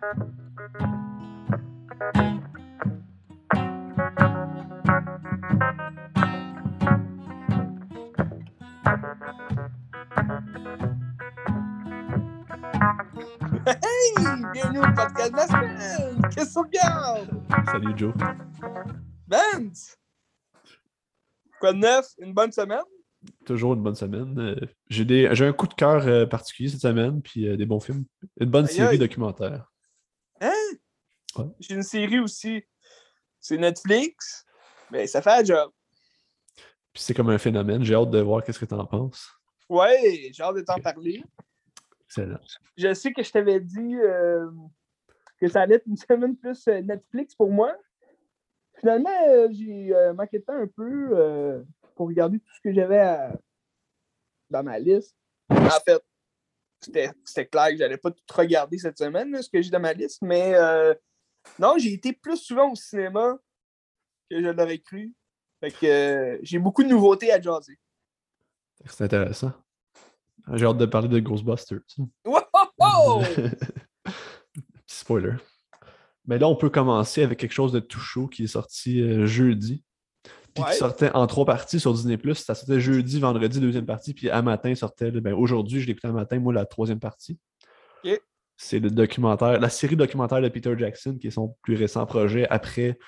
Hey! Bienvenue au podcast de la semaine! Qu'est-ce qu'on regarde? Salut Joe. Vance! Quoi de neuf? Une bonne semaine? Toujours une bonne semaine. Euh, j'ai des... j'ai un coup de cœur euh, particulier cette semaine, puis euh, des bons films. Une bonne série documentaire. Hein? Ouais. J'ai une série aussi. C'est Netflix. Mais ça fait un job. Puis c'est comme un phénomène. J'ai hâte de voir qu'est-ce que tu en penses. Ouais, j'ai hâte de t'en parler. Excellent. Je sais que je t'avais dit euh, que ça allait être une semaine plus euh, Netflix pour moi. Finalement, euh, j'ai euh, manqué de temps un peu pour regarder tout ce que j'avais à- dans ma liste. En fait, c'était clair que j'allais pas tout regarder cette semaine, là, ce que j'ai dans ma liste, mais euh, non, j'ai été plus souvent au cinéma que je l'aurais cru. Fait que euh, j'ai beaucoup de nouveautés à jaser. C'est intéressant. J'ai hâte de parler de Ghostbusters. Wow! Petit spoiler. Mais là, on peut commencer avec quelque chose de tout chaud qui est sorti euh, jeudi. Puis Ouais. qui sortait en trois parties sur Disney. Ça sortait jeudi, vendredi, deuxième partie. Puis à matin, sortait. Ben, aujourd'hui, je écouté à matin, moi, la troisième partie. C'est le documentaire, la série documentaire de Peter Jackson, qui est son plus récent projet. Après.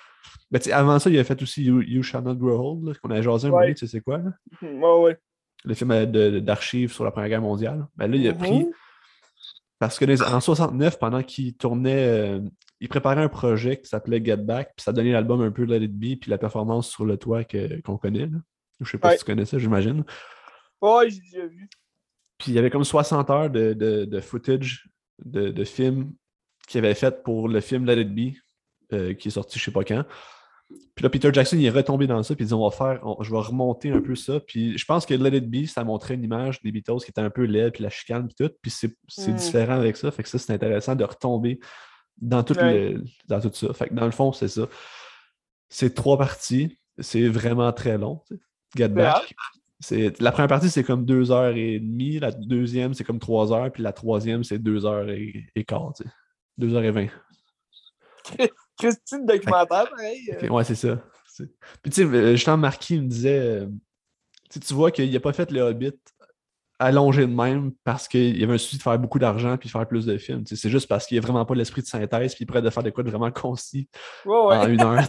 Ben, avant ça, il avait fait aussi You, You Shall Not Grow Old, qu'on a jasé un Ouais. moment tu sais c'est quoi? là? ouais, ouais. Le film euh, d'archives sur la Première Guerre mondiale. Ben là, il a pris. Mhm. Parce que les- en 69, pendant qu'il tournait, euh, il préparait un projet qui s'appelait Get Back, puis ça donnait l'album un peu Let It Be, puis la performance sur le toit que- qu'on connaît. Là. Je sais pas Ouais. si tu connais ça, j'imagine. Ouais, j'ai déjà vu. Puis il y avait comme 60 heures de, de- de footage de, de films qu'il avait fait pour le film Let It Be, euh, qui est sorti je sais pas quand. Puis là, Peter Jackson, il est retombé dans ça, puis il dit on va faire, on- je vais remonter un peu ça. Puis je pense que Let It Be, ça montrait une image des Beatles qui était un peu laide, puis la chicane, puis tout. Puis c'est c'est Mm. différent avec ça. Fait que ça, c'est intéressant de retomber dans tout, Ouais. le- dans tout ça. Fait que dans le fond, c'est ça. C'est trois parties. C'est vraiment très long. tu sais. Get Back. La première partie, c'est comme deux heures et demie. La deuxième, c'est comme trois heures. Puis la troisième, c'est deux heures et, et quart. Deux heures et vingt. Christine documentaire, pareil. euh, Ok, ouais, c'est ça. Puis tu sais, euh, Marquis il me disait, euh, tu vois qu'il n'a pas fait le Hobbit allongé de même parce qu'il y avait un souci de faire beaucoup d'argent puis faire plus de films. C'est juste parce qu'il n'y a vraiment pas l'esprit de synthèse puis il est prêt de faire des quoi de vraiment concis Ouais, ouais. en une heure.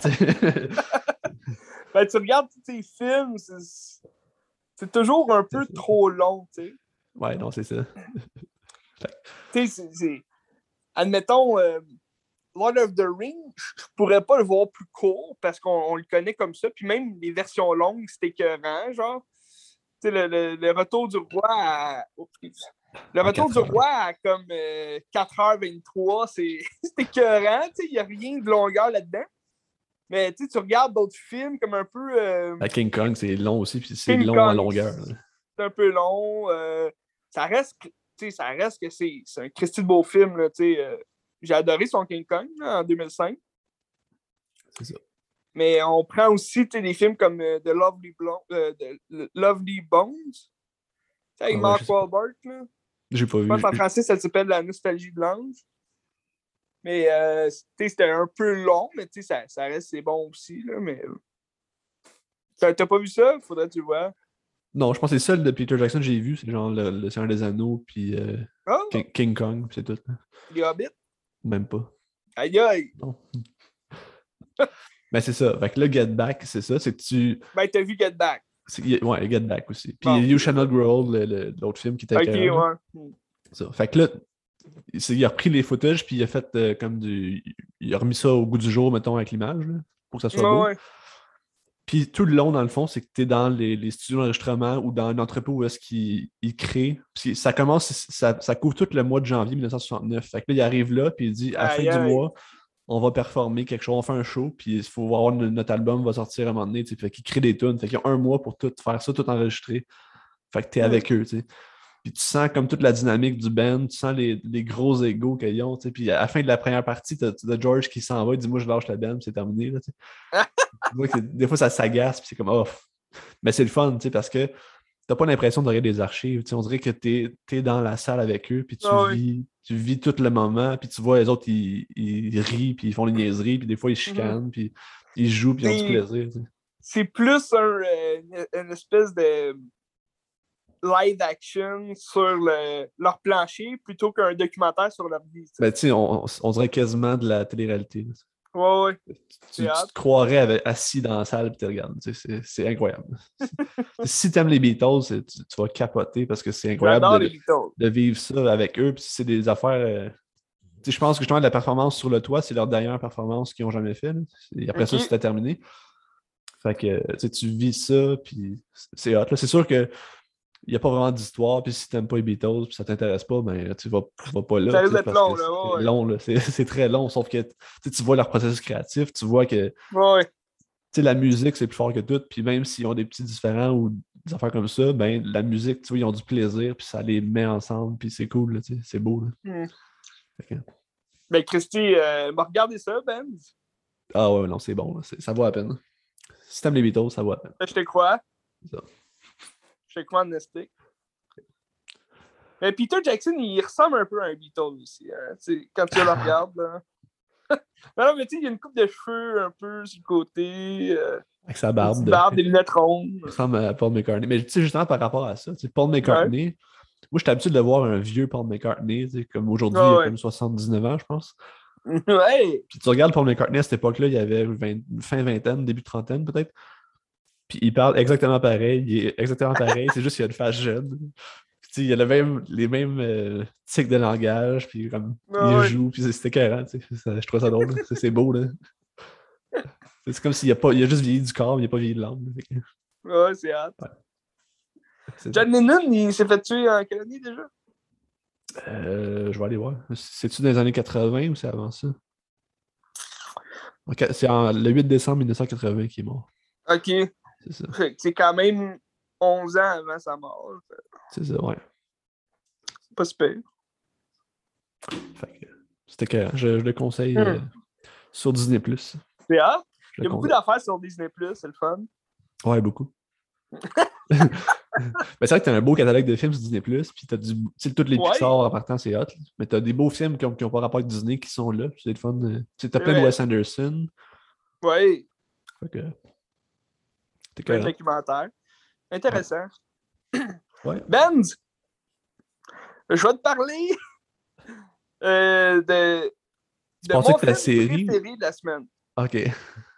Ben, tu regardes tous tes films, c'est c'est toujours un peu trop long, tu sais. ouais, non, c'est ça. C'est- c'est. Admettons, euh, Lord of the Rings, je pourrais pas le voir plus court parce qu'on on le connaît comme ça. Puis même les versions longues, c'était écœurant, genre. Le, le- le retour du roi à. le retour du roi à comme euh, 4h23, c'est c'est écœurant, il n'y a rien de longueur là-dedans. Mais tu regardes d'autres films comme un peu. euh, La King Kong, c'est long aussi, puis c'est long en longueur. c'est un peu long. euh, ça reste, tu sais, ça reste que c'est un Christy de beau film. Euh, J'ai adoré son King Kong là, en 2005. C'est ça. Mais on prend aussi des films comme euh, The Lovely, Blonde, euh, The Lovely Bones. Avec Ah ouais, Mark je. Wahlberg. Là. J'ai pas Je vu. pense en français, ça s'appelle La Nostalgie Blanche. Mais euh, c'était un peu long, mais tu sais, ça, ça reste c'est bon aussi. Là, mais... T'as pas vu ça? Faudrait que tu le vois. Non, je pense que c'est seul de Peter Jackson que j'ai vu, c'est genre le, le Seigneur des Anneaux, puis euh, Ah, King, King Kong, c'est tout. les Hobbits? Même pas. Aïe aïe. Non. Mais c'est ça. Fait que là, Get Back, c'est ça. C'est que tu. Ben, t'as vu Get Back. Ouais, Get Back aussi. Puis Bon. You Shall Not Grow Old, l'autre film qui était Ok, là. ouais. Ça. Fait que là, c'est- il a repris les footages, puis il a fait euh, comme du. Il a remis ça au goût du jour, mettons, avec l'image, là, pour que ça soit beau. Ouais. Puis tout le long, dans le fond, c'est que tu es dans les, les studios d'enregistrement ou dans un entrepôt où est-ce qu'il il crée. Puis ça commence, ça, ça couvre tout le mois de janvier 1969. Fait que là, il arrive là, puis il dit à la fin du mois, on va performer quelque chose, on fait un show, puis il faut voir no- notre album va sortir à un moment donné. tu sais. Fait qu'il crée des tunes. Fait qu'il y a un mois pour tout faire ça, tout enregistrer. Fait que tu es Mm. avec eux, tu sais. Puis tu sens comme toute la dynamique du band, tu sens les, les gros égaux qu'ils ont, tu sais. Puis à la fin de la première partie, t'as t'as George qui s'en va, il dit Moi, je lâche la band, c'est terminé, là, tu sais. Des fois, ça s'agace, puis c'est comme, oh. Mais c'est le fun, tu sais, parce que t'as pas l'impression de regarder des archives. tu sais. On dirait que t'es es dans la salle avec eux, puis tu Ah oui. Tu vis tout le moment, puis tu vois les autres, ils, ils rient, puis ils font les niaiseries, puis des fois, ils chicanent, puis ils jouent, puis ils ont du plaisir. tu sais. C'est plus un, euh, une, une espèce de live action sur le- leur plancher plutôt qu'un documentaire sur leur vie. tu sais. Ben, tu sais, on, on dirait quasiment de la télé-réalité. Ouais, ouais. Tu, te croirais avec- assis dans la salle et tu regardes. tu sais, C'est incroyable. si tu aimes les Beatles, tu, tu vas capoter parce que c'est incroyable de, vivre ça avec eux. Puis c'est des affaires. euh, je pense que justement, la performance sur le toit, c'est leur dernière performance qu'ils n'ont jamais fait. là. Et après ça, Ok. c'était terminé. Fait que tu vis ça, puis c'est hot. C'est sûr que. Il n'y a pas vraiment d'histoire, puis si tu n'aimes pas les Beatles, puis ça t'intéresse pas, ben tu vas, tu vas pas là. Ça long, là, ouais, long, là. C'est très long, sauf que tu vois leur processus créatif, tu vois que Ouais, la musique, c'est plus fort que tout. Puis même s'ils ont des petits différents ou des affaires comme ça, ben la musique, tu vois, ils ont du plaisir, puis ça les met ensemble, puis c'est cool, c'est beau. là. Fait que- Ben, Christy, euh, m'a regardé ça, Ben. ah ouais, non, c'est bon, ça vaut la peine. Si t'aimes les Beatles, ça vaut la peine. Je te crois. Ça. Je en esti. Mais Peter Jackson, il ressemble un peu à un Beatle aussi. hein. Quand tu le regardes. Là. non, non, mais tu sais, il y a une coupe de cheveux un peu sur le côté. Euh, Avec sa barbe. de- barbe, des lunettes rondes. Il ressemble à Paul McCartney. Mais tu sais, justement, par rapport à ça, Paul McCartney, moi, j'étais habitué de voir un vieux Paul McCartney, comme aujourd'hui, il a ouais. comme 79 ans, je pense. ouais! Puis tu regardes Paul McCartney à cette époque-là, il avait 20 fin vingtaine, début trentaine peut-être. Puis il parle exactement pareil, il est exactement pareil, c'est juste qu'il a une face jeune. Puis il a le même, les mêmes euh, tics de langage, puis comme il ouais. joue, puis c'est- c'était écœurant, Je trouve ça drôle. C'est- beau, là. C'est comme s'il a, pas, il a juste vieilli du corps, mais il n'a pas vieilli de l'âme. Ouais, c'est hâte. John Lennon, il s'est fait tuer en quelle année déjà? Euh, je vais aller voir. C'est-tu dans les années 80 ou c'est avant ça? C'est le 8 décembre 1980 qu'il est mort. Ok. C'est ça. C'est quand même 11 ans avant sa mort. C'est ça, ouais. C'est pas super. Fait que C'était que je, je le conseille Hmm. euh, sur Disney. C'est le Il y a beaucoup d'affaires sur Disney+, c'est le fun. Ouais, beaucoup. Mais c'est vrai que t'as un beau catalogue de films sur Disney+, puis t'as du... Tu sais, tous les Ouais. Pixar en partant, c'est hot. Mais t'as des beaux films qui n'ont pas rapport avec Disney qui sont là, c'est le fun. euh. Tu t'as plein de. Wes Anderson. Ouais, Fait que... Correct. documentaires. Intéressant. Ouais. Benz, je vais te parler euh, de, de mon que film série- préféré de la semaine. OK.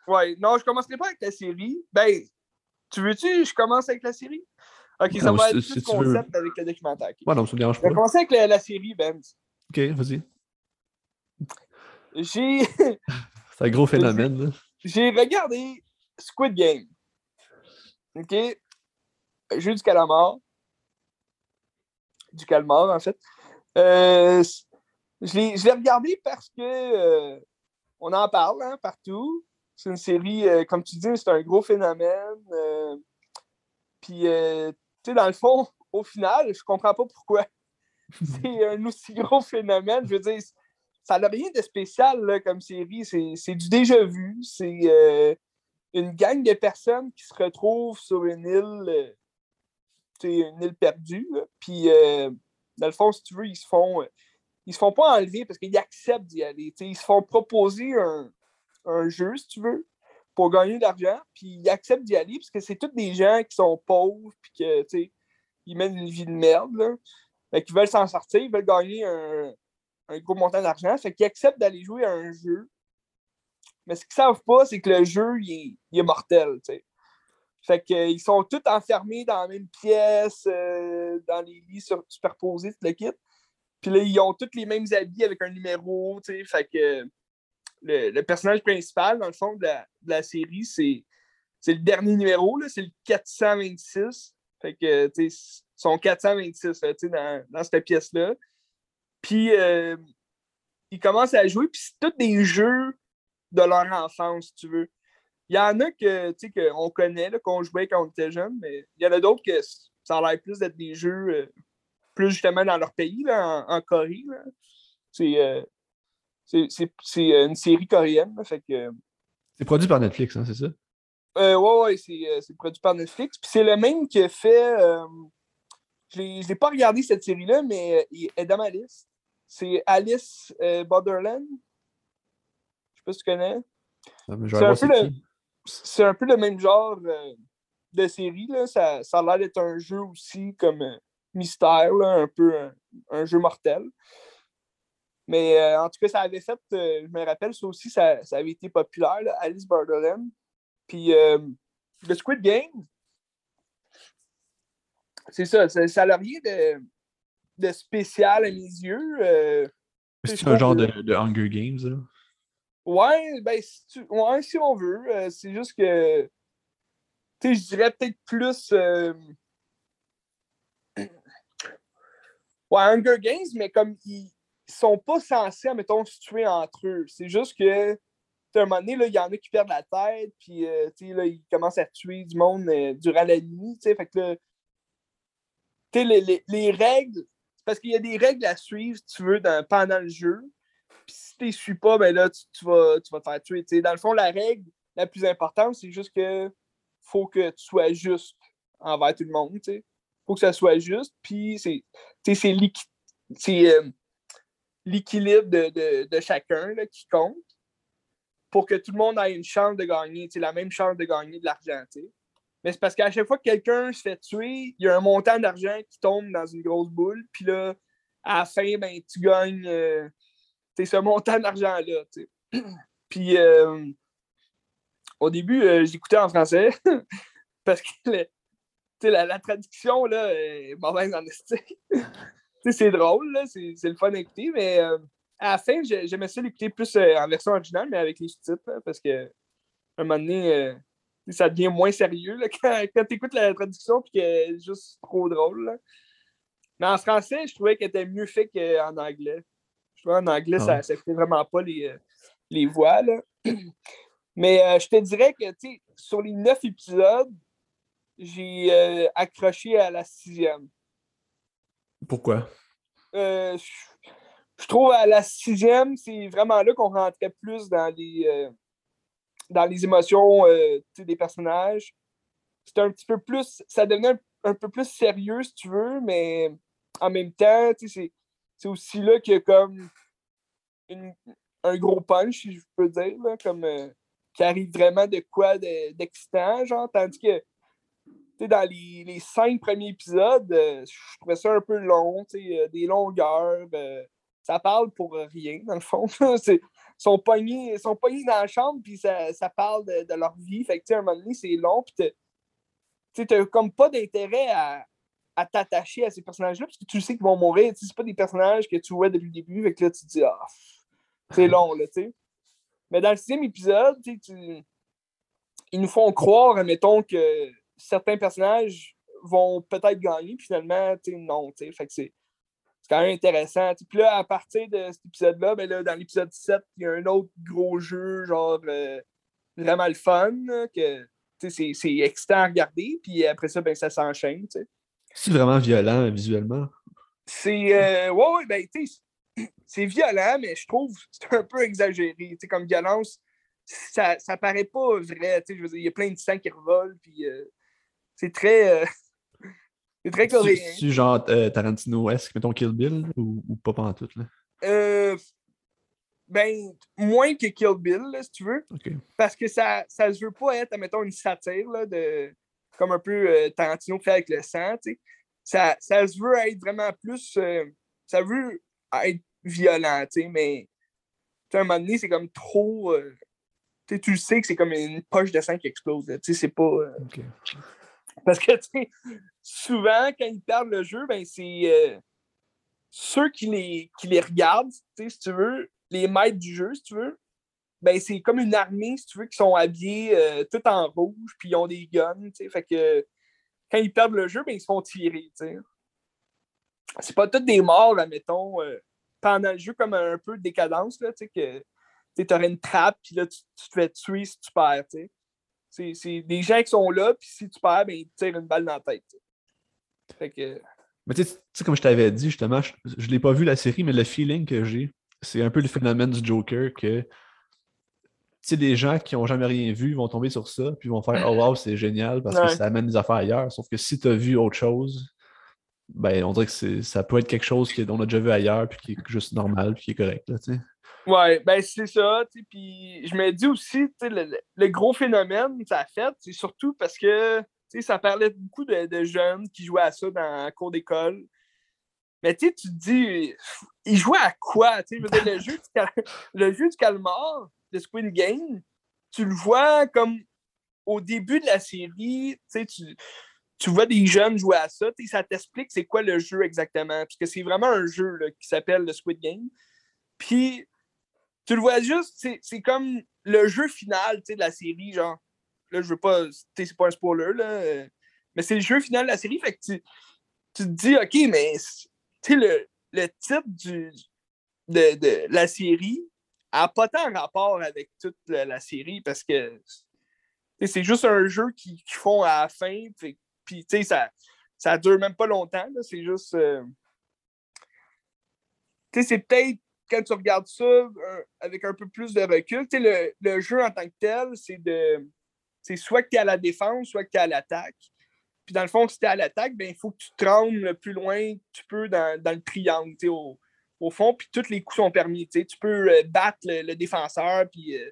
Ouais, non, je commencerai pas avec la série. Ben, tu veux-tu, je commence avec la série? Ok, ça va être si plus veux. concept avec le documentaire. ok. Ouais, non, ça me dérange Je pas. vais commencer avec la, la série, Benz. OK, vas-y. J'ai C'est un gros phénomène, là. j'ai regardé Squid Game. OK? Jeu du calamar. Du calmar, en fait. Euh, je l'ai regardé parce que euh, on en parle hein, partout. C'est une série, euh, comme tu dis, c'est un gros phénomène. Puis, tu sais, dans le fond, au final, je comprends pas pourquoi c'est un aussi gros phénomène. Je veux dire, ça n'a rien de spécial comme série. C'est du déjà vu. C'est une gang de personnes qui se retrouvent sur une île, euh, tu sais, une île perdue. Puis, euh, dans le fond, si tu veux, ils se font, euh, ils se font pas enlever parce qu'ils acceptent d'y aller. Ils se font proposer un, un jeu, si tu veux, pour gagner de l'argent. Puis, ils acceptent d'y aller parce que c'est tous des gens qui sont pauvres. Puis que, tu ils mènent une vie de merde. Là. Veulent s'en sortir, ils veulent gagner un, un gros montant d'argent. Fait qu'ils acceptent d'aller jouer à un jeu. Mais ce qu'ils savent pas, c'est que le jeu, il est, mortel, tu sais. Fait qu'ils sont tous enfermés dans la même pièce, euh, dans les lits superposés, tout le kit. Puis là, ils ont tous les mêmes habits avec un numéro, tu sais. Fait que le, personnage principal, dans le fond, de la, série, c'est c'est le dernier numéro, là, c'est le 426. Fait que, tu sont 426, là, dans, dans cette pièce-là. Puis, euh, ils commencent à jouer, puis c'est tous des jeux de leur enfance, si tu veux. Il y en a que, tu sais, qu'on connaît, qu'on jouait quand on était jeune, mais il y en a d'autres que ça a l'air plus d'être des jeux euh, plus justement dans leur pays, là, en, en Corée. C'est euh, c'est- euh, une série coréenne, là, fait que... C'est produit par Netflix, hein, c'est ça? Euh, ouais, ouais, c'est produit par Netflix. Puis c'est le même qui a fait. je l'ai l'ai pas regardé cette série-là, mais il est dans ma liste. c'est Alice Borderland. Sais pas si tu connais. Ah, C'est un, le, un peu le même genre euh, de série. Là. Ça, ça a l'air d'être un jeu aussi comme euh, mystère, là, un peu un, un jeu mortel. Mais euh, en tout cas, ça avait fait, euh, je me rappelle, ça aussi, ça, ça avait été populaire, là, Alice Borderland. Puis euh, le Squid Game, c'est ça, ça n'a rien de, de spécial à mes yeux. euh, C'est un genre de, de Hunger Games, là. Ouais, ben, si, tu- ouais, si on veut. euh, c'est juste que. Tu sais, je dirais peut-être plus. euh, Ouais, Hunger Games, mais comme ils, ils sont pas censés, mettons, se tuer entre eux. C'est juste que. à un moment donné, il y en a qui perdent la tête, puis euh, là, ils commencent à tuer du monde durant la nuit. Fait que les, les- les règles. Parce qu'il y a des règles à suivre, si tu veux, pendant le jeu. Puis si tu suis pas, ben là, tu, vas, tu vas te faire tuer. tu sais. Dans le fond, la règle la plus importante, c'est juste que faut que tu sois juste envers tout le monde. Il faut que ça soit juste. Puis c'est euh, l'équilibre de, de- de chacun là, qui compte pour que tout le monde ait une chance de gagner, la même chance de gagner de l'argent. Mais c'est parce qu'à chaque fois que quelqu'un se fait tuer, il y a un montant d'argent qui tombe dans une grosse boule. Puis là, à la fin, ben, tu gagnes euh, ce montant d'argent-là. Puis euh, au début, euh, j'écoutais en français parce que la, traduction là, est mauvaise en c'est drôle, c'est c'est le fun d'écouter, mais euh, à la fin, j'ai- j'aimais ça l'écouter plus en version originale, mais avec les sous-titres, là, parce que un moment donné, ça devient moins sérieux quand, tu écoutes la traduction puis que c'est juste trop drôle. Mais en français, je trouvais qu'elle était mieux fait qu'en anglais. En anglais, Ah ça fait vraiment pas les, euh, les voix. Là. Mais euh, je te dirais que sur les neuf épisodes, j'ai euh, accroché à la sixième. Pourquoi? Euh, je, je trouve à la sixième, c'est vraiment là qu'on rentrait plus dans les, dans les émotions des personnages. C'était un petit peu plus. Ça devenait un, un peu plus sérieux, si tu veux, mais en même temps, tu sais, c'est, c'est aussi là qu'il y a comme un gros punch, si je peux dire, là, comme euh, qui arrive vraiment de quoi de- d'excitant, genre, tandis que dans les, les cinq premiers épisodes, euh, je trouvais ça un peu long, euh, des longueurs. ça parle pour rien, dans le fond. Ils sont pognés, sont dans la chambre, puis ça, ça parle de, leur vie. Fait que, à un moment donné, c'est long, puis t'as comme pas d'intérêt à, à t'attacher à ces personnages-là, parce que tu sais qu'ils vont mourir. Sais, C'est pas des personnages que tu vois depuis le début, fait que là, tu te dis, ah, c'est long, là, tu sais. Mais dans le sixième épisode, tu ils nous font croire, admettons, que certains personnages vont peut-être gagner, puis finalement, tu sais, non, tu sais. Fait que c'est quand même intéressant. tu sais. Puis là, à partir de cet épisode-là, ben là, dans l'épisode 7, il y a un autre gros jeu, genre euh, vraiment le fun, là, que tu sais, c'est c'est excitant à regarder, puis après ça, ben, ça s'enchaîne. tu sais. C'est vraiment violent visuellement. C'est. euh, ouais, ouais, ben, tu c'est violent, mais je trouve que c'est un peu exagéré. Tu sais, comme violence, ça, ça paraît pas vrai. il y a plein de sang qui revolent, puis euh, c'est très. euh, c'est très coréen. Tu genre euh, Tarantino-esque, mettons Kill Bill ou, ou pas tout là? Euh, ben, moins que Kill Bill, là, si tu veux. Parce que ça, ça se veut pas être, admettons, une satire, là, de, comme un peu euh, Tarantino fait avec le sang, tu sais. Ça, ça se veut être vraiment plus. euh, ça veut être violent, tu sais, mais à un moment donné, c'est comme trop. euh, tu sais, tu le sais que c'est comme une poche de sang qui explose, tu sais, c'est pas. euh, parce que, tu sais, souvent, quand ils perdent le jeu, ben, c'est euh, ceux qui les, qui les regardent, tu sais, si tu veux, les maîtres du jeu, si tu veux, ben, c'est comme une armée, si tu veux, qui sont habillés euh, tout en rouge, puis ils ont des guns, tu sais, fait que quand ils perdent le jeu, ben, ils se font tirer, tu sais. C'est pas tous des morts, admettons, euh, pendant le jeu, comme un peu de décadence, là, tu sais, que tu aurais une trappe, puis là, tu, te fais tuer si tu perds, tu sais. C'est- des gens qui sont là, puis si tu perds, ben, ils te tirent une balle dans la tête. Fait que. Mais tu sais- comme je t'avais dit, justement, je, je l'ai pas vu la série, mais le feeling que j'ai, c'est un peu le phénomène du Joker que sais, des gens qui ont jamais rien vu vont tomber sur ça, puis vont faire Oh wow, c'est génial parce Ouais. que ça amène des affaires ailleurs. Sauf que si tu as vu autre chose, ben, on dirait que ça peut être quelque chose qu'on a déjà vu ailleurs, puis qui est juste normal, puis qui est correct. Là, ouais, ben c'est ça. Puis je me dis aussi, le, le gros phénomène que ça a fait, c'est surtout parce que ça parlait beaucoup de, jeunes qui jouaient à ça dans la cours d'école. Mais tu te dis, ils jouaient à quoi? le, jeu du le jeu du calmar, de Squid Game, tu le vois comme au début de la série, tu, tu vois des jeunes jouer à ça, ça t'explique c'est quoi le jeu exactement. Puisque c'est vraiment un jeu qui s'appelle le Squid Game. Puis tu le vois juste, c'est comme le jeu final de la série, genre. Là, je veux pas. C'est pas un spoiler, là. Mais c'est le jeu final de la série. Fait que tu, tu te dis, OK, mais le, le titre du, de, de la série n'a pas tant rapport avec toute la, série parce que c'est juste un jeu qu'ils font à la fin. Puis, tu sais, ça, ça dure même pas longtemps. C'est juste. Euh, tu sais, c'est peut-être quand tu regardes ça avec un peu plus de recul, le, le jeu en tant que tel, c'est de c'est soit que tu es à la défense, soit que tu es à l'attaque. Puis dans le fond, si tu es à l'attaque, ben, il faut que tu te le plus loin que tu peux dans, le triangle, au, au, fond, puis tous les coups sont permis. Tu peux euh, battre le, défenseur, puis euh,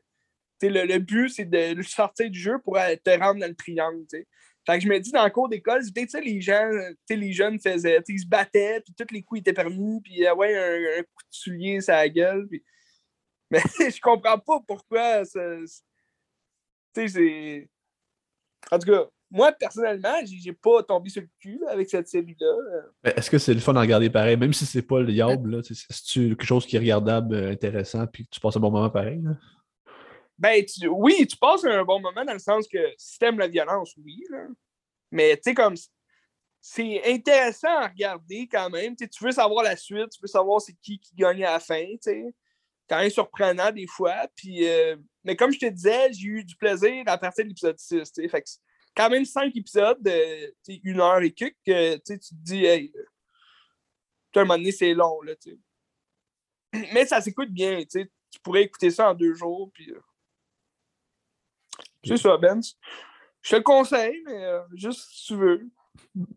le, le, but, c'est de le sortir du jeu pour euh, te rendre dans le triangle. Fait que je me dis, dans le cours d'école, les gens, les jeunes faisaient, ils se battaient, puis tous les coups étaient permis, puis ouais, un, coup de soulier, ça gueule. Mais je comprends pas pourquoi tu sais, c'est. En tout cas, moi, personnellement, j'ai pas tombé sur le cul avec cette série-là. Est-ce que c'est le fun à regarder pareil, même si c'est pas le diable, c'est quelque chose qui est regardable, euh, intéressant, puis tu passes un bon moment pareil? Là? Ben, oui, tu passes un bon moment dans le sens que si t'aimes la violence, oui. Là. Mais tu sais, comme c'est intéressant à regarder quand même. tu veux savoir la suite, tu veux savoir c'est qui qui gagne à la fin. sais quand même surprenant des fois. Puis, euh, mais comme je te disais, j'ai eu du plaisir à partir de l'épisode 6. Fait que quand même cinq épisodes de une heure et quelques, que tu te dis, hey, à un moment donné, c'est long. Là, mais ça s'écoute bien. Tu pourrais écouter ça en deux jours. Puis, euh, C'est ça, Ben. Je te le conseille, mais euh, juste si tu veux.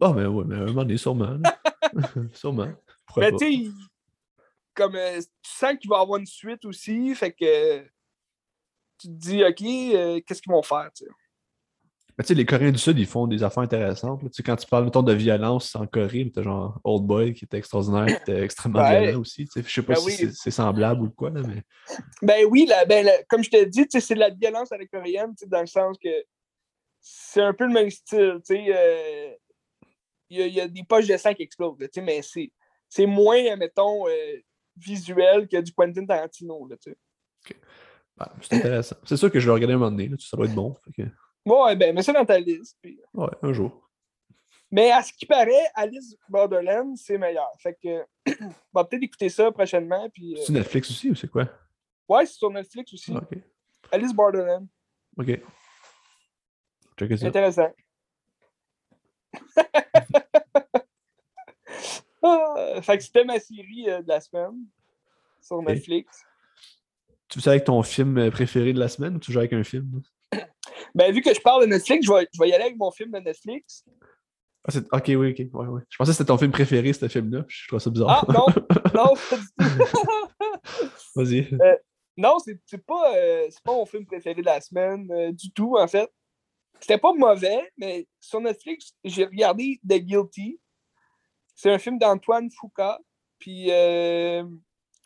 Ah, mais oui, mais à un moment donné, sûrement. sûrement. mais tu comme euh, tu sens qu'il va y avoir une suite aussi, fait que tu te dis, OK, qu'est-ce qu'ils vont faire, tu sais. Les Coréens du Sud, ils font des affaires intéressantes. Tu sais, quand tu parles, de violence en Corée, tu as genre Old Boy qui était extraordinaire, qui était extrêmement violent aussi. Je sais pas ben si c'est semblable ou quoi, là, mais. Ben oui, ben, comme je te dis, c'est de la violence à la coréenne, dans le sens que c'est un peu le même style. Euh, il y, a des poches de sang qui explosent, mais c'est moins, mettons, visuel que du Quentin Tarantino. Là, tu sais. Ben, c'est intéressant. C'est sûr que je vais regarder un moment donné. Là, ça doit être bon. Fait Ouais, ben, mets ça dans ta liste. Puis... Ouais, un jour. Mais à ce qui paraît, Alice Borderland, c'est meilleur. Fait que on va peut-être écouter ça prochainement. Puis, euh, C'est Netflix aussi ou c'est quoi? Ouais, c'est sur Netflix aussi. Alice Borderland. OK. Check ça. Intéressant. Ah, fait que c'était ma série euh, de la semaine sur Netflix. Tu veux avec ton film euh, préféré de la semaine ou tu joues avec un film? Ben, vu que je parle de Netflix, je vais, je vais y aller avec mon film de Netflix. Ah, ok, oui, ok. Ouais, ouais. Je pensais que c'était ton film préféré, ce film-là. Je trouve ça bizarre. Ah, non, non, Vas-y. Euh, non, c'est pas, pas mon film préféré de la semaine du tout, en fait. C'était pas mauvais, mais sur Netflix, j'ai regardé The Guilty. C'est un film d'Antoine Foucault. Puis, euh,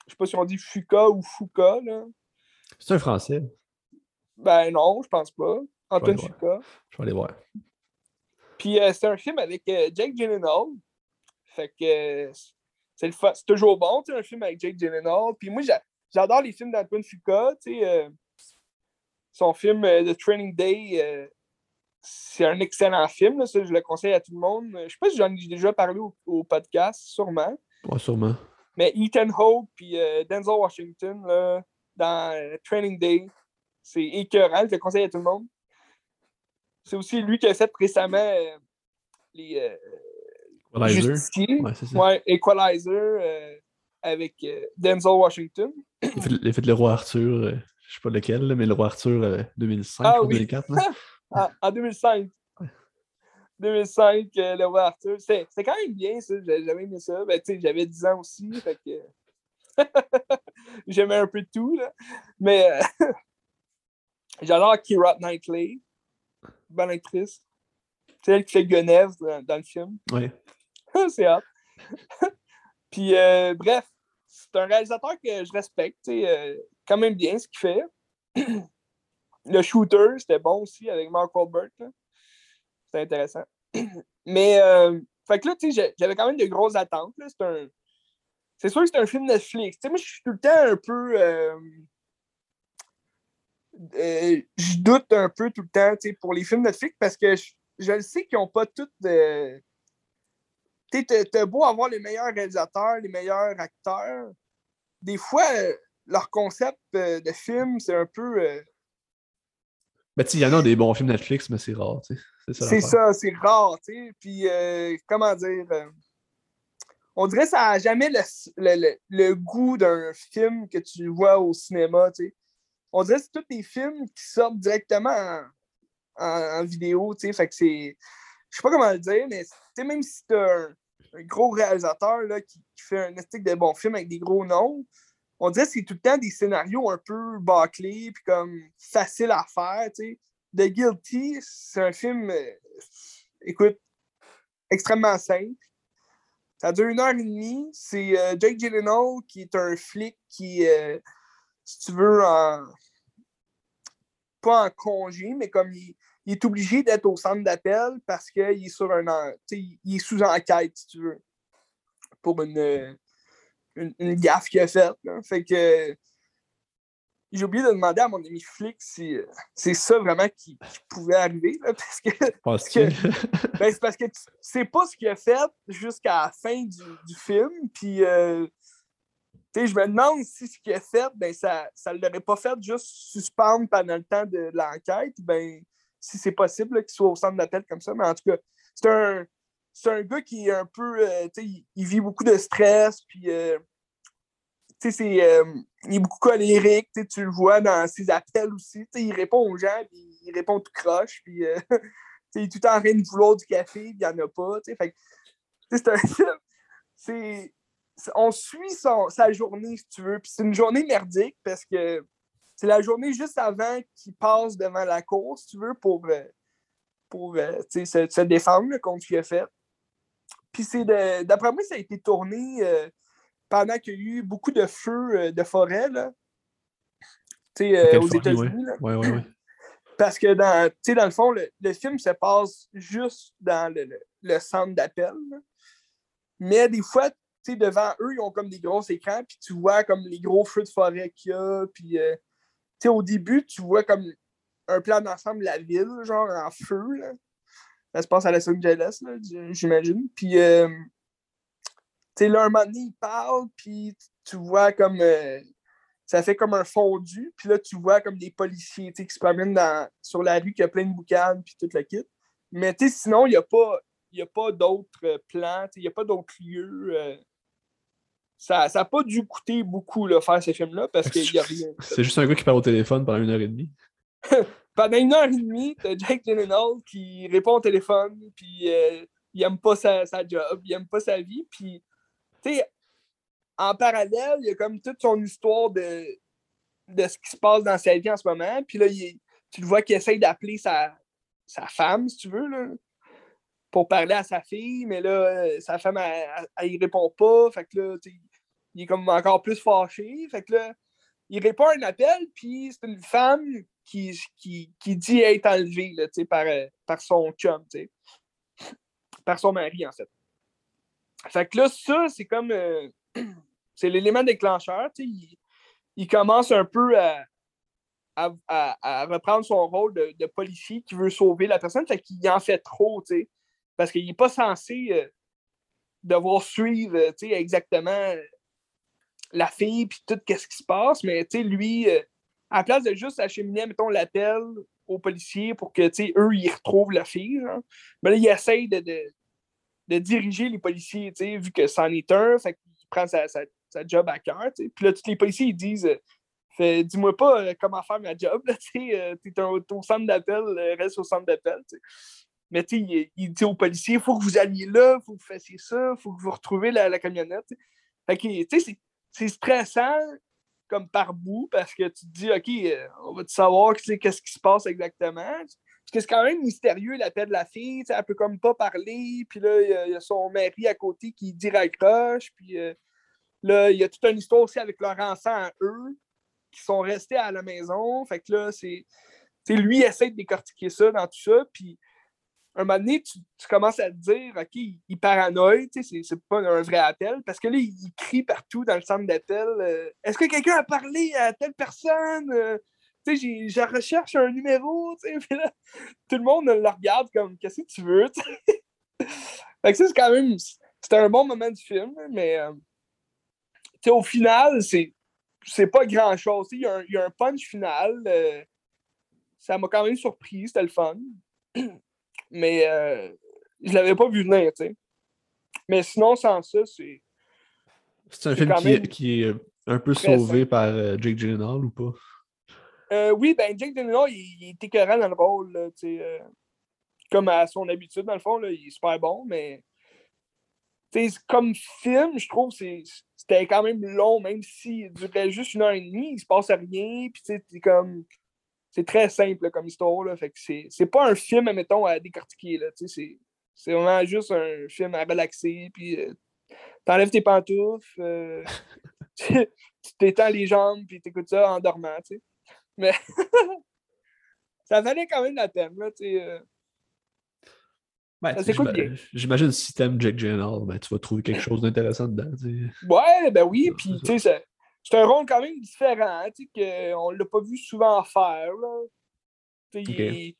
je sais pas si on dit Foucault ou Foucault. Là. C'est un français. Ben non, je pense pas. Antoine Foucault. Je vais aller voir. Puis, euh, c'est un film avec euh, Jake Gyllenhaal. Fait que c'est toujours bon, tu sais, un film avec Jake Gyllenhaal. Puis moi, j'adore les films d'Antoine. Tu sais, son film The Training Day c'est un excellent film, ça, je le conseille à tout le monde. Je sais pas si j'en ai déjà parlé au, podcast, sûrement. Ouais, sûrement. Mais Ethan Hawke puis euh, Denzel Washington là, dans euh, Training Day, c'est écœurant, je le conseille à tout le monde. C'est aussi lui qui a fait récemment euh, les Equalizer. Ouais, Equalizer avec Denzel Washington. Il a fait, le roi Arthur, je sais pas lequel, mais le roi Arthur 2005 ou 2004. en 2005. 2005, euh, le roi Arthur. C'était quand même bien, ça. J'avais aimé ça. Ben, j'avais 10 ans aussi, fait que... J'aimais un peu de tout, là. Mais euh, j'adore Kira Knightley. Bonne actrice. C'est elle qui fait Guenève dans, le film. Oui. c'est hot. Puis, euh, bref, c'est un réalisateur que je respecte. Euh, quand même bien ce qu'il fait. le shooter, c'était bon aussi avec Mark Wahlberg. C'était intéressant. Mais, euh, fait que là, tu sais, j'avais quand même de grosses attentes. C'est un c'est sûr que c'est un film Netflix. moi, je suis tout le temps un peu. Euh, euh, je doute un peu tout le temps pour les films Netflix parce que je, le sais qu'ils n'ont pas toutes de. Tu t'as beau avoir les meilleurs réalisateurs, les meilleurs acteurs. Des fois, leur concept euh, de film, c'est un peu. Ben, il y en a des bons films Netflix, mais c'est rare, C'est ça, c'est rare, tu sais. Puis, comment dire on dirait que ça n'a jamais le, goût d'un film que tu vois au cinéma. On dirait que c'est tous des films qui sortent directement en, vidéo. Fait que c'est. Je sais pas comment le dire, mais même si tu as un, gros réalisateur là, qui, fait un esthétique de bons films avec des gros noms, on dirait que c'est tout le temps des scénarios un peu bâclés puis comme faciles à faire. The Guilty, c'est un film, euh, écoute, extrêmement simple. Ça dure une heure et demie. C'est euh, Jake Gyllenhaal qui est un flic qui, euh, si tu veux, en... pas en congé, mais comme il, est obligé d'être au centre d'appel parce qu'il est sur un. Il est sous enquête, si tu veux, pour une, une, gaffe qu'il a faite. Fait que j'ai oublié de demander à mon ami flic si euh, c'est ça vraiment qui, pouvait arriver. parce que, ben, c'est parce que tu sais pas ce qu'il a fait jusqu'à la fin du, film. Puis, euh, je me demande si ce qu'il a fait, ben, ça ne l'aurait pas fait juste suspendre pendant le temps de l'enquête. Ben, si c'est possible qu'il soit au centre d'appel comme ça. Mais en tout cas, c'est un, un gars qui est un peu. Euh, il, il, vit beaucoup de stress. Puis c'est, euh, il est beaucoup colérique, tu le vois dans ses appels aussi. Il répond aux gens, puis il répond tout croche, puis euh, il est tout en train de vouloir du café, il n'y en a pas. C'est un film. On suit sa journée, si tu veux. Puis c'est une journée merdique parce que c'est la journée juste avant qu'il passe devant la cour, si tu veux, pour, euh, pour se, se, défendre contre ce qu'il a fait. Puis c'est d'après moi, ça a été tourné pendant qu'il y a eu beaucoup de feux euh, de forêt là, euh, aux États-Unis. Ouais. Ouais, ouais, Parce que dans, dans le fond, le, film se passe juste dans le, centre d'appel. Mais des fois, devant eux, ils ont comme des gros écrans, puis tu vois comme les gros feux de forêt qu'il y a. Puis euh, au début, tu vois comme un plan d'ensemble de la ville, genre en feu. Là. Ça se passe à Los Angeles, j'imagine. Puis sais, là, un moment donné, il parle, puis tu vois comme. Euh, ça fait comme un fondu, puis là, tu vois comme des policiers qui se promènent dans, sur la rue, qui a plein de boucanes, puis tout le kit. Mais sinon, il n'y a pas, a pas d'autres euh, plans, il n'y a pas d'autres lieux. Euh. Ça n'a pas dû coûter beaucoup là, faire ces films-là parce qu'il n'y a rien. C'est juste un gars qui parle au téléphone pendant une heure et demie. pendant une heure et demie, t'as Jake Gyllenhaal qui répond au téléphone, puis il aime pas sa, sa, job, il aime pas sa vie, puis tu sais, en parallèle, il y a comme toute son histoire de, de ce qui se passe dans sa vie en ce moment. Puis là, tu le vois qu'il essaye d'appeler sa, sa femme, si tu veux, là, pour parler à sa fille, mais là, sa femme, elle, elle, répond pas. Fait que là, il est comme encore plus fâché. Fait que là, il répond à un appel, puis c'est une femme qui, qui, qui dit être enlevée là, par, par son chum, par son mari, en fait. Fait que là, ça, c'est comme. Euh, c'est l'élément déclencheur. Il, il, commence un peu à, à, reprendre son rôle de, policier qui veut sauver la personne. Fait qu'il en fait trop. Parce qu'il n'est pas censé euh, devoir suivre exactement la fille puis tout ce qui se passe. Mais lui, euh, à place de juste acheminer, mettons, l'appel aux policiers pour que eux, ils retrouvent la fille, ben là, il essaye de de diriger les policiers, vu que c'en est un, fait prend sa, job à cœur. Puis là, tous les policiers, ils disent euh, Dis-moi pas euh, comment faire ma job, tu es, euh, au centre d'appel, reste au centre d'appel. Mais tu sais, il, dit aux policiers, il faut que vous alliez là, il faut que vous fassiez ça, il faut que vous retrouviez la, camionnette. Fait que, sais, c'est stressant comme par bout parce que tu te dis, OK, euh, on va te savoir qu'est-ce qui se passe exactement? Parce que c'est quand même mystérieux, la tête de la fille, elle peut comme pas parler, puis là, il y, a son mari à côté qui dit raccroche, puis euh, là, il y a toute une histoire aussi avec leur enfant eux, qui sont restés à la maison. Fait que là, c'est. Lui, essaie de décortiquer ça dans tout ça, puis un moment donné, tu, commences à te dire, OK, il, il c'est pas un vrai appel, parce que là, il, crie partout dans le centre d'appel euh, Est-ce que quelqu'un a parlé à telle personne euh, Je recherche un numéro, là, tout le monde le regarde comme Qu'est-ce que tu veux Fait que c'est quand même. C'était un bon moment du film, mais euh, au final, c'est pas grand chose. Il y, a un punch final. ça m'a quand même surpris, c'était le fun. Mais euh, je l'avais pas vu venir, tu sais. Mais sinon, sans ça, c'est. C'est un film qui, qui, est un peu sauvé par euh, Jake Gyllenhaal ou pas? Euh, oui, ben Jake Gyllenhaal, il, il est écœurant dans le rôle, là, euh, comme à son habitude, dans le fond, là, il est super bon, mais comme film, je trouve que c'était quand même long, même s'il durait juste une heure et demie, il se passe rien, puis c'est comme c'est très simple comme histoire. Là, fait que c'est pas un film, mettons, à décortiquer. C'est vraiment juste un film à relaxer. Puis euh, t'enlèves tes pantoufles, euh, tu t'étends les jambes, puis t'écoutes ça en dormant. Mais ça valait quand même la peine. Là, euh. Ben, J'imagine si t'aimes Jack Gyllenhaal, ben, tu vas trouver quelque chose d'intéressant dedans. Ouais, ben oui, puis tu sais, c'est un rôle quand même différent, qu'on ne l'a pas vu souvent faire. Là. si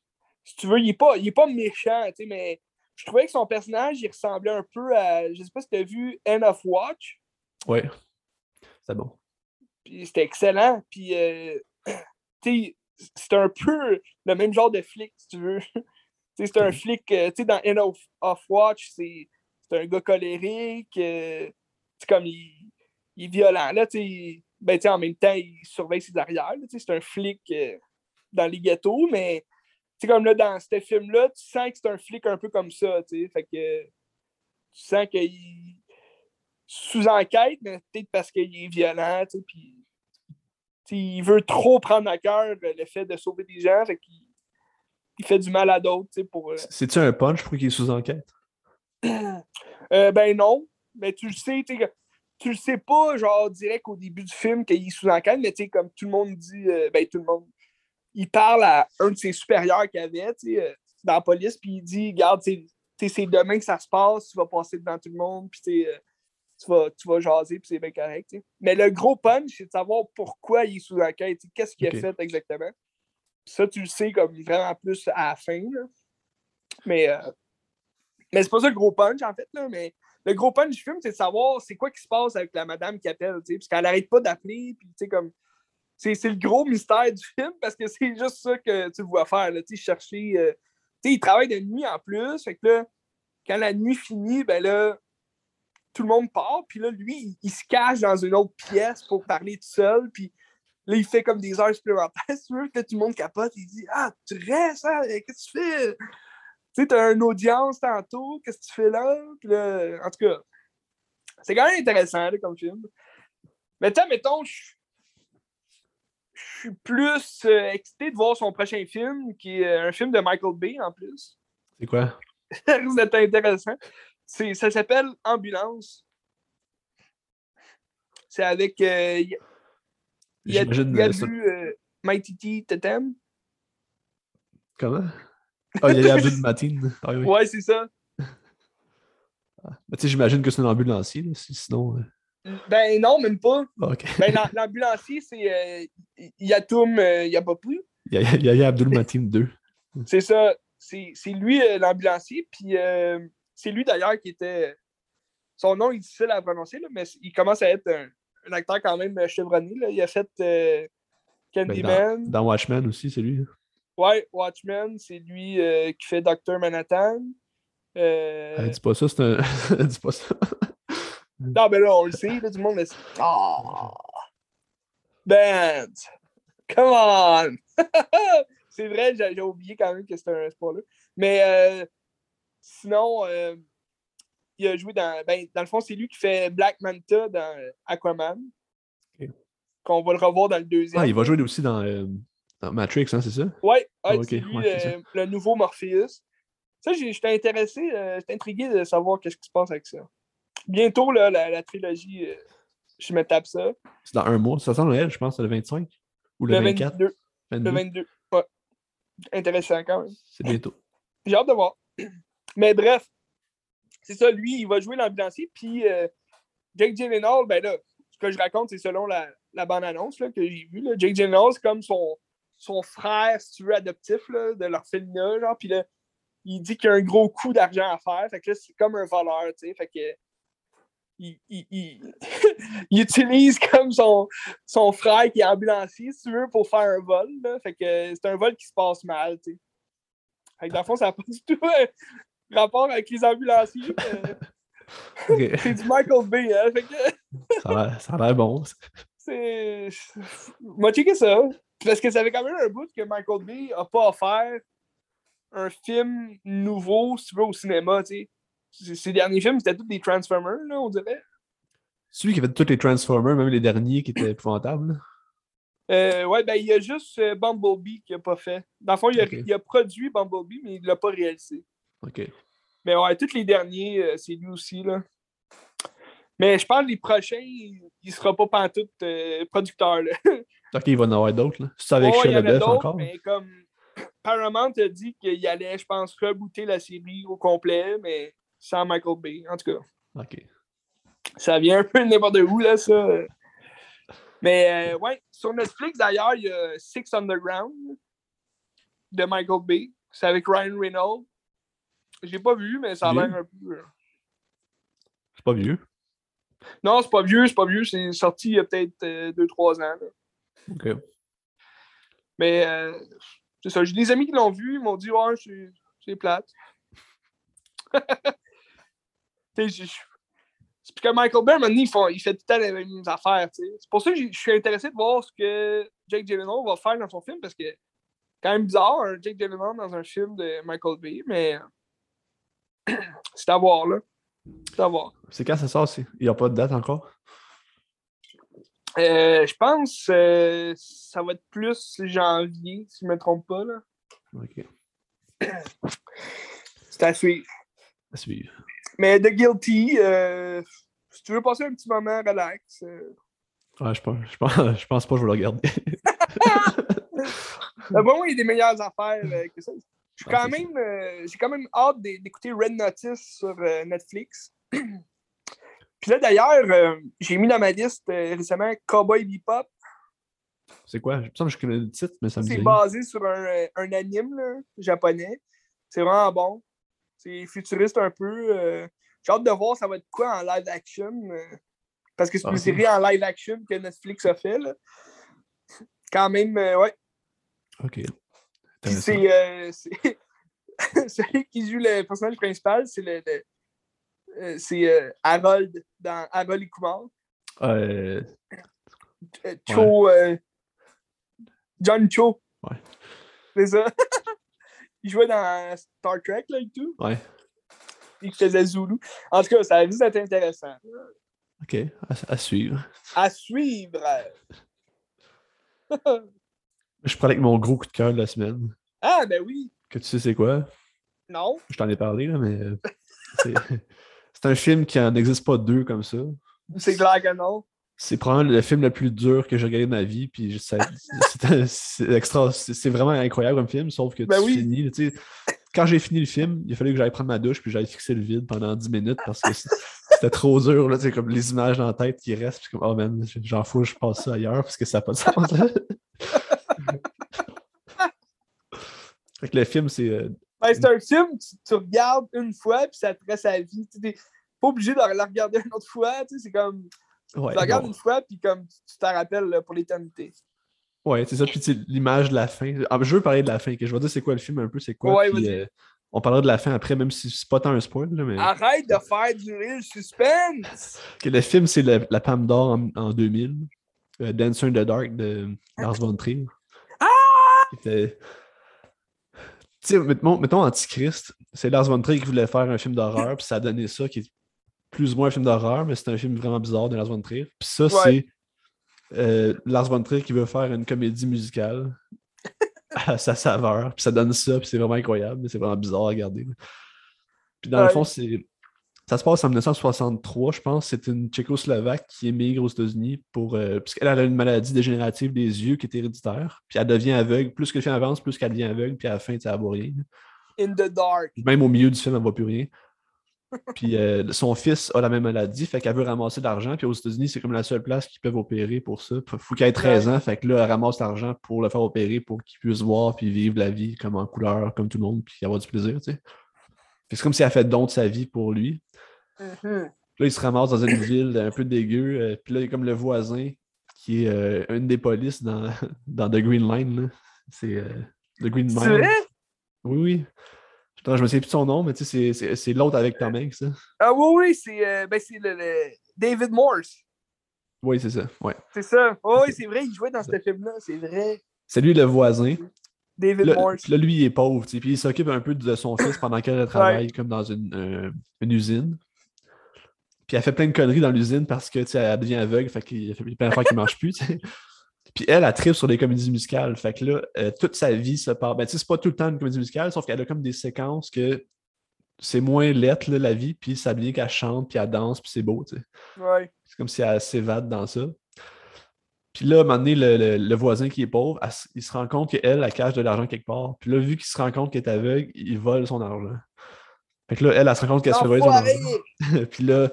tu veux, il n'est pas, pas méchant, mais je trouvais que son personnage, il ressemblait un peu à. Je sais pas si tu as vu End of Watch. Oui. C'est bon. Puis c'était excellent. Puis, euh, c'est un peu le même genre de flic, si tu veux. c'est un flic, euh, tu sais, dans End of, Watch, c'est un gars colérique. Euh, comme il il est violent. Là, ben, en même temps, il surveille ses arrières. C'est un flic euh, dans les ghettos, mais comme là, dans ce film-là, tu sens que c'est un flic un peu comme ça. Fait que tu sens qu'il sous-enquête, mais peut-être parce qu'il est violent, puis il veut trop prendre à cœur le fait de sauver des gens, fait qu'il il fait du mal à d'autres. pour. Euh, C'est-tu un punch pour qu'il est sous-enquête? Euh, ben non. Mais tu le sais, tu le sais pas, genre, direct au début du film qu'il est sous enquête, mais tu sais, comme tout le monde dit, euh, ben tout le monde, il parle à un de ses supérieurs qu'il avait, tu sais, euh, dans la police, puis il dit, regarde, c'est demain que ça se passe, tu vas passer devant tout le monde, puis euh, tu vas, tu vas jaser, puis c'est bien correct, Mais le gros punch, c'est de savoir pourquoi il est sous enquête, qu'est-ce qu'il a fait exactement. ça, tu le sais comme vraiment plus à la fin, là. Mais, mais c'est pas ça le gros punch, en fait, là, mais le gros punch du film, c'est de savoir c'est quoi qui se passe avec la madame qui appelle, parce qu'elle n'arrête pas d'appeler, puis tu sais, comme. C'est le gros mystère du film parce que c'est juste ça que tu vois faire, là, chercher. Euh, tu sais, il travaille de nuit en plus, fait que là, quand la nuit finit, ben là, tout le monde part, puis là, lui, il, se cache dans une autre pièce pour parler tout seul, puis là, il fait comme des heures supplémentaires, tu veux, que tout le monde capote, il dit Ah, tu restes, hein? qu'est-ce que tu fais tu sais, t'as une audience tantôt, qu'est-ce que tu fais là? en tout cas, c'est quand même intéressant comme film. Mais tu mettons, je suis plus euh, excité de voir son prochain film, qui est un film de Michael Bay en plus. C'est quoi? ça risque d'être intéressant. Ça s'appelle Ambulance. C'est avec. Euh, il y a, y a vu euh, Mighty T Totem. Comment? Ah, il y a Abdul Matin. Ah, oui. Ouais, c'est ça. Ah, j'imagine que c'est un ambulancier, sinon. Euh. Ben non, même pas. Ah, ben, l'ambulancier, c'est euh, Yatoum euh, Yapapu. Il y a, y a Abdul Matin 2. C'est ça. C'est lui euh, l'ambulancier. Puis c'est lui d'ailleurs qui était. Son nom est difficile à prononcer, là, mais il commence à être un, acteur quand même chevronné. Là. Il a fait Candyman. Ben, dans, Watchmen aussi, c'est lui. Ouais, Watchmen, c'est lui euh, qui fait Dr. Manhattan. Euh... dis pas ça, c'est un. dis pas ça. non, mais là, on le sait, là, tout le monde le sait. Oh! Ben! Come on! c'est vrai, j'ai oublié quand même que c'était un spoiler. Mais euh, Sinon, euh, il a joué dans. Ben, dans le fond, c'est lui qui fait Black Manta dans Aquaman. Qu'on va le revoir dans le deuxième. Ah, il va jouer aussi dans, euh, dans Matrix, hein, c'est ça? Ouais, Ah, ouais, lui, c'est euh, le nouveau Morpheus. Ça, j'étais intéressé, euh, j'étais intrigué de savoir qu'est-ce qui se passe avec ça. Bientôt, là, la, la trilogie, euh, je me tape ça. C'est dans un mois. Ça sent Noël, je pense, c'est le 25 ou le, Le 24. 22. 22. Le 22. Ouais. Intéressant quand même. C'est bientôt. J'ai hâte de voir. Mais bref, c'est ça, lui, il va jouer l'ambulancier. Puis euh, Jake Gyllenhaal, ben là, ce que je raconte, c'est selon la, la bande-annonce que j'ai vue. Jake Gyllenhaal, c'est comme son, son frère, si tu veux, adoptif là, de l'orphelinat. Genre, puis là, il dit qu'il y a un gros coup d'argent à faire. Fait que là, c'est comme un voleur, tu sais. Fait que. Il, il- il- il utilise comme son, son frère qui est ambulancier, si tu veux, pour faire un vol. là. Fait que c'est un vol qui se passe mal, tu sais. Fait que dans le fond, ça n'a pas du tout euh, rapport avec les ambulanciers. euh, c'est du Michael Bay, hein. Fait que ça, a l'air- bon. c'est. Moi, checker ça. Parce que ça fait quand même un bout que Michael Bay n'a pas offert un film nouveau, si tu veux, au cinéma, tu sais. Ces derniers films, c'était tous des Transformers, là, on dirait. Celui qui a fait tous les Transformers, même les derniers qui étaient épouvantables. Euh, ouais, ben, il y a juste euh, Bumblebee qui n'a pas fait. Dans le fond, a, il a produit Bumblebee, mais il ne l'a pas réalisé. Ok. Mais ouais, tous les derniers, euh, c'est lui aussi, là. Mais je pense que les prochains, il ne sera pas pantoute euh, producteur, là. Ok, il va en avoir d'autres. là. C'est avec y Shia LaBeouf encore. mais comme Paramount a dit qu'il allait, je pense, rebooter la série au complet, mais sans Michael Bay. En tout cas, Ok. ça vient un peu de n'importe où, là, ça. Mais euh, ouais, sur Netflix, d'ailleurs, il y a Six Underground de Michael Bay. C'est avec Ryan Reynolds. Je l'ai pas vu, mais ça a l'air un peu. euh, C'est pas vieux. Non, c'est pas vieux, c'est pas vieux. C'est sorti il y a peut-être 2-3 ans. là. Ok. Mais euh, c'est ça. J'ai des amis qui l'ont vu, ils m'ont dit Ouais, c'est- c'est plate. C'est parce que Michael Bay, maintenant, il, font- il fait tout le temps les mêmes affaires. C'est pour ça que je suis intéressé de voir ce que Jake Gyllenhaal va faire dans son film, parce que c'est quand même bizarre, un Jake Gyllenhaal dans un film de Michael Bay, mais c'est à voir, là. C'est à voir. C'est quand ça sort? Il n'y a pas de date encore? Euh, je pense que ça va être plus janvier, si je ne me trompe pas. là. Ok. C'est à suivre. À suivre. Mais The Guilty, euh, si tu veux passer un petit moment relax, euh, Ouais, je, pense, je, pense, je pense pas que je vais le regarder. moi, il y a des meilleures affaires euh, que ça. Je suis quand même, euh, j'ai quand même hâte d'é- d'écouter Red Notice sur euh, Netflix. Puis là, d'ailleurs, euh, j'ai mis dans ma liste euh, récemment Cowboy Bebop. C'est quoi? Il me que je connais le titre, mais ça me C'est basé sur un, euh, un anime là, japonais. C'est vraiment bon. C'est futuriste un peu. euh, J'ai hâte de voir ça va être quoi en live action. parce que c'est une Ah, série en live action que Netflix a fait. Là. Quand même, ouais. Ok. C'est. c'est- Celui qui joue le personnage principal, c'est le. le- c'est euh, Harold dans Harold et Kumar. Euh, Euh, Cho. euh, John Cho. Ouais. C'est ça. Il jouait dans Star Trek là, et tout. ouais. Il faisait Zulu. En tout cas, ça a juste été intéressant. Ok. À, à suivre. À suivre. Je prends avec mon gros coup de cœur de la semaine. Ah, ben oui. Que tu sais c'est quoi? Non. Je t'en ai parlé, là, mais euh, c'est un film qui en existe pas deux comme ça. C'est clair que non. C'est probablement le film le plus dur que j'ai regardé de ma vie. Puis c'est extra. C'est vraiment incroyable comme film, sauf que Ben tu oui. finis. là, tu sais, Quand j'ai fini le film, il a fallu que j'aille prendre ma douche puis j'aille fixer le vide pendant 10 minutes parce que c'était trop dur. Là, comme les images dans la tête qui restent. Puis comme, oh man, j'en fous, je passe ça ailleurs parce que ça n'a pas de sens. fait que le film, c'est. Ben, c'est un film, tu, tu regardes une fois, puis ça te reste à vie. Tu n'es pas obligé de la regarder une autre fois. tu sais, C'est comme. ouais, tu la regardes bon. une fois, puis comme tu t'en rappelles là, pour l'éternité. Ouais, c'est ça. Puis tu sais, l'image de la fin. Ah, je veux parler de la fin. Que je vais dire c'est quoi le film un peu, c'est quoi. Ouais, puis, euh, on parlera de la fin après, même si c'est pas tant un spoil. Là, mais... Arrête de faire durer le suspense! Que le film, c'est la Palme d'Or en, en 2000. euh, Dancer in the Dark de Lars von Trier. Ah! Était- sais, mettons, mettons Antichrist, c'est Lars von Trier qui voulait faire un film d'horreur, puis ça a donné ça, qui est plus ou moins un film d'horreur, mais c'est un film vraiment bizarre de Lars von Trier. Puis ça, c'est euh, Lars von Trier qui veut faire une comédie musicale à sa saveur, puis ça donne ça, puis c'est vraiment incroyable, mais c'est vraiment bizarre à regarder. Puis dans le fond, c'est ça se passe en 1963, je pense. C'est une Tchécoslovaque qui émigre aux États-Unis pour. Euh, puisqu'elle a une maladie dégénérative des yeux qui est héréditaire. Puis elle devient aveugle. Plus que le film avance, plus qu'elle devient aveugle. Puis à la fin, elle ne voit rien. In the dark. Même au milieu du film, elle ne voit plus rien. Puis euh, son fils a la même maladie, fait qu'elle veut ramasser de l'argent. Puis aux États-Unis, c'est comme la seule place qu'ils peuvent opérer pour ça. Il faut qu'elle ait 13 ans, fait que là, elle ramasse l'argent pour le faire opérer pour qu'il puisse voir puis vivre la vie comme en couleur, comme tout le monde, puis avoir du plaisir, tu sais. C'est comme si elle fait don de sa vie pour lui. Mm-hmm. Là, il se ramasse dans une ville un peu dégueu. Euh, puis là, il y a comme le voisin qui est euh, une des polices dans, dans The Green Line. C'est euh, The Green Line. Oui, oui. Je me souviens plus de son nom, mais tu sais, c'est l'autre avec Tom Hanks. Ah oui, oui, c'est ben, le, David Morse. Oui, c'est ça. Ouais. C'est ça. Oh, oui, c'est vrai, il jouait dans ce film-là, c'est vrai. C'est lui le voisin. David Morse. Puis là, lui, il est pauvre, puis il s'occupe un peu de son fils pendant qu'elle travaille comme dans une, une usine. Puis elle fait plein de conneries dans l'usine parce que elle devient aveugle, fait qu'il fait plein d'affaires qui ne marchent plus. Puis elle, elle tripe sur des comédies musicales. Fait que là, euh, toute sa vie se part. Ben, tu sais, c'est pas tout le temps une comédie musicale, sauf qu'elle a comme des séquences que c'est moins lettre, la vie, puis ça bien qu'elle chante, puis elle danse, puis c'est beau, tu sais. Ouais. C'est comme si elle s'évade dans ça. Puis là, à un moment donné, le, voisin qui est pauvre, il se rend compte qu'elle, elle cache de l'argent quelque part. Puis là, vu qu'il se rend compte qu'elle est aveugle, il vole son argent. Fait que là, elle, elle, se rend compte qu'elle se fait voler son argent. puis là,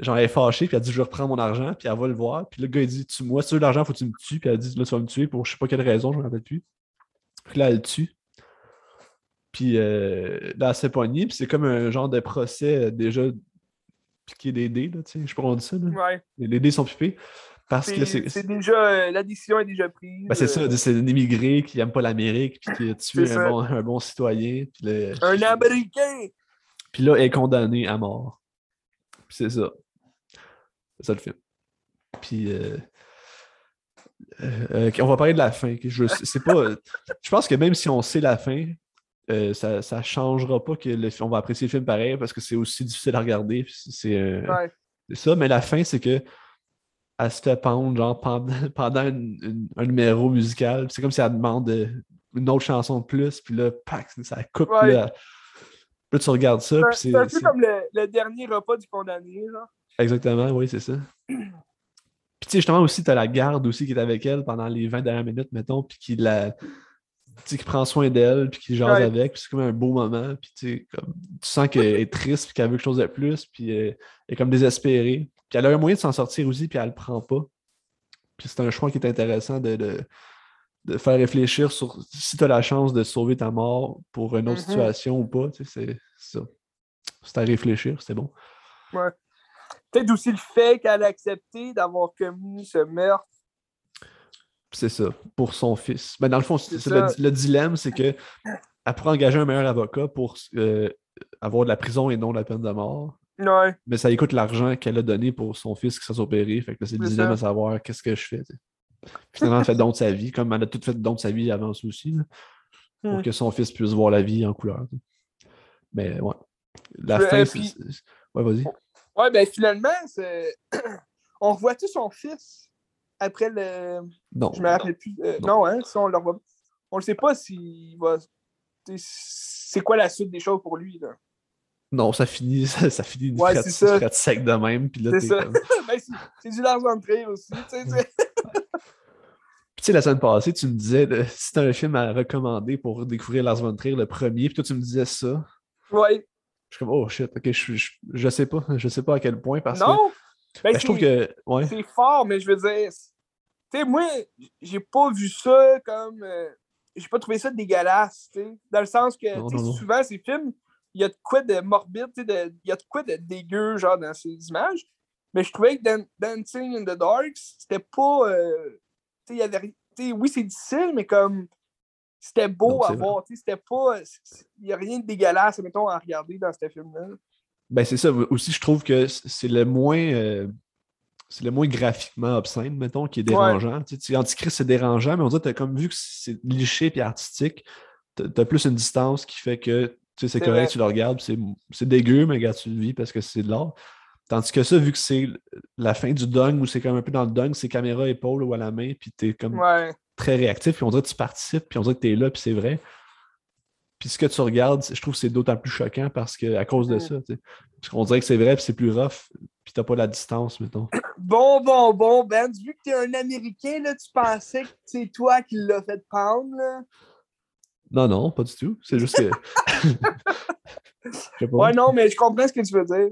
genre, elle est fâchée, puis elle dit Je reprends mon argent, puis elle va le voir. Puis le gars, il dit tu, Moi, tu veux l'argent, faut que tu me tues. Puis elle dit Là, tu vas me tuer pour je sais pas quelle raison, je me rappelle plus. Puis là, elle le tue. Puis euh, là, elle s'est poignée, puis c'est comme un genre de procès euh, déjà piqué des dés, là, tu sais, je ça. Là. Ouais. Les dés sont pipés. Parce que c'est. déjà. Euh, la décision est déjà prise. Ben, c'est ça, c'est un immigré qui n'aime pas l'Amérique, puis qui a tué un bon, un bon, citoyen. Puis un Américain! Puis là, elle est condamné à mort. Puis c'est ça. C'est ça le film. Puis. Euh, euh, on va parler de la fin. Je, c'est pas, je pense que même si on sait la fin, euh, ça ne changera pas que le, on va apprécier le film pareil parce que c'est aussi difficile à regarder. C'est, ça, mais la fin, c'est que elle se fait pendre genre, pendant, pendant un numéro musical. C'est comme si elle demande une autre chanson de plus, puis là, ça coupe. Là, tu regardes ça. C'est un peu comme le, le, dernier repas du condamné. Genre. Exactement, oui, c'est ça. Puis tu sais, justement aussi, tu as la garde aussi qui est avec elle pendant les 20 dernières minutes, mettons, puis qui la. qui prend soin d'elle, puis qui jase avec, puis c'est comme un beau moment, puis tu comme, tu sens qu'elle est triste, puis qu'elle veut quelque chose de plus, puis elle est comme désespérée. Puis elle a un moyen de s'en sortir aussi, puis elle le prend pas. Puis c'est un choix qui est intéressant de, de, faire réfléchir sur si tu as la chance de sauver ta mort pour une autre mm-hmm. situation ou pas, tu sais, c'est ça. C'est à réfléchir, c'est bon. Ouais. Peut-être aussi le fait qu'elle a accepté d'avoir commis ce meurtre. C'est ça, pour son fils. Mais ben, dans le fond, le, dilemme, c'est que elle pourrait engager un meilleur avocat pour euh, avoir de la prison et non de la peine de mort. Ouais. Mais ça écoute l'argent qu'elle a donné pour son fils qui s'est opéré. Fait que c'est le dilemme à savoir qu'est-ce que je fais. Finalement, elle fait don de sa vie, comme elle a tout fait don de sa vie avant aussi, pour hmm. que son fils puisse voir la vie en couleur. Mais ouais. La fin, c'est. Ouais, vas-y. Ouais, ben finalement, on revoit-tu son fils après le. Non. Je me rappelle plus. Euh, non. hein, on le revoit. On ne sait pas s'il va. C'est quoi la suite des choses pour lui, là. Non, ça finit, ça, ça finit une ouais, frette, sec de même. C'est ça. Ben, c'est du large d'entrée aussi. Tu sais, Puis, tu sais, la semaine passée, tu me disais si t'as un film à recommander pour découvrir Lars von Trier, le premier, puis toi, tu me disais ça. Ouais. Je suis comme, oh shit, ok, je, je, je, sais pas, je sais pas à quel point parce non, que. Ben, je trouve que. Ouais. C'est fort, mais je veux dire. Tu sais, moi, j'ai pas vu ça comme. Euh, j'ai pas trouvé ça dégueulasse, tu sais. Dans le sens que, souvent, ces films, il y a de quoi de morbide, il y a de quoi de dégueu, genre, dans ces images. Mais je trouvais que Dancing in the Dark, c'était pas. Euh, tu sais, il y avait. oui, c'est difficile, mais comme c'était beau à voir. C'était pas. Il n'y a rien de dégueulasse, mettons, à regarder dans ce film-là. Ben, c'est ça. Aussi, je trouve que c'est le moins. Euh, c'est le moins graphiquement obscène, mettons, qui est dérangeant. Ouais. Tu sais, Antichrist, c'est dérangeant, mais on dirait que tu as comme vu que c'est liché et artistique. t'as t'as plus une distance qui fait que tu sais, c'est correct, vrai. tu le regardes, c'est c'est dégueu, mais regarde, tu le vis parce que c'est de l'art. Tandis que ça, vu que c'est la fin du dunk, où c'est comme un peu dans le dunk, c'est caméra épaule ou à la main, puis t'es comme Ouais. Très réactif, puis on dirait que tu participes, puis on dirait que t'es là, puis c'est vrai. Puis ce que tu regardes, je trouve que c'est d'autant plus choquant parce que à cause de Mm. ça, tu sais. Parce qu'on dirait que c'est vrai, puis c'est plus rough, puis t'as pas la distance, mettons. Bon, bon, bon, Ben, vu que t'es un Américain, là, tu pensais que c'est toi qui l'as fait prendre, là? Non, non, pas du tout. C'est juste que. Ouais, non, mais je comprends ce que tu veux dire.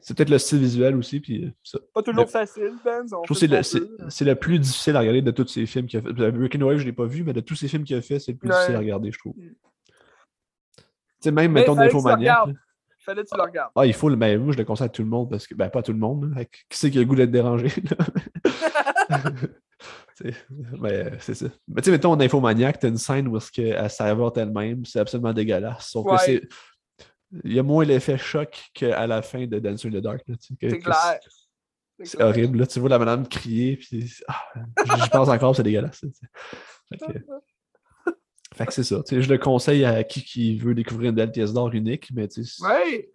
C'est peut-être le style visuel aussi, puis euh, ça. Pas toujours Le- facile, Ben. Je trouve que c'est ce le, plus difficile à regarder de tous ces films qu'il a fait. Breaking Away, je ne l'ai pas vu, mais de tous ces films qu'il a fait, c'est le plus Ouais. difficile à regarder, je trouve. Mm. Tu sais, même, Mais mettons, que là. Fallait que tu le regardes. Ah, il faut le. Ben, moi, je le conseille à tout le monde parce que. Ben, pas à tout le monde. là. Qui c'est qui a le goût d'être dérangé? sais, ben, c'est ça. Mais tu sais, mettons, en Infomaniac, t'as une scène où est-ce qu'elle s'invente elle-même, c'est absolument dégueulasse. Sauf Ouais. que c'est. Il y a moins l'effet choc qu'à la fin de Dancer in the Dark. C'est clair. C'est horrible. Là. Tu vois la madame crier, puis ah, j'y pense encore, c'est dégueulasse. Fait que, c'est ça. Je le conseille à qui, qui veut découvrir une belle pièce d'art unique, mais Ouais.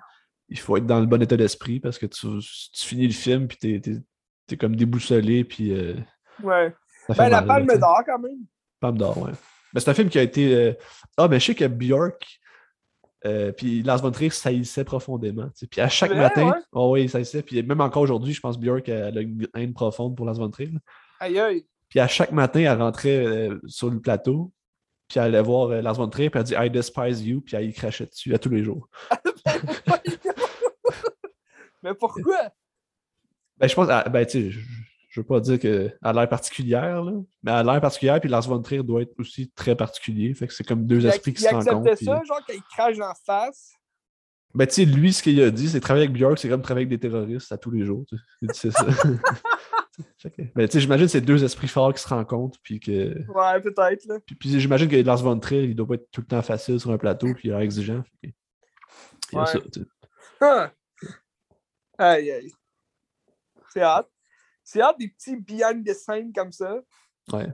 il faut être dans le bon état d'esprit parce que tu, tu finis le film, puis t'es, t'es comme déboussolé, puis euh, Ouais. Ben, la palme d'or, quand même. Palme d'or, ouais. Mais c'est un film qui a été. euh, Ah, mais je sais que Björk, euh, puis Lars von Trier saillissait profondément. Puis à chaque matin, ouais? oh oui, il saillissait. Puis même encore aujourd'hui, je pense Björk elle a une haine profonde pour Lars von Trier. Aïe, aïe. Puis à chaque matin, elle rentrait euh, sur le plateau, puis elle allait voir euh, Lars von Trier, puis elle dit I despise you, puis elle y crachait dessus à tous les jours. Mais pourquoi? Ben, je pense, ah, ben, tu sais, je, veux pas dire qu'elle a l'air particulière, là, mais elle a l'air particulière, puis Lars von Trier doit être aussi très particulier. Fait que c'est comme deux Il, esprits qui il se rencontrent. acceptait puis- ça, genre, qu'il crache dans la face? Ben, tu sais, lui, ce qu'il a dit, c'est travailler avec Björk, c'est comme travailler avec des terroristes à tous les jours. Il dit, C'est ça. Ben, tu sais, j'imagine que c'est deux esprits forts qui se rencontrent, puis que. Ouais, peut-être, là. Puis, puis j'imagine que Lars von Trier, il doit pas être tout le temps facile sur un plateau, puis il est exigeant. Fait que- Il y a Ouais. ça. Ah. Aïe, aïe. C'est hâte. C'est hâte des petits behind the scenes comme ça. Ouais.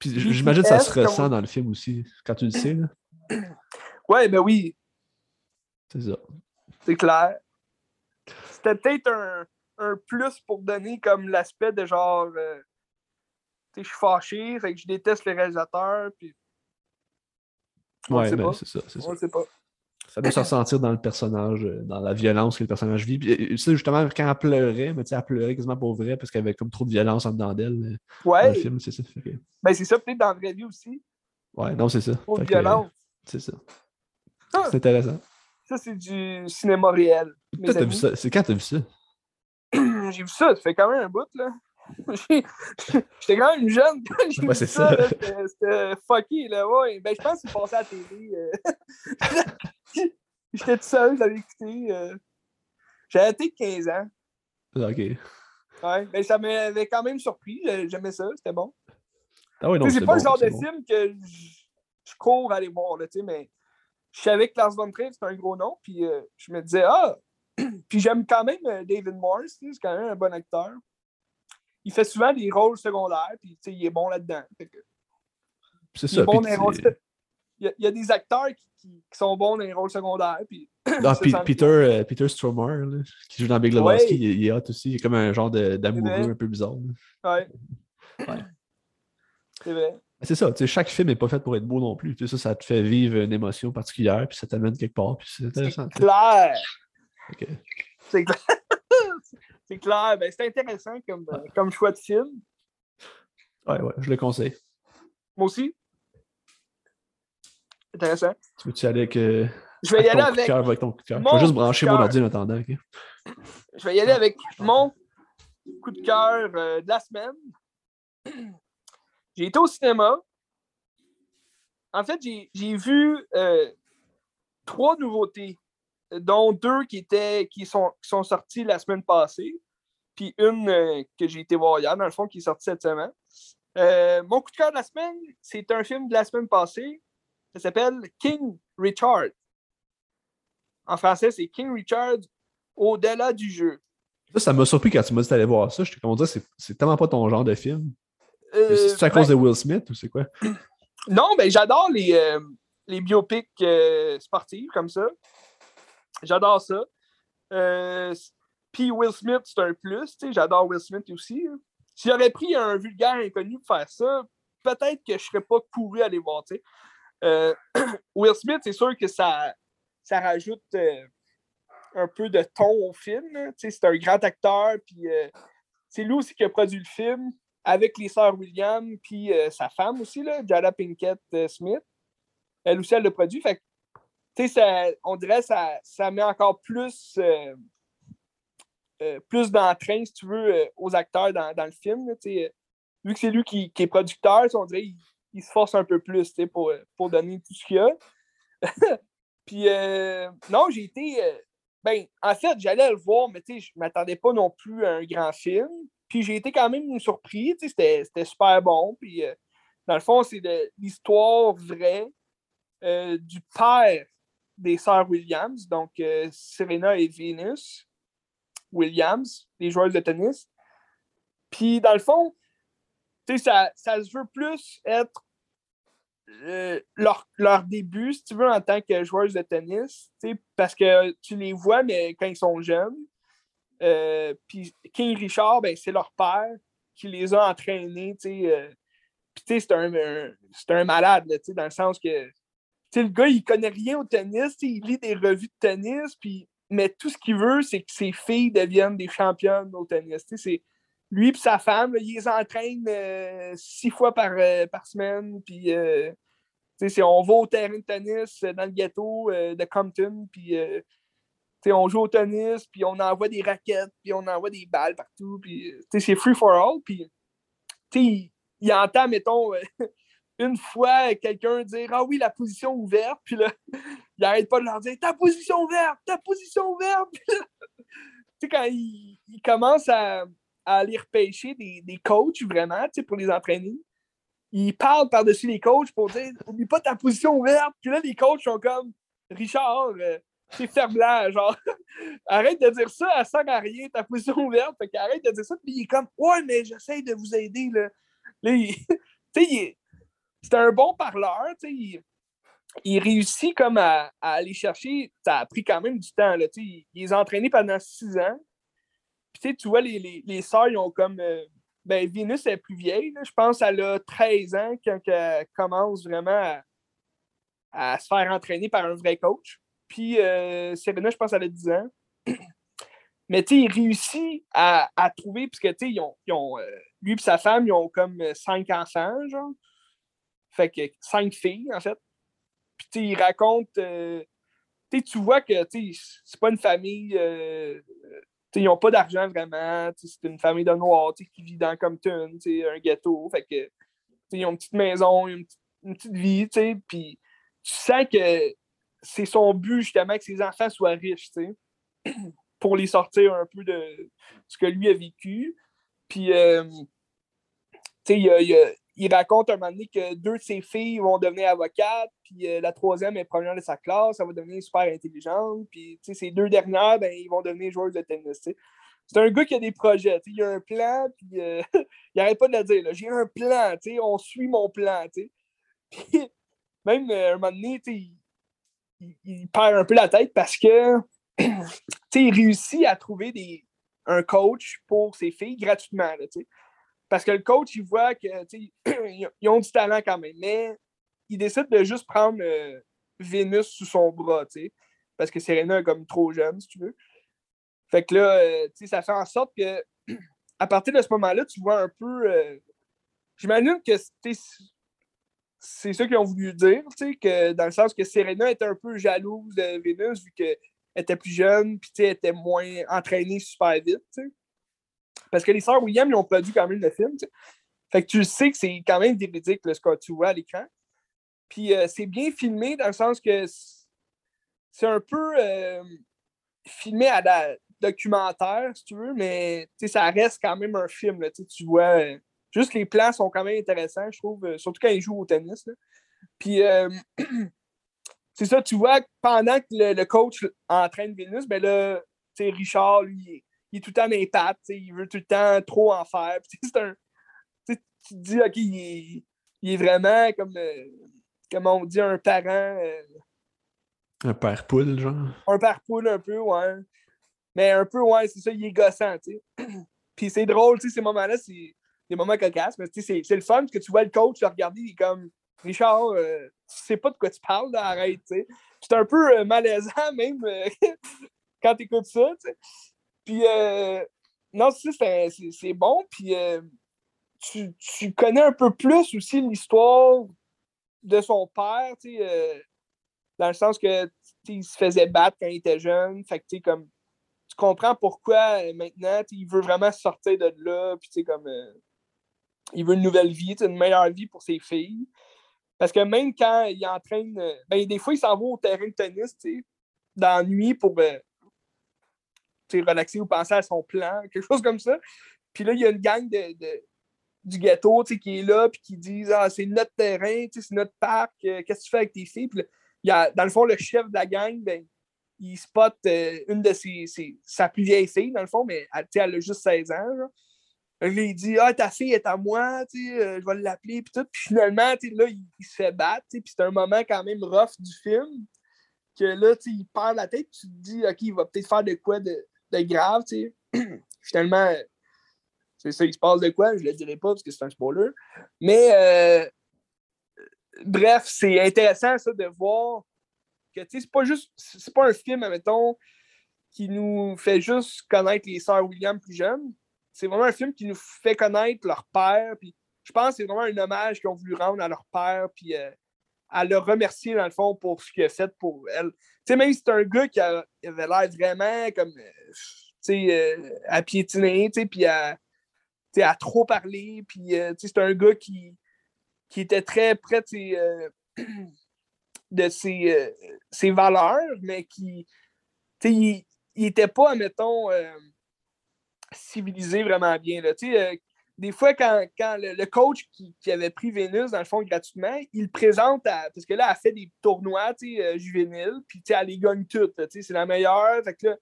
Puis j'imagine que ça se comme- ressent dans le film aussi, quand tu le sais, là. Ouais, ben oui, C'est ça. c'est clair. C'était peut-être un, un plus pour donner comme l'aspect de genre. euh, tu sais, je suis fâché, fait que je déteste les réalisateurs, puis On Ouais, ben, c'est ça, c'est ça. on sait pas. Ça doit se ressentir dans le personnage, euh, dans la violence que le personnage vit. Puis, euh, ça, justement, quand elle pleurait, mais tu sais, elle pleurait quasiment pour vrai parce qu'il y avait comme trop de violence en dedans d'elle euh, dans Ouais, le film, c'est ça. Que- ben c'est ça peut-être dans la vraie vie aussi. Ouais, non, c'est ça. Trop de euh, violence. C'est ça. Ah. C'est intéressant. Ça, c'est du cinéma réel. mes vu ça? C'est quand t'as vu ça? J'ai vu ça, ça fait quand même un bout, là. J'étais quand même jeune quand j'ai Ouais, vu c'est ça. C'était fucké, là. Ouais. Ben, je pense qu'il passait à la télé. euh. J'étais tout seul, j'avais écouté. euh. J'avais été 15 ans. Ah, Ok. Ouais. Ben, ça m'avait quand même surpris. J'ai- J'aimais ça, c'était bon. Ah oui, non, c'est pas bon, le genre de bon. film que je cours à aller voir, là, tu sais, mais je savais que Lars von Trier, c'était un gros nom, puis euh, je me disais, ah! puis j'aime quand même David Morse, sais, c'est quand même un bon acteur. Il fait souvent des rôles secondaires, puis il est bon là-dedans. C'est ça. bon il, y a, des acteurs qui, qui- qui sont bons dans les rôles secondaires, puis Ah, Peter, euh, Peter Stromer, là, qui joue dans Big Lebowski, Ouais. il, est- il est hot aussi. Il est comme un genre d'amoureux un peu bizarre. là. ouais. Ouais. C'est vrai. C'est ça, chaque film n'est pas fait pour être beau non plus. Ça, ça te fait vivre une émotion particulière, puis ça t'amène quelque part, puis c'est intéressant. Clair! Que- C'est clair. C'est clair. Ben, c'est intéressant comme, euh, comme choix de film. Ouais, ouais, je le conseille. Moi aussi. Intéressant. Tu veux-tu aller avec, euh, Je vais y aller de avec. cœur, avec ton coup de cœur? Je vais juste brancher mon ordi en attendant. Je vais y aller avec mon coup de cœur euh, de la semaine. J'ai été au cinéma. En fait, j'ai j'ai vu euh, trois nouveautés, dont deux qui, étaient, qui, sont, qui sont sorties la semaine passée, puis une euh, que j'ai été voir hier, dans le fond, qui est sortie cette semaine. Euh, mon coup de cœur de la semaine, c'est un film de la semaine passée. Ça s'appelle King Richard. En français, c'est King Richard au-delà du jeu. Ça, ça m'a surpris quand tu m'as dit d'aller voir ça. J'étais comme on dirait, c'est- c'est tellement pas ton genre de film. Euh, C'est à ben, cause de Will Smith ou c'est quoi? Non, ben j'adore les, euh, les biopics euh, sportifs comme ça. J'adore ça. Euh, puis Will Smith, c'est un plus. J'adore Will Smith aussi. Hein. Si j'aurais pris un vulgaire inconnu pour faire ça, peut-être que je ne serais pas couru à aller voir. Euh, Will Smith, c'est sûr que ça, ça rajoute un peu de ton au film. C'est un grand acteur. Puis c'est lui aussi qui a produit le film avec les sœurs William, puis sa femme aussi, là, Jada Pinkett Smith elle aussi, elle le produit. Fait on dirait que ça, ça met encore plus, euh, euh, plus d'entrain, si tu veux, euh, aux acteurs dans, le film. vu que c'est lui qui, est producteur, on dirait qu'il se force un peu plus pour, pour donner tout ce qu'il a. Puis, non, j'ai été. ben, en fait, j'allais le voir, mais je ne m'attendais pas non plus à un grand film. Puis, j'ai été quand même surpris. C'était super bon. Puis, dans le fond, c'est l'histoire vraie du père des sœurs Williams, donc euh, Serena et Venus Williams, les joueuses de tennis. Puis, dans le fond, ça, ça se veut plus être euh, leur, leur, début, si tu veux, en tant que joueuse de tennis, parce que tu les vois, mais quand ils sont jeunes. puis King Richard, ben, c'est leur père qui les a entraînés. puis c'est un, un, malade, dans le sens que le gars, il connaît rien au tennis, il lit des revues de tennis, puis, mais tout ce qu'il veut, c'est que ses filles deviennent des championnes au tennis. C'est, lui et sa femme, ils entraînent euh, six fois par, euh, semaine, puis euh, on va au terrain de tennis dans le ghetto de Compton, puis on joue au tennis, puis on envoie des raquettes, puis on envoie des balles partout, c'est free for all, puis il, il entend, mettons, une fois quelqu'un dire Ah oui, la position ouverte, puis là, il arrête pas de leur dire Ta position ouverte, ta position ouverte. tu sais, quand il, il commence à, à, aller repêcher des, des coachs vraiment, tu sais, pour les entraîner, il parle par-dessus les coachs pour dire Oublie pas ta position ouverte. Puis là, les coachs sont comme Richard, euh, c'est ferme-là, genre, arrête de dire ça, à sert à rien, ta position ouverte. Fait qu'arrête de dire ça, puis il est comme Ouais, mais j'essaie de vous aider, là. Tu sais, c'est un bon parleur. Il, il, réussit comme à, aller chercher. Ça a pris quand même du temps. Là, il, il les a entraînés pendant six ans. Puis, tu vois, les, les, les sœurs, ils ont comme. Euh, ben, Venus est plus vieille. Je pense qu'elle a 13 ans quand elle commence vraiment à, se faire entraîner par un vrai coach. Puis euh, Serena, je pense qu'elle a 10 ans. Mais tu il réussit à, à trouver, puisque tu sais, ils ont, euh, lui et sa femme, ils ont comme cinq enfants, genre. Fait que cinq filles, en fait. Puis, il raconte. Euh, tu vois que c'est pas une famille. Euh, ils n'ont pas d'argent vraiment. C'est une famille de noirs qui vit dans Compton, un ghetto. Fait que, ils ont une petite maison, une petite, une petite vie. Puis tu sens que c'est son but, justement, que ses enfants soient riches. pour les sortir un peu de ce que lui a vécu. Puis, euh, il y a, il raconte un moment donné que deux de ses filles vont devenir avocates, puis euh, la troisième est première de sa classe, elle va devenir super intelligente, puis ces deux dernières, ben, ils vont devenir joueurs de tennis. C'est un gars qui a des projets, il a un plan, puis euh, il n'arrête pas de le dire. J'ai un plan, on suit mon plan. Puis, même euh, un moment donné, il, perd un peu la tête parce que il réussit à trouver un coach pour ses filles gratuitement. Parce que le coach, il voit qu'ils ont du talent quand même, mais il décide de juste prendre euh, Vénus sous son bras, parce que Serena est comme trop jeune, si tu veux. Fait que là, euh, ça fait en sorte que à partir de ce moment-là, tu vois un peu. Euh, j'imagine que c'est ça qu'ils ont voulu dire, que dans le sens que Serena était un peu jalouse de Vénus vu qu'elle était plus jeune, puis elle était moins entraînée super vite. Parce que les sœurs William, ils ont produit quand même le film. Fait que tu sais que c'est quand même véridique ce que tu vois à l'écran. Puis euh, c'est bien filmé dans le sens que c'est un peu euh, filmé à la documentaire, si tu veux, mais ça reste quand même un film. Tu vois, euh, juste les plans sont quand même intéressants, je trouve, surtout quand ils jouent au tennis. Puis c'est ça, tu vois, pendant que le, coach entraîne Vénus, ben là, Richard, lui, il est tout le temps dans les pattes, il veut tout le temps trop en faire. C'est un, tu te dis, OK, il est, vraiment comme. Euh, comment on dit, un parent. euh, Un père poule, genre. un père poule un peu, ouais. Mais un peu, ouais, c'est ça, il est gossant, tu sais. Puis c'est drôle, tu sais, ces moments-là, c'est des moments cocasses, mais tu sais, c'est- c'est le fun parce que tu vois le coach le regarder, il est comme Richard, euh, tu sais pas de quoi tu parles, là, arrête, tu sais. C'est un peu euh, malaisant, même euh, quand tu écoutes ça, tu sais. Puis, euh, non, c'est- bon, puis euh, tu, connais un peu plus aussi l'histoire de son père, tu euh, dans le sens que il se faisait battre quand il était jeune. Fait que comme tu comprends pourquoi maintenant il veut vraiment sortir de là. Puis comme il veut une nouvelle vie, une meilleure vie pour ses filles. Parce que même quand il entraîne, ben, des fois il s'en va au terrain de tennis, tu sais, dans nuit pour relaxer ou penser à son plan, quelque chose comme ça. Puis là, il y a une gang de, de- du ghetto qui est là, puis qui disent Ah, c'est notre terrain, c'est notre parc, euh, qu'est-ce que tu fais avec tes filles? Puis y a, dans le fond, le chef de la gang, ben, il spot euh, une de ses, ses- sa plus vieille fille, dans le fond, mais elle, elle a juste 16 ans. Là, il dit Ah, ta fille est à moi, euh, je vais l'appeler, puis tout. Puis finalement, là, il, se fait battre, puis c'est un moment quand même rough du film, que là, il perd la tête, tu te dis Ok, il va peut-être faire de quoi de, de grave, tu sais. finalement, c'est ça, il se passe de quoi, je le dirai pas parce que c'est un spoiler. Mais euh, bref, c'est intéressant ça de voir que tu sais, c'est pas juste c'est pas un film, admettons, qui nous fait juste connaître les sœurs William plus jeunes. C'est vraiment un film qui nous fait connaître leur père. Puis je pense que c'est vraiment un hommage qu'ils ont voulu rendre à leur père, puis euh, à le remercier dans le fond pour ce qu'il a fait pour elle. Sais, même si c'est un gars qui avait l'air vraiment comme euh, tu sais, euh, à piétiner, tu sais, puis à, à trop parler, puis euh, tu sais, c'est un gars qui, qui était très près de ses, ses valeurs, mais qui, tu sais, il, il était pas, admettons, civilisé vraiment bien. Tu sais, des fois, quand, le, coach qui, avait pris Vénus, dans le fond, gratuitement, il présente à. Parce que là, elle fait des tournois tu sais, euh, juvéniles, puis tu elle les gagne toutes. tu sais, C'est la meilleure. Fait que là,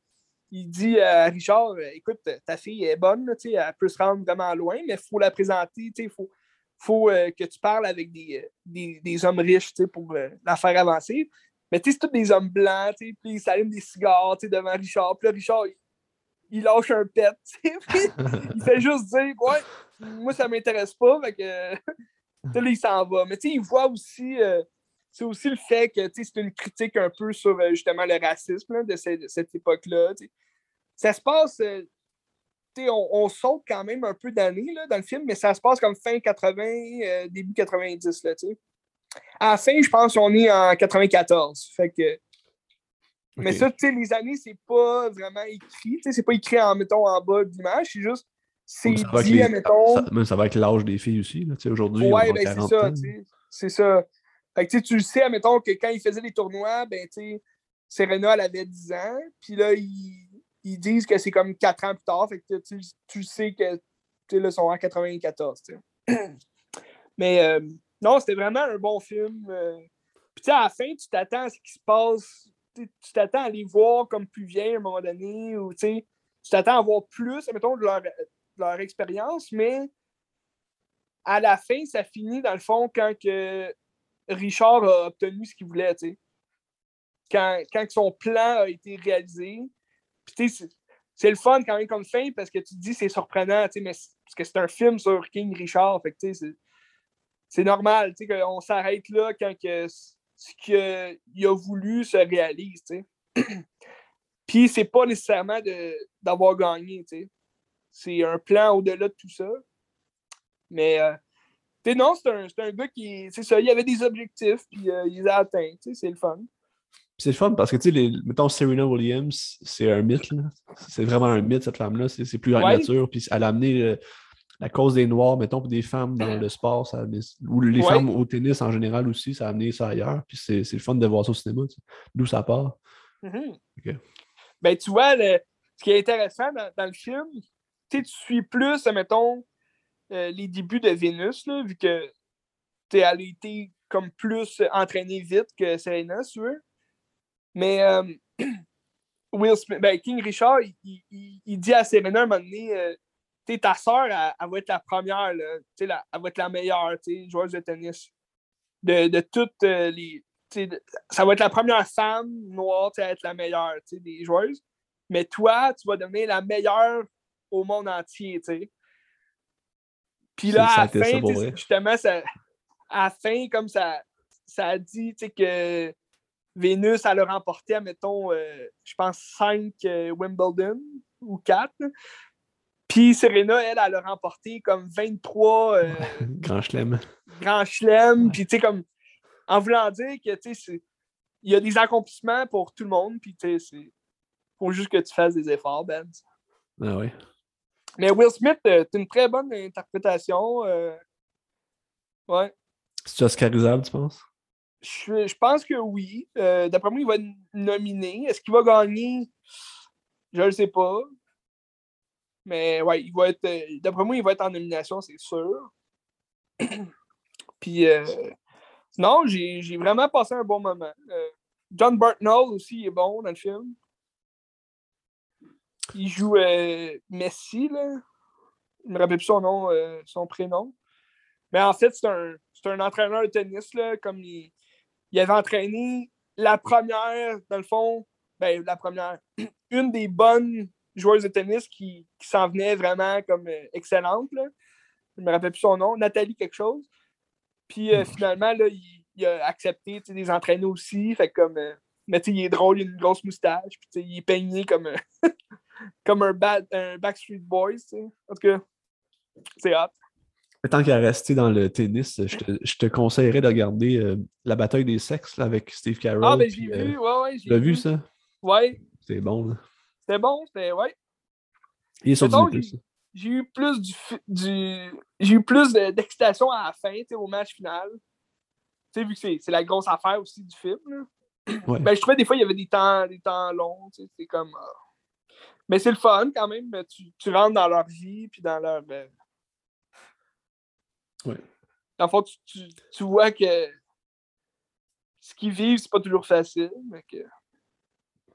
il dit à Richard euh, Écoute, ta fille est bonne, là, tu sais, elle peut se rendre vraiment loin, mais il faut la présenter. Il faut, faut euh, que tu parles avec des, euh, des, des hommes riches tu sais, pour euh, la faire avancer. Mais tu sais, c'est tous des hommes blancs, tu sais, puis ils s'allument des cigares tu sais, devant Richard. Puis là, Richard, il, il lâche un pet. tu il fait juste dire Ouais, moi, ça m'intéresse pas. Fait que, là, il s'en va. Mais tu sais, il voit aussi. euh, c'est aussi le fait que c'est une critique un peu sur euh, justement le racisme là, de, ce- de cette époque-là. Ça se passe. euh, tu sais, on, on saute quand même un peu d'années dans le film, mais ça se passe comme fin 80, euh, début 90. Là, à la fin, je pense qu'on est en 94. Fait que, Mais ça, tu sais, les années, c'est pas vraiment écrit. Tu sais, c'est pas écrit en, mettons, en bas de l'image. C'est juste. C'est ça dit, les- mettons. ça- même ça va avec l'âge des filles aussi. là, tu sais, Aujourd'hui, Ouais, ben c'est 40 ça, ans. tu sais. C'est ça. Fait que tu sais, tu le sais, admettons que quand ils faisaient les tournois, ben tu sais, Serena, elle avait 10 ans, puis là, ils, ils disent que c'est comme 4 ans plus tard, fait que tu, tu sais que, tu sais, là, sont en 94, tu sais. Mais euh, non, c'était vraiment un bon film. euh. Puis tu sais, à la fin, tu t'attends à ce qui se passe, tu t'attends à les voir comme plus vieux à un moment donné, ou tu sais, tu t'attends à voir plus, admettons, de leur, leur expérience, mais à la fin, ça finit dans le fond quand que Richard a obtenu ce qu'il voulait, tu. Quand, quand son plan a été réalisé. C'est- le fun quand même comme fin parce que tu te dis c'est surprenant, mais parce que c'est un film sur King Richard, fait c'est- normal, qu'on s'arrête là quand que ce qu'il a voulu se réalise. Puis c'est pas nécessairement d'avoir gagné. C'est un plan au-delà de tout ça. Mais euh, non, c'est un, un gars qui. C'est ça, il avait des objectifs, puis euh, il les a atteints. tu sais, C'est le fun. C'est le fun parce que, tu sais, mettons, Serena Williams, c'est un mythe. C'est vraiment un mythe, cette femme-là. C'est plus la Ouais. nature. Puis elle a amené la cause des Noirs, mettons, puis des femmes dans le sport. Ça a amené- ou les Ouais. femmes au tennis en général aussi, ça a amené ça ailleurs. Puis c'est le fun de voir ça au cinéma. D'où ça part. Mhm. Ok. Ben, tu vois, le- ce qui est intéressant dans, dans le film, tu suis plus, mettons, euh, les débuts de Vénus, vu que elle a été comme plus entraînée vite que Serena, si tu veux. Mais euh, Will Smith, ben, King Richard, il, il- dit à Serena un moment donné, euh, ta soeur, elle, va être la première, là, elle va être la meilleure, joueuse de tennis. de, de toutes euh, les. Ça va être la première femme noire à être la meilleure des joueuses. Mais toi, tu vas devenir la meilleure au monde entier. tu sais. Puis là, à la ça fin, justement, ça, à la fin, comme ça, ça a dit tu sais, que Vénus, elle a remporté, admettons, euh, je pense, 5 Wimbledon ou 4. Puis Serena, elle, elle a remporté comme 23 euh, Grand chelem. Grand Chelem. Ouais. Puis, tu sais, comme, en voulant dire que, tu sais, il y a des accomplissements pour tout le monde. Puis, tu sais, c'est. faut juste que tu fasses des efforts, Ben. Ah ouais. Mais Will Smith, euh, c'est une très bonne interprétation. euh, Ouais. C'est oscarisable, tu penses? Je, je pense que oui. Euh, D'après moi, il va être nominé. Est-ce qu'il va gagner? Je ne le sais pas. Mais ouais, il va être. euh, D'après moi, il va être en nomination, c'est sûr. Puis euh, non, j'ai vraiment passé un bon moment. John Burtnell aussi il est bon dans le film. Il joue euh, Messi, là. Je me rappelle plus son nom, euh, son prénom. Mais en fait, c'est un, entraîneur de tennis, comme il, il avait entraîné la première, dans le fond, ben, la première, une des bonnes joueuses de tennis qui, s'en venait vraiment comme euh, excellente. Là. Je me rappelle plus son nom, Nathalie quelque chose. Puis finalement, il, a accepté tu sais, de les entraîner aussi. Fait comme, mais tu il est drôle, il a une grosse moustache. Puis il est peigné comme, comme un, bad, un Backstreet Boys. tu sais. En tout cas, c'est hot. Tant qu'à rester dans le tennis, je te, je te conseillerais de regarder euh, La bataille des sexes là, avec Steve Carroll. Ah, ben j'ai euh, vu, ouais, ouais. Tu j'ai l'as vu, ça? Ouais, C'est bon, là. c'était bon, c'était, ouais. Il est sur j'ai- eu plus du, j'ai eu plus de- d'excitation à la fin, tu sais, au match final. Tu sais, vu que c'est la grosse affaire aussi du film. là. Ouais. Ben, je trouvais des fois il y avait des temps, des temps longs, tu sais, c'est comme. ah. Mais c'est le fun quand même. Tu, tu rentres dans leur vie puis dans leur. euh, Ouais. Dans le fond, tu, tu, tu vois que ce qu'ils vivent, c'est pas toujours facile. Mais que,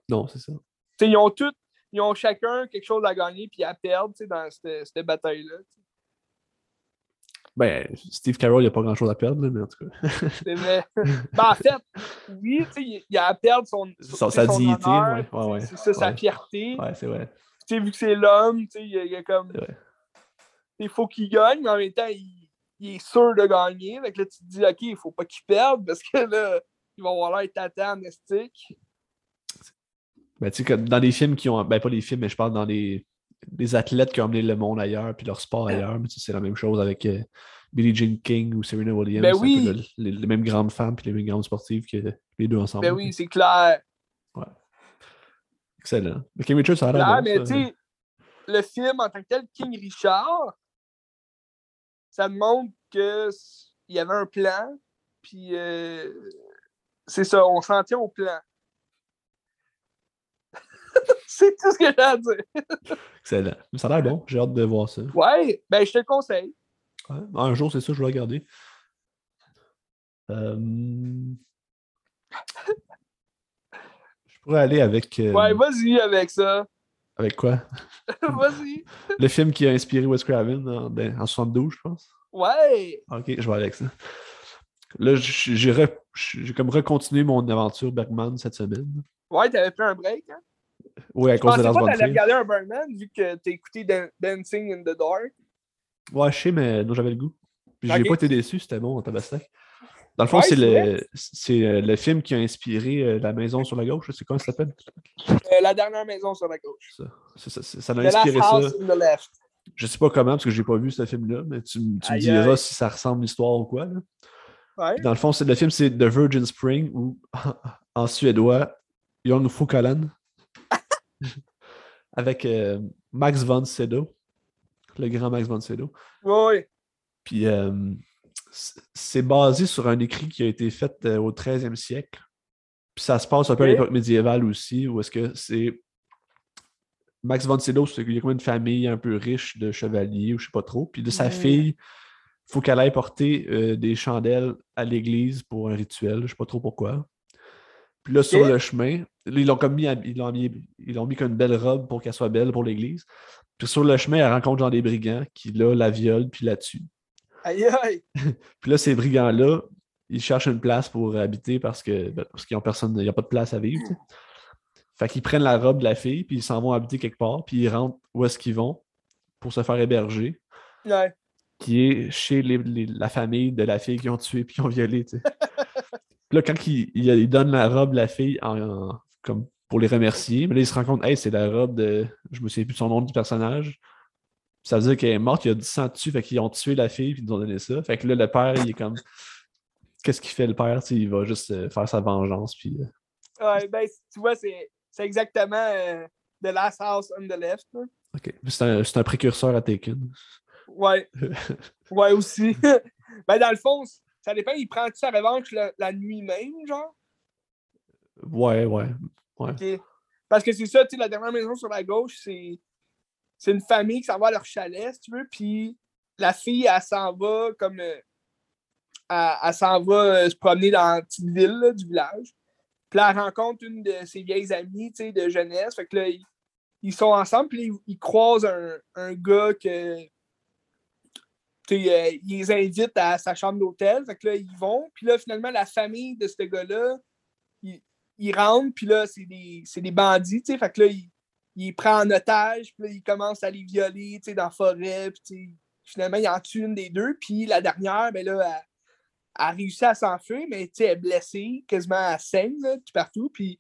Non, c'est ça. ils ont tous, ils ont chacun quelque chose à gagner puis à perdre tu sais, dans cette, cette bataille-là. Ben, Steve Carroll, il n'y a pas grand-chose à perdre, mais en tout cas. Vrai. ben, en fait, oui, tu sais, il a à perdre son, Sa- dignité, honneur, ouais, ouais, ça, sa fierté. Ouais, c'est vrai. Tu sais, vu que c'est l'homme, tu sais, il y a, comme. Il faut qu'il gagne, mais en même temps, il, il est sûr de gagner. Que là, tu te dis, OK, il faut pas qu'il perde parce que là, il va avoir l'air tata amnestique. Ben, tu sais, dans des films qui ont. Ben, pas les films, mais je parle dans des, des athlètes qui ont amené le monde ailleurs, puis leur sport ailleurs. Mais c'est la même chose avec euh, Billie Jean King ou Serena Williams. Ben c'est un peu oui. le- les, les mêmes grandes femmes, puis les mêmes grandes sportives que les deux ensemble. Ben oui, c'est clair. Excellent. Mais King Richard, ça a l'air bon, mais tu sais, le film en tant que tel, King Richard, ça montre que s- il y avait un plan, puis euh, c'est ça, on s'en tient au plan. c'est tout ce que j'ai à dire. Excellent. Ça a l'air bon. J'ai hâte de voir ça. Ouais, ben je te le conseille. Ouais. Un jour, c'est ça, je vais regarder. Euh, Je pourrais aller avec. euh, Ouais, vas-y avec ça. Avec quoi? Vas-y. Le film qui a inspiré Wes Craven en, ben, en 72, je pense. Ouais. Ok, je vais aller avec ça. Là, j- j'ai re- j'ai comme recontinué mon aventure Bergman cette semaine. Ouais, t'avais pris un break, hein? Oui, à Je cause de pensais Lars pas von que t'allais Trier. regarder un Birdman vu que t'as écouté Dan- Dancing in the Dark. Ouais, je sais, mais non, j'avais le goût. Puis j'ai pas été déçu, c'était bon en tabaslac. Dans le fond, Ouais, c'est le, euh, le film qui a inspiré euh, La maison sur la gauche. C'est comment ça s'appelle? Euh, la dernière maison sur la gauche. Ça, ça, ça, a inspiré ça. Left. Je sais pas comment, parce que j'ai pas vu ce film-là, mais tu, me diras si ça ressemble à l'histoire ou quoi. là. Ouais. Puis Dans le fond, le film, c'est The Virgin Spring, ou en suédois, Young Fukalan, avec euh, Max von Sydow, le grand Max von Sydow. Ouais. Puis euh, c'est basé sur un écrit qui a été fait euh, au 13e siècle. Puis ça se passe un peu à l'époque médiévale aussi, où est-ce que c'est. Max von Sydow, c'est qu'il y a comme une famille un peu riche de chevaliers, ou je sais pas trop. Puis de sa fille, il faut qu'elle aille porter des chandelles à l'église pour un rituel, je sais pas trop pourquoi. Puis là, sur le chemin, ils l'ont comme mis, ils l'ont mis, ils l'ont mis comme une belle robe pour qu'elle soit belle pour l'église. Puis sur le chemin, elle rencontre genre des brigands qui là la violent puis la tuent. Aïe aïe. Puis là, ces brigands-là, ils cherchent une place pour habiter parce que ben, parce qu'ils personne, il n'y a pas de place à vivre. Fait qu'ils prennent la robe de la fille, puis ils s'en vont habiter quelque part, puis ils rentrent où est-ce qu'ils vont pour se faire héberger, Ouais. qui est chez les- les- la famille de la fille qui ont tué puis qui ont violé. là, quand ils donnent la robe la fille en, en- comme pour les remercier, mais là, ils se rendent compte, hey, c'est la robe de. Je me souviens plus de son nom du personnage. Ça veut dire qu'elle est morte, il y a du sang dessus, fait qu'ils ont tué la fille, puis ils nous ont donné ça. Fait que là, le père, il est comme. Qu'est-ce qu'il fait le père? Il va juste euh, faire sa vengeance, puis. euh, Ouais, ben, tu vois, c'est c'est exactement euh, The Last House on the Left. là. OK. C'est un, c'est un précurseur à Taken. Ouais. ouais, aussi. ben, dans le fond, ça dépend, il prend sa revanche la, la nuit même, genre? Ouais, ouais. Ok. Parce que c'est ça, tu sais, la dernière maison sur la gauche, c'est c'est une famille qui s'en va à leur chalet, si tu veux, puis la fille, elle s'en va comme. euh, elle elle s'en va euh, se promener dans la petite ville là, du village. Puis là, elle rencontre une de ses vieilles amies, tu sais, de jeunesse. Fait que là, ils, ils sont ensemble, puis ils, ils croisent un, un gars que. Euh, il les invite à sa chambre d'hôtel. Fait que là, ils vont. Puis là, finalement, la famille de ce gars-là, il, il rentre, puis là, c'est des, des bandits, tu sais. Fait que là, il, il prend en otage, puis là, il à les violer, tu sais, dans la forêt, puis finalement, il en tue une des deux, puis la dernière, ben là, elle, elle a réussi à s'enfuir, mais tu sais, elle est blessée, quasiment à saigne, là, tout partout, puis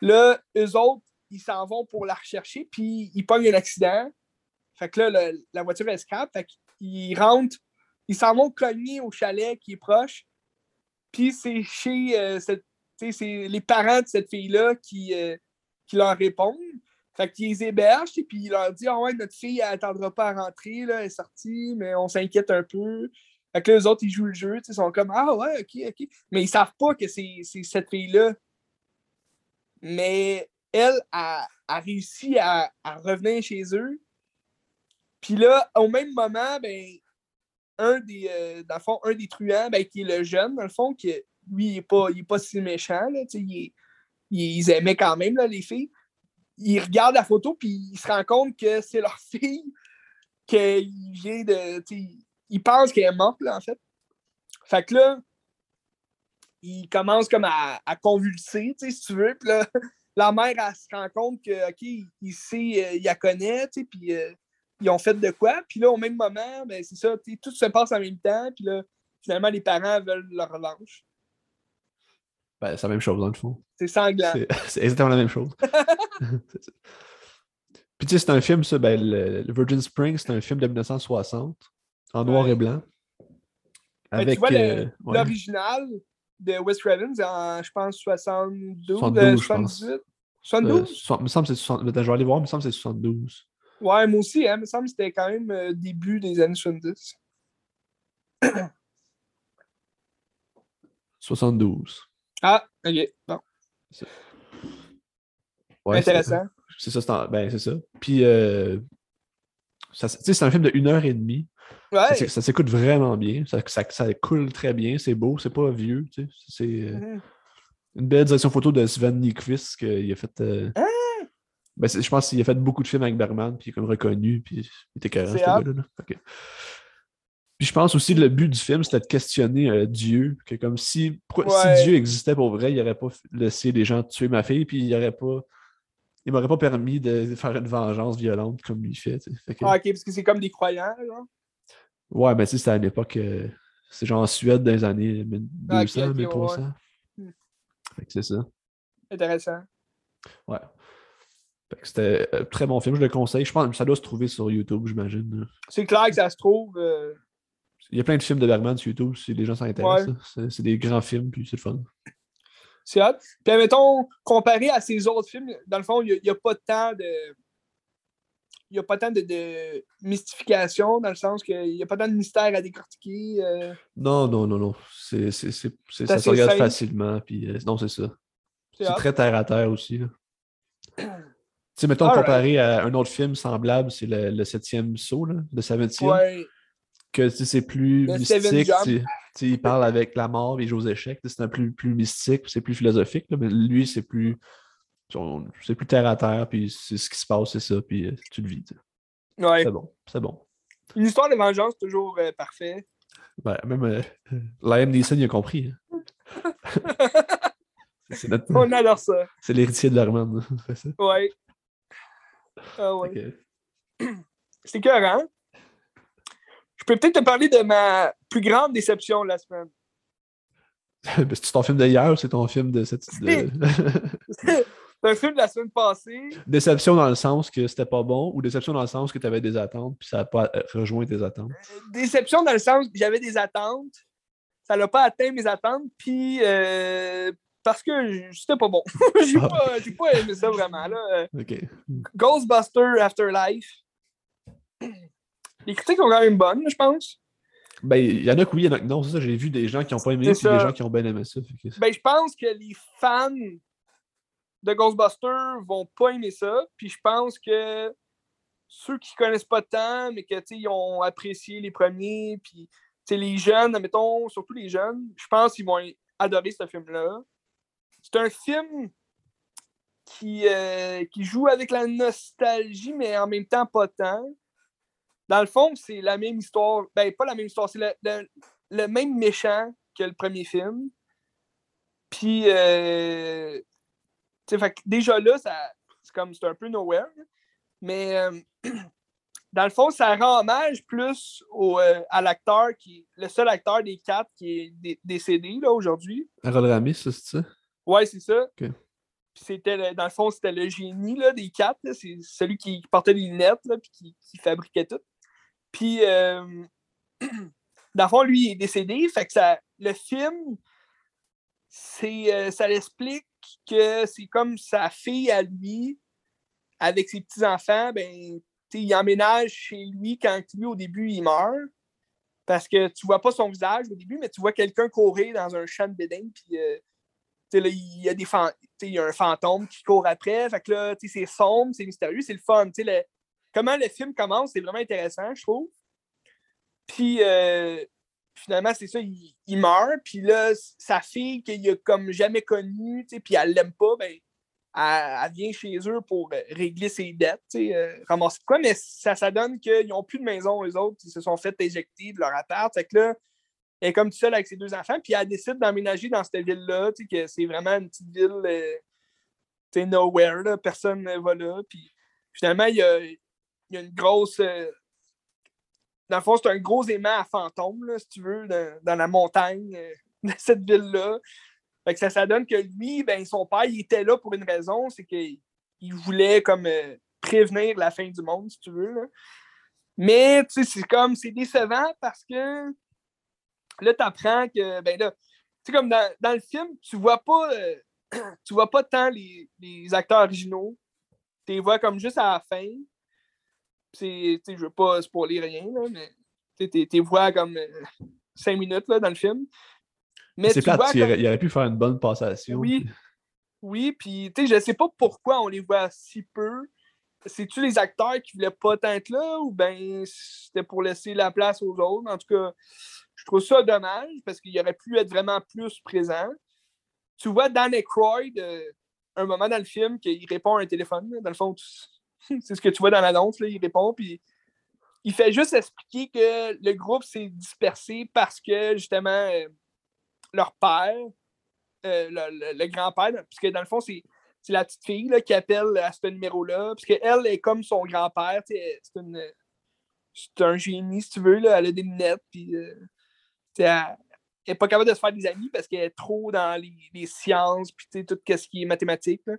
là, eux autres, ils s'en vont pour la rechercher, puis ils pognent un accident. Fait que là, la voiture, elle scrape, fait qu'ils rentrent, ils s'en vont cogner au chalet qui est proche, puis c'est chez euh, c'est les parents de cette fille-là qui, euh, qui leur répondent. Fait qu'ils les hébergent, et puis ils leur disent Ah ouais, notre fille, elle n'attendra pas à rentrer, là, elle est sortie, mais on s'inquiète un peu. Fait que là, eux autres, ils jouent le jeu, ils sont comme Ah ouais, ok, ok. Mais ils savent pas que c'est c'est cette fille-là. Mais elle a, a réussi à, à revenir chez eux. Puis là, au même moment, ben, un des, euh, dans le fond, un des truands, ben, qui est le jeune, dans le fond, lui, il n'est pas, il est pas si méchant, là, il ils aimaient quand même, les filles. Il regarde la photo, puis il se rend compte que c'est leur fille, qu'il vient de. tu sais, Il pense qu'elle est morte, là, en fait. Fait que là, il commence comme à, convulser, si tu veux. Puis là, la mère, elle se rend compte que, OK, sait, euh, il la connaît, puis euh, ils ont fait de quoi. Puis là, au même moment, ben, c'est ça, tout se passe en même temps. Puis là, finalement, les parents veulent leur revanche. Ben, c'est la même chose, dans le fond. C'est sanglant. C'est exactement la même chose. Puis tu sais, c'est un film, ça, ben, le, le Virgin Springs, c'est un film de 1960, en noir Ouais. et blanc. Avec. tu vois, euh, ouais. l'original de Wes Craven, c'est en, je pense, 72, 72, euh, je pense. 78. Euh, 72? soixante- il me semble que c'est 60 Attends, je vais aller voir, me semble que c'est 72. Ouais, moi aussi, hein, il me semble que c'était quand même euh, début des années 70. 72. Ah, ok, bon, Ouais, c'est- intéressant. C'est ça, c'est en- ben, c'est ça. Puis, euh, ça- c'est un film de une heure et demie. Ça, Ouais. s'é- ça s'écoute vraiment bien. Ça, ça, ça coule très bien. C'est beau. C'est pas vieux. tu sais. C'est euh, Mhm. une belle direction photo de Sven Nykvist qu'il a fait. Ah! Ben, je pense qu'il a fait beaucoup de films avec Bergman, puis il est comme reconnu, puis il était carré, ce gars-là. là. Puis je pense aussi que le but du film, c'était de questionner euh, Dieu. Que comme si, Ouais. si Dieu existait pour vrai, il n'aurait pas laissé les gens tuer ma fille, puis il aurait pas. Il m'aurait pas permis de faire une vengeance violente comme il fait. Fait que- Ah, ok, parce que c'est comme des croyants, genre. Ouais, mais tu sais, c'était à l'époque. euh, c'est genre en Suède dans les années 1200, Ah, ok, ok, ouais, 1300. Hmm. Fait que c'est ça. Intéressant. Ouais. C'était un très bon film, je le conseille. Je pense que ça doit se trouver sur YouTube, j'imagine. C'est clair que ça se trouve. euh, Il y a plein de films de Bergman sur YouTube si les gens s'intéressent. Ouais. C'est- des grands films, puis c'est le fun. c'est hot. Puis, mettons, comparé à ces autres films, dans le fond, il n'y a, pas tant de. Il n'y a pas tant de, de mystification, dans le sens qu'il n'y a pas tant de mystère à décortiquer. euh, Non, non, non, non. C'est, ça se regarde simple. facilement, puis euh, non, c'est ça. c'est très terre à terre aussi. là. tu sais, mettons, Alright. comparé à un autre film semblable, c'est le, le septième saut, là, le Seventeen. Ouais. que tu sais, c'est plus Le mystique. Jump. tu sais. Tu sais, il parle avec la mort et joue aux échecs. C'est un plus, plus mystique, c'est plus philosophique. là, mais lui, c'est plus. C'est plus terre à terre, puis c'est ce qui se passe, c'est ça, puis euh, tu le vis. Ouais. C'est bon, c'est bon. Une histoire de vengeance, toujours euh, parfait. Ben, même euh, Liam Neeson, il a compris. hein. notre- On adore ça. c'est l'héritier de l'Armand. c'est ça. Ah ouais. Ok. C'est écœurant. Je peux peut-être te parler de ma plus grande déception de la semaine. Ben, c'est ton film d'hier ou c'est ton film de cette. de- C'est un film de la semaine passée. déception dans le sens que c'était pas bon ou déception dans le sens que tu avais des attentes puis ça n'a pas euh, rejoint tes attentes? Déception dans le sens que j'avais des attentes. Ça n'a pas atteint mes attentes. Puis euh, parce que c'était pas bon. j'ai Ah. pas, j'ai pas aimé ça vraiment. Là. Ghostbuster Afterlife. Les critiques sont quand même bonnes, je pense. Ben, il y en a que oui, il y en a que non. C'est ça, j'ai vu des gens qui n'ont pas aimé puis des ça. gens qui ont bien aimé ça. que- Ben, je pense que les fans de Ghostbusters vont pas aimer ça. Puis je pense que ceux qui connaissent pas tant, mais que ils ont apprécié les premiers, puis les jeunes, admettons, surtout les jeunes, je pense qu'ils vont adorer ce film-là. C'est un film qui, euh, qui joue avec la nostalgie, mais en même temps pas tant. Dans le fond, c'est la même histoire. Ben, pas la même histoire, c'est le, le- même méchant que le premier film. Puis, euh, fait déjà là, c'est comme, c'est un peu nowhere. Mais, euh, dans le fond, ça rend hommage plus au, euh, à l'acteur, qui le seul acteur des quatre qui est dé- décédé, aujourd'hui. Harold Ramis, c'est ça? Ouais, c'est ça. C'était, dans le fond, c'était le génie là, des quatre. là. C'est celui qui portait les lunettes, là, puis qui, qui fabriquait tout. Puis, euh, dans le fond, lui, il est décédé. Fait que ça, le film, c'est, euh, ça l'explique que c'est comme sa fille à lui, avec ses petits-enfants, ben, il emménage chez lui quand lui, au début, il meurt. Parce que tu vois pas son visage au début, mais tu vois quelqu'un courir dans un champ de béding, puis euh, il y a des y a un fantôme qui court après. Fait que là, c'est sombre, c'est mystérieux, c'est le fun. Comment le film commence, c'est vraiment intéressant, je trouve. Puis euh, finalement, c'est ça, il, meurt. Puis là, sa fille qu'il a comme jamais connue, puis elle l'aime pas, ben, elle, vient chez eux pour euh, régler ses dettes, euh, quoi. Mais ça, donne qu'ils n'ont plus de maison, les autres. Ils se sont fait éjecter de leur appart. Fait que là, elle est comme toute seule avec ses deux enfants, puis elle décide d'emménager dans cette ville-là, tu sais, que c'est vraiment une petite ville, euh, tu sais, nowhere, là, personne ne va là, puis finalement, il y a, une grosse... euh, dans le fond, c'est un gros aimant à fantôme, là, si tu veux, dans, la montagne euh, de cette ville-là. Fait que ça, ça donne que lui, ben, son père, il était là pour une raison, c'est qu'il il voulait comme euh, prévenir la fin du monde, si tu veux. là. Mais tu sais, c'est comme c'est décevant parce que là, tu apprends que ben là, tu sais, comme dans, dans le film, tu vois pas euh, tu vois pas tant les, les acteurs originaux. Tu les vois comme juste à la fin. C'est, tu sais, je veux pas spoiler rien, là, mais tu les vois comme euh, cinq minutes là, dans le film. Mais C'est plate, il comme- aurait, il aurait pu faire une bonne passation. Oui. Oui, puis tu sais, je sais pas pourquoi on les voit si peu. C'est-tu les acteurs qui voulaient pas être là ou ben c'était pour laisser la place aux autres? En tout cas, je trouve ça dommage parce qu'il aurait pu être vraiment plus présent. Tu vois Dan Aykroyd, euh, un moment dans le film, qu'il répond à un téléphone. Dans le fond, c'est ce que tu vois dans l'annonce, il répond, puis il fait juste expliquer que le groupe s'est dispersé parce que justement euh, leur père, euh, le grand-père, puisque dans le fond, c'est c'est la petite fille là, qui appelle à ce numéro-là, puisque elle est comme son grand-père, c'est une c'est un génie, si tu veux, là, elle a des lunettes, puis euh, elle n'est pas capable de se faire des amis parce qu'elle est trop dans les, les sciences, tout ce qui est mathématique. là.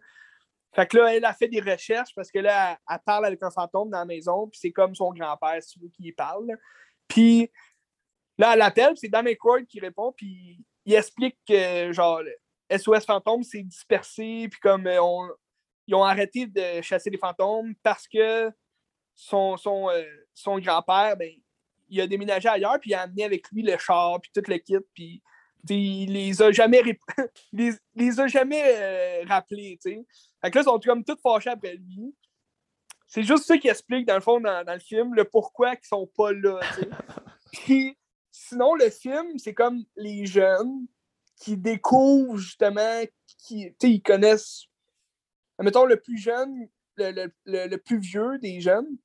Fait que là, elle a fait des recherches parce que là, elle, parle avec un fantôme dans la maison, puis c'est comme son grand-père, si tu veux, qui parle. Puis là, elle appelle, c'est Dan Aykroyd qui répond, puis il explique que, genre, SOS Fantôme s'est dispersé, puis comme euh, on- ils ont arrêté de chasser les fantômes parce que son, son, euh, son grand-père, ben, il a déménagé ailleurs, puis il a amené avec lui le char, puis tout le kit, puis il les a jamais, les, les a jamais euh, rappelés, tu sais. Fait que là, ils sont comme tous fâchés après lui. C'est juste ça qui explique, dans le fond, dans, dans le film, le pourquoi ils sont pas là, tu sais. Puis, sinon, le film, c'est comme les jeunes qui découvrent, justement, qui, ils connaissent, mettons, le plus jeune, le, le- le- le plus vieux des jeunes,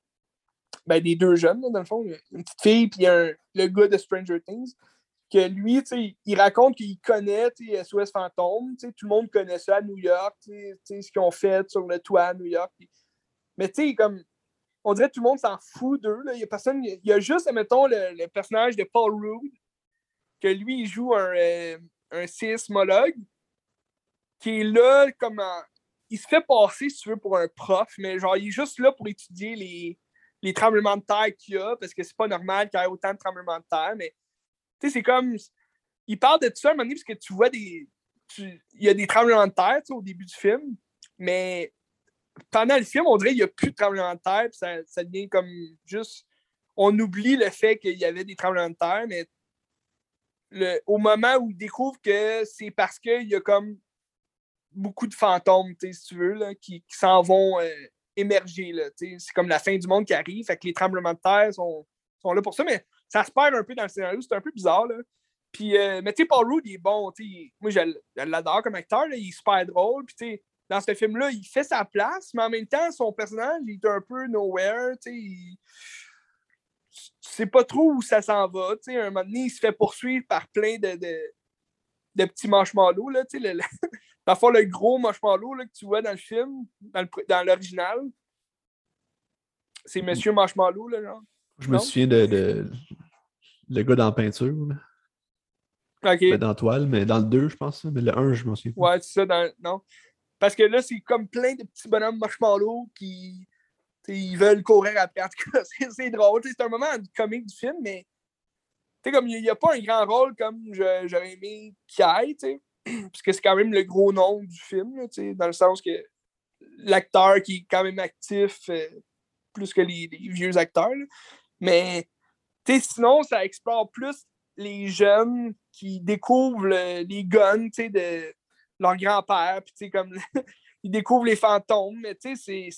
ben, des deux jeunes, dans le fond, une petite fille puis un, le gars de Stranger Things, que lui, il raconte qu'il connaît SOS Fantôme, tout le monde connaît ça à New York, ce qu'ils ont fait sur le toit à New York. Mais tu sais, comme on dirait que tout le monde s'en fout d'eux. Il y a y a juste, mettons, le, personnage de Paul Rudd, que lui, il joue un, euh, un sismologue, qui est là comme Il se fait passer, si tu veux, pour un prof, mais genre, il est juste là pour étudier les, les tremblements de terre qu'il y a, parce que c'est pas normal qu'il y ait autant de tremblements de terre, mais tu sais, c'est comme. Il parle de tout ça à un moment donné, parce que tu vois des. il y a des tremblements de terre au début du film, mais pendant le film, on dirait qu'il n'y a plus de tremblement de terre, puis ça, ça, devient comme juste. On oublie le fait qu'il y avait des tremblements de terre, mais au moment où il découvre que c'est parce qu'il y a comme beaucoup de fantômes, si tu veux, là, qui, s'en vont euh, émerger. C'est comme la fin du monde qui arrive, fait que les tremblements de terre sont, sont là pour ça, mais ça se perd un peu dans le scénario, c'est un peu bizarre. Là. Puis, euh, mais tu sais, Paul Rudd, il est bon, moi je, l'adore comme acteur, il est super drôle, puis dans ce film-là, il fait sa place, mais en même temps, son personnage, il est un peu nowhere. Tu sais, pas trop où ça s'en va. Tu sais, un moment donné, il se fait poursuivre par plein de, de, petits marshmallows. Là, tu sais, le, Parfois, le gros marshmallow là, que tu vois dans le film, dans l'original, c'est Monsieur Marshmallow. Là, genre. Je me souviens de, le gars dans la peinture. Là. OK. dans toile, mais dans le 2, je pense. Mais le 1, je m'en souviens. Ouais, c'est ça. Dans... Non. Parce que là, c'est comme plein de petits bonhommes marshmallow qui ils veulent courir après. En tout cas, c'est drôle. C'est un moment comique du film, mais il n'y a pas un grand rôle comme j'aurais aimé qu'il y ait, puisque c'est quand même le gros nom du film, là, dans le sens que l'acteur qui est quand même actif euh, plus que les, vieux acteurs. Mais sinon, ça explore plus les jeunes qui découvrent les guns de, leur grand-père, ils découvrent les fantômes, mais c'est.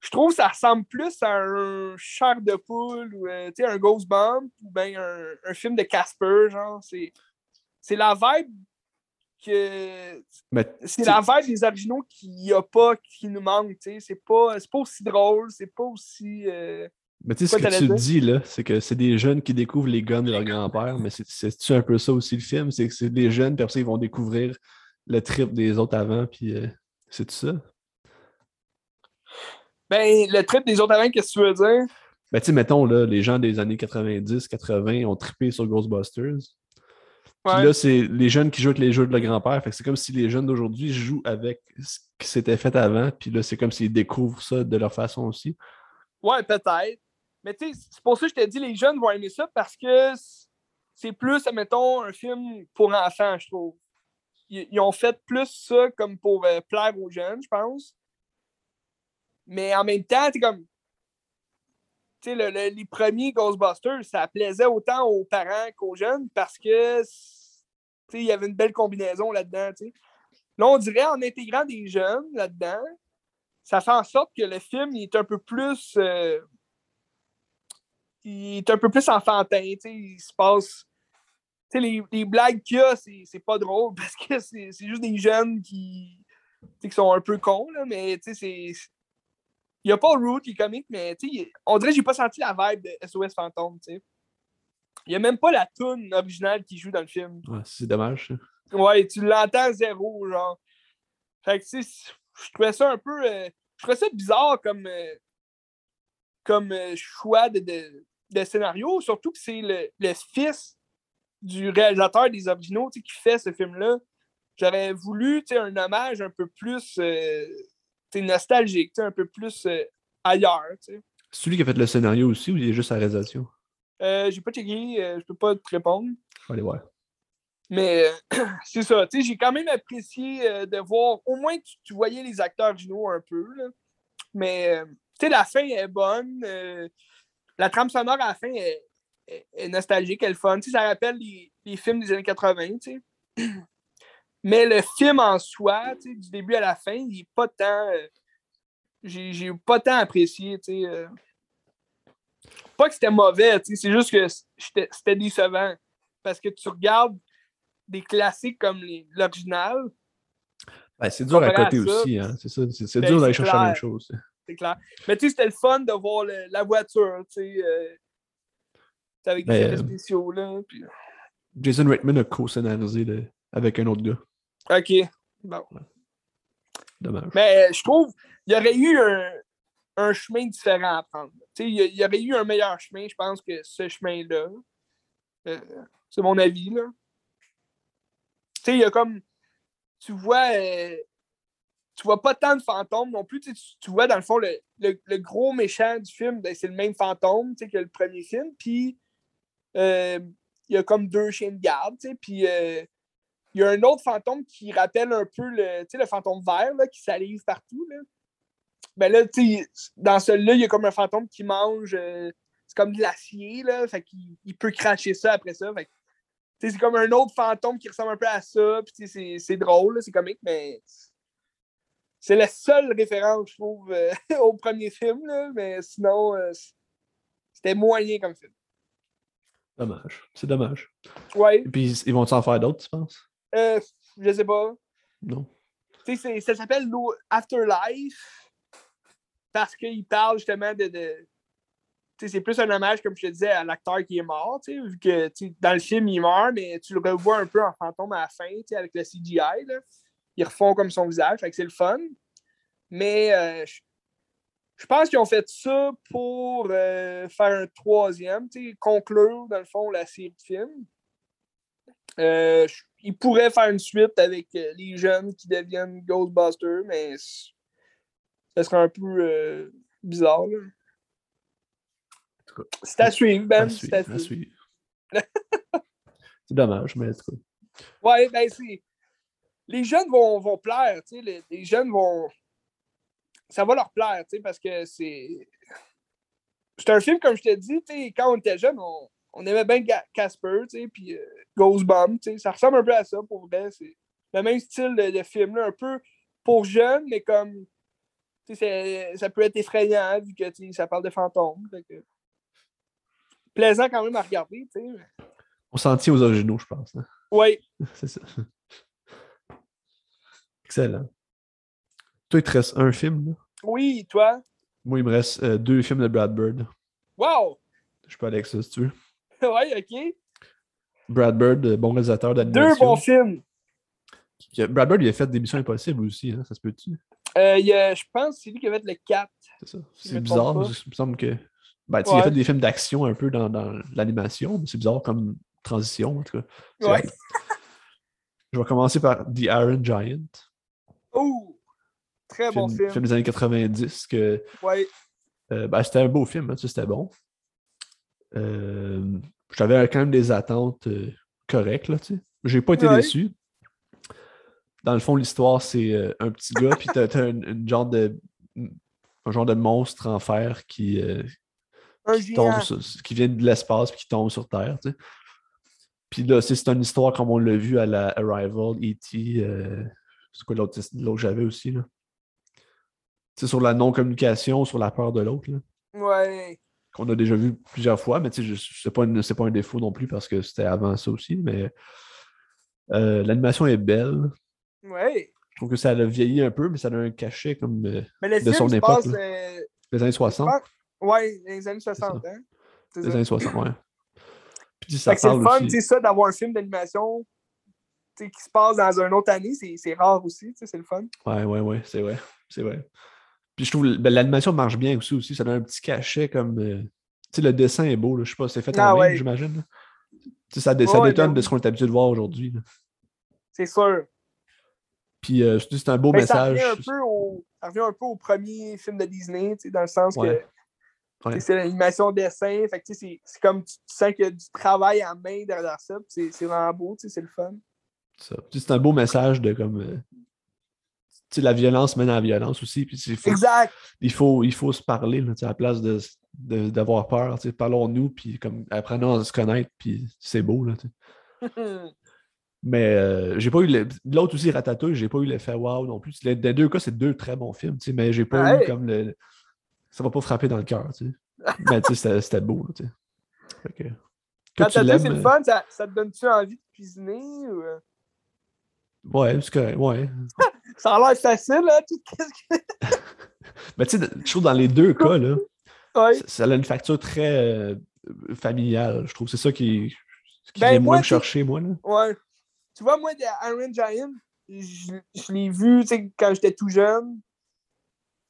Je trouve que ça ressemble plus à un char de poule ou euh, un Ghost Bomb ou bien un, film de Casper, genre. C'est la vibe que. C'est la vibe des originaux qui a pas, qui nous manque, tu sais. C'est pas, pas aussi drôle, c'est pas aussi. Euh, mais tu sais, ce que tu dis, là, c'est que c'est des jeunes qui découvrent les guns de leur grand-père, mais c'est un peu ça aussi le film, c'est que c'est des jeunes, puis après ils vont découvrir le trip des autres avant, puis euh, c'est tout ça? Ben, le trip des autres avant, qu'est-ce que tu veux dire? Ben, tu sais, mettons, là, les gens des années 90, 80 ont trippé sur Ghostbusters. Puis là, c'est les jeunes qui jouent avec les jeux de leur grand-père. Fait que c'est comme si les jeunes d'aujourd'hui jouent avec ce qui s'était fait avant. Puis là, c'est comme s'ils découvrent ça de leur façon aussi. Ouais, peut-être. Mais tu sais, c'est pour ça que je t'ai dit les jeunes vont aimer ça parce que c'est plus, mettons, un film pour enfants, je trouve ils, ont fait plus ça comme pour euh, plaire aux jeunes, je pense. Mais en même temps, comme. Sais, les premiers Ghostbusters, ça plaisait autant aux parents qu'aux jeunes parce que il y avait une belle combinaison là-dedans. Là, on dirait en intégrant des jeunes là-dedans, ça fait en sorte que le film est un peu plus. Euh, il est un peu plus enfantin. Il se passe les, les, blagues qu'il y a, c'est pas drôle parce que c'est juste des jeunes qui, qui sont un peu cons, là, mais c'est. Il n'y a pas Root qui est comique, mais on dirait que j'ai pas senti la vibe de SOS Fantôme. Il n'y a même pas la tune originale qui joue dans le film. Ouais, c'est dommage. Ouais, tu l'entends zéro, genre. Fait que, tu sais, je trouvais ça un peu. Euh, je trouvais ça bizarre comme, euh, comme euh, choix de, de, de, scénario, surtout que c'est le, le, fils du réalisateur des originaux qui fait ce film-là. J'aurais voulu un hommage un peu plus nostalgique, un peu plus euh, ailleurs. C'est celui qui a fait le scénario aussi ou il est juste à la réalisation? Euh, j'ai pas checké, euh, je peux pas te répondre. Aller voir. Mais c'est ça, j'ai quand même apprécié de voir, au moins tu, tu, voyais les acteurs originaux un peu. Là. Mais la fin est bonne. la trame sonore à la fin est, est nostalgique, elle est fun. ça rappelle les, films des années 80. Mais le film en soi, du début à la fin, il n'est pas tant. Euh, j'ai pas tant apprécié. Euh. Pas que c'était mauvais, c'est juste que c'était décevant. Parce que tu regardes des classiques comme l'original. c'est dur à côté aussi, hein. c'est ça. C'est dur d'aller chercher la même chose. c'est clair. Mais tu sais, c'était le fun de voir le- la voiture, tu sais. euh, avec des Ben, effets euh, spéciaux, là. puis- Jason Reitman a co-scénarisé avec un autre gars. OK. Bon. Dommage. Mais euh, je trouve qu'il y aurait eu un, un chemin différent à prendre. Il y aurait eu un meilleur chemin, je pense, que ce chemin-là. Euh, c'est mon avis, là. Tu sais, il y a comme. Tu vois. euh, tu vois pas tant de fantômes non plus. Tu, vois, dans le fond, le, le- le gros méchant du film, ben, c'est le même fantôme que le premier film. Puis, euh, il y a comme deux chiens de garde. tu sais, Puis, euh, il y a un autre fantôme qui rappelle un peu le, le fantôme vert là, qui salive partout. Là. Ben là, dans celui-là, il y a comme un fantôme qui mange. euh, c'est comme de l'acier, là. Fait qu'il il peut cracher ça après ça. Fait c'est comme un autre fantôme qui ressemble un peu à ça. Puis, c'est- drôle, c'est comique, mais. C'est la seule référence, je trouve, euh, au premier film, là, mais sinon, euh, c'était moyen comme film. Dommage. C'est dommage. Ouais, Et puis, ils vont s'en faire d'autres, tu penses? Euh, je sais pas. Non. Tu sais, ça s'appelle Afterlife parce qu'il parle justement de. de tu sais, c'est plus un hommage, comme je te disais, à l'acteur qui est mort, tu sais, vu que dans le film, il meurt, mais tu le revois un peu en fantôme à la fin, tu sais, avec le CGI. Là. Ils refont comme son visage, fait que c'est le fun. Mais euh, je, pense qu'ils ont fait ça pour euh, faire un troisième, conclure, dans le fond, la série de films. Euh, ils pourraient faire une suite avec euh, les jeunes qui deviennent Ghostbusters, mais c- ça serait un peu euh, bizarre. C'est à suivre, Ben. C'est à suivre, c'est dommage, mais cas. Ouais, ben c'est. Les jeunes vont, vont plaire, tu sais. Les, les jeunes vont. Ça va leur plaire, tu sais, parce que c'est. C'est un film, comme je te dis, tu sais, quand on était jeune, on, on aimait bien Casper, tu sais, puis euh, Ghostbump, tu sais. Ça ressemble un peu à ça, pour vrai. C'est le même style de, de film-là, un peu pour jeunes, mais comme. Tu sais, ça peut être effrayant, vu que, tu sais, ça parle de fantômes. fait que- Plaisant quand même à regarder, tu sais. On s'en tient aux originaux, je pense. hein. Ouais. C'est ça. Excellent. Toi, il te reste un film, là? Oui, toi? Moi, il me reste euh, deux films de Brad Bird. Wow! Je peux aller avec ça si tu veux. ouais, ok. Brad Bird, euh, bon réalisateur Deux d'animation. bons films. A- Brad Bird, il a fait des missions impossibles aussi, hein, ça se peut-tu? Euh, il a- je pense que c'est lui qui avait le 4. C'est ça. C'est bizarre. Il me semble que. Ben, Il a fait des films d'action un peu dans, dans l'animation, mais c'est bizarre comme transition, en tout cas. Ouais. Je vais commencer par The Iron Giant. Oh! Très bon film, film. des années 90 que Ouais. euh, ben, c'était un beau film, hein, c'était bon. Euh, J'avais quand même des attentes euh, correctes, là, tu sais. J'ai pas été Ouais. déçu. Dans le fond, l'histoire, c'est euh, un petit gars, puis t'as t'as un, une genre de un genre de monstre en fer qui, qui tombe sur- qui vient de l'espace puis qui tombe sur Terre, tu sais. Puis là, c'est c'est une histoire comme on l'a vu à la Arrival, E.T. euh, c'est quoi l'autre que j'avais aussi, là? Sais, sur la non-communication, sur la peur de l'autre, Ouais. Qu'on a déjà vu plusieurs fois, mais tu sais, je- c'est pas, une- pas un défaut non plus parce que c'était avant ça aussi, mais euh, l'animation est belle. Ouais. Je trouve que ça a vieilli un peu, mais ça a un cachet comme euh, Mais De son époque, passe. euh, les années 60. pense- ouais, dans les années 60. Hein? Les ça. années 60, ouais. Puis ça c'est le fun, tu sais, ça, d'avoir un film d'animation qui se passe dans une autre année, c'est rare aussi, c'est le fun. Ouais, ouais, ouais, c'est vrai. C'est vrai. Puis je trouve ben, l'animation marche bien aussi, aussi. Ça donne un petit cachet comme. euh, Tu sais, le dessin est beau, là. je sais pas, c'est fait Ah en ligne, ouais. j'imagine. là. Tu sais, ça, ça détonne de ce qu'on est habitué de voir aujourd'hui. C'est sûr. Puis euh, c'est un beau Ben, ça, message. revient un peu au, ça revient un peu au premier film de Disney, tu sais, dans le sens Ouais. que c'est l'animation dessin. Fait que, tu sais, c'est comme tu, tu sens qu'il y a du travail à main derrière ça. C'est vraiment beau, tu sais, c'est le fun. Ça. Tu sais, C'est un beau message de comme. euh, la violence mène à la violence aussi. Puis il faut, Exact. il faut, il faut se parler là, à la place de, de- d'avoir peur. Parlons-nous, puis comme apprenons à se connaître, puis c'est beau. Là. Mais euh, j'ai pas eu l'autre aussi, Ratatouille, j'ai pas eu l'effet wow non plus. Les, les deux cas, c'est deux très bons films, mais j'ai pas Ouais. eu comme le. Ça va pas frapper dans le cœur, mais c'était- beau, là. Fait que- dit c'est le euh, fun, ça, ça te donne-tu envie de cuisiner? Ou... Ouais, c'est correct, ouais. Ça a l'air facile, là, tout qu'est-ce que. Mais tu sais, je trouve dans les deux cas, là, Ouais. ça, ça a une facture très euh, familiale. Je trouve que c'est ça qui, qui Ben, vient moi, moins me chercher, moi. Là. Ouais. Tu vois, moi, Iron Giant, je, je l'ai vu, tu sais, quand j'étais tout jeune.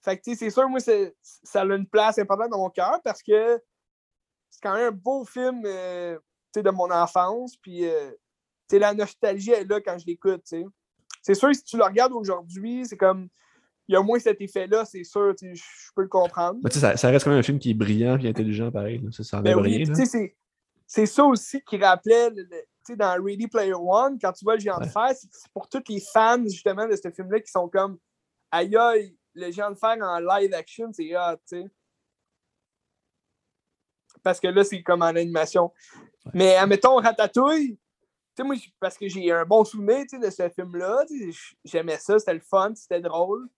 Fait que, tu sais, c'est sûr, moi, ça a une place importante dans mon cœur parce que c'est quand même un beau film, euh, tu sais, de mon enfance. Puis, euh, tu sais, la nostalgie est là quand je l'écoute. C'est sûr, si tu le regardes aujourd'hui, c'est comme. Il y a moins cet effet-là, c'est sûr, je peux le comprendre. Mais ça, ça reste quand même un film qui est brillant et intelligent, pareil. là. Ça, ça Ben oui, c'est- ça aussi qui rappelait, le- le- dans Ready Player One, quand tu vois le géant de Ouais. fer, c'est pour tous les fans, justement, de ce film-là qui sont comme, aïe aïe, le géant de fer en live action, c'est hot, tu sais. Parce que là, c'est comme en animation. Mais, admettons, Ratatouille, sais, moi, parce que j'ai un bon souvenir, tu sais, de ce film-là, j'aimais ça, c'était le fun, c'était drôle.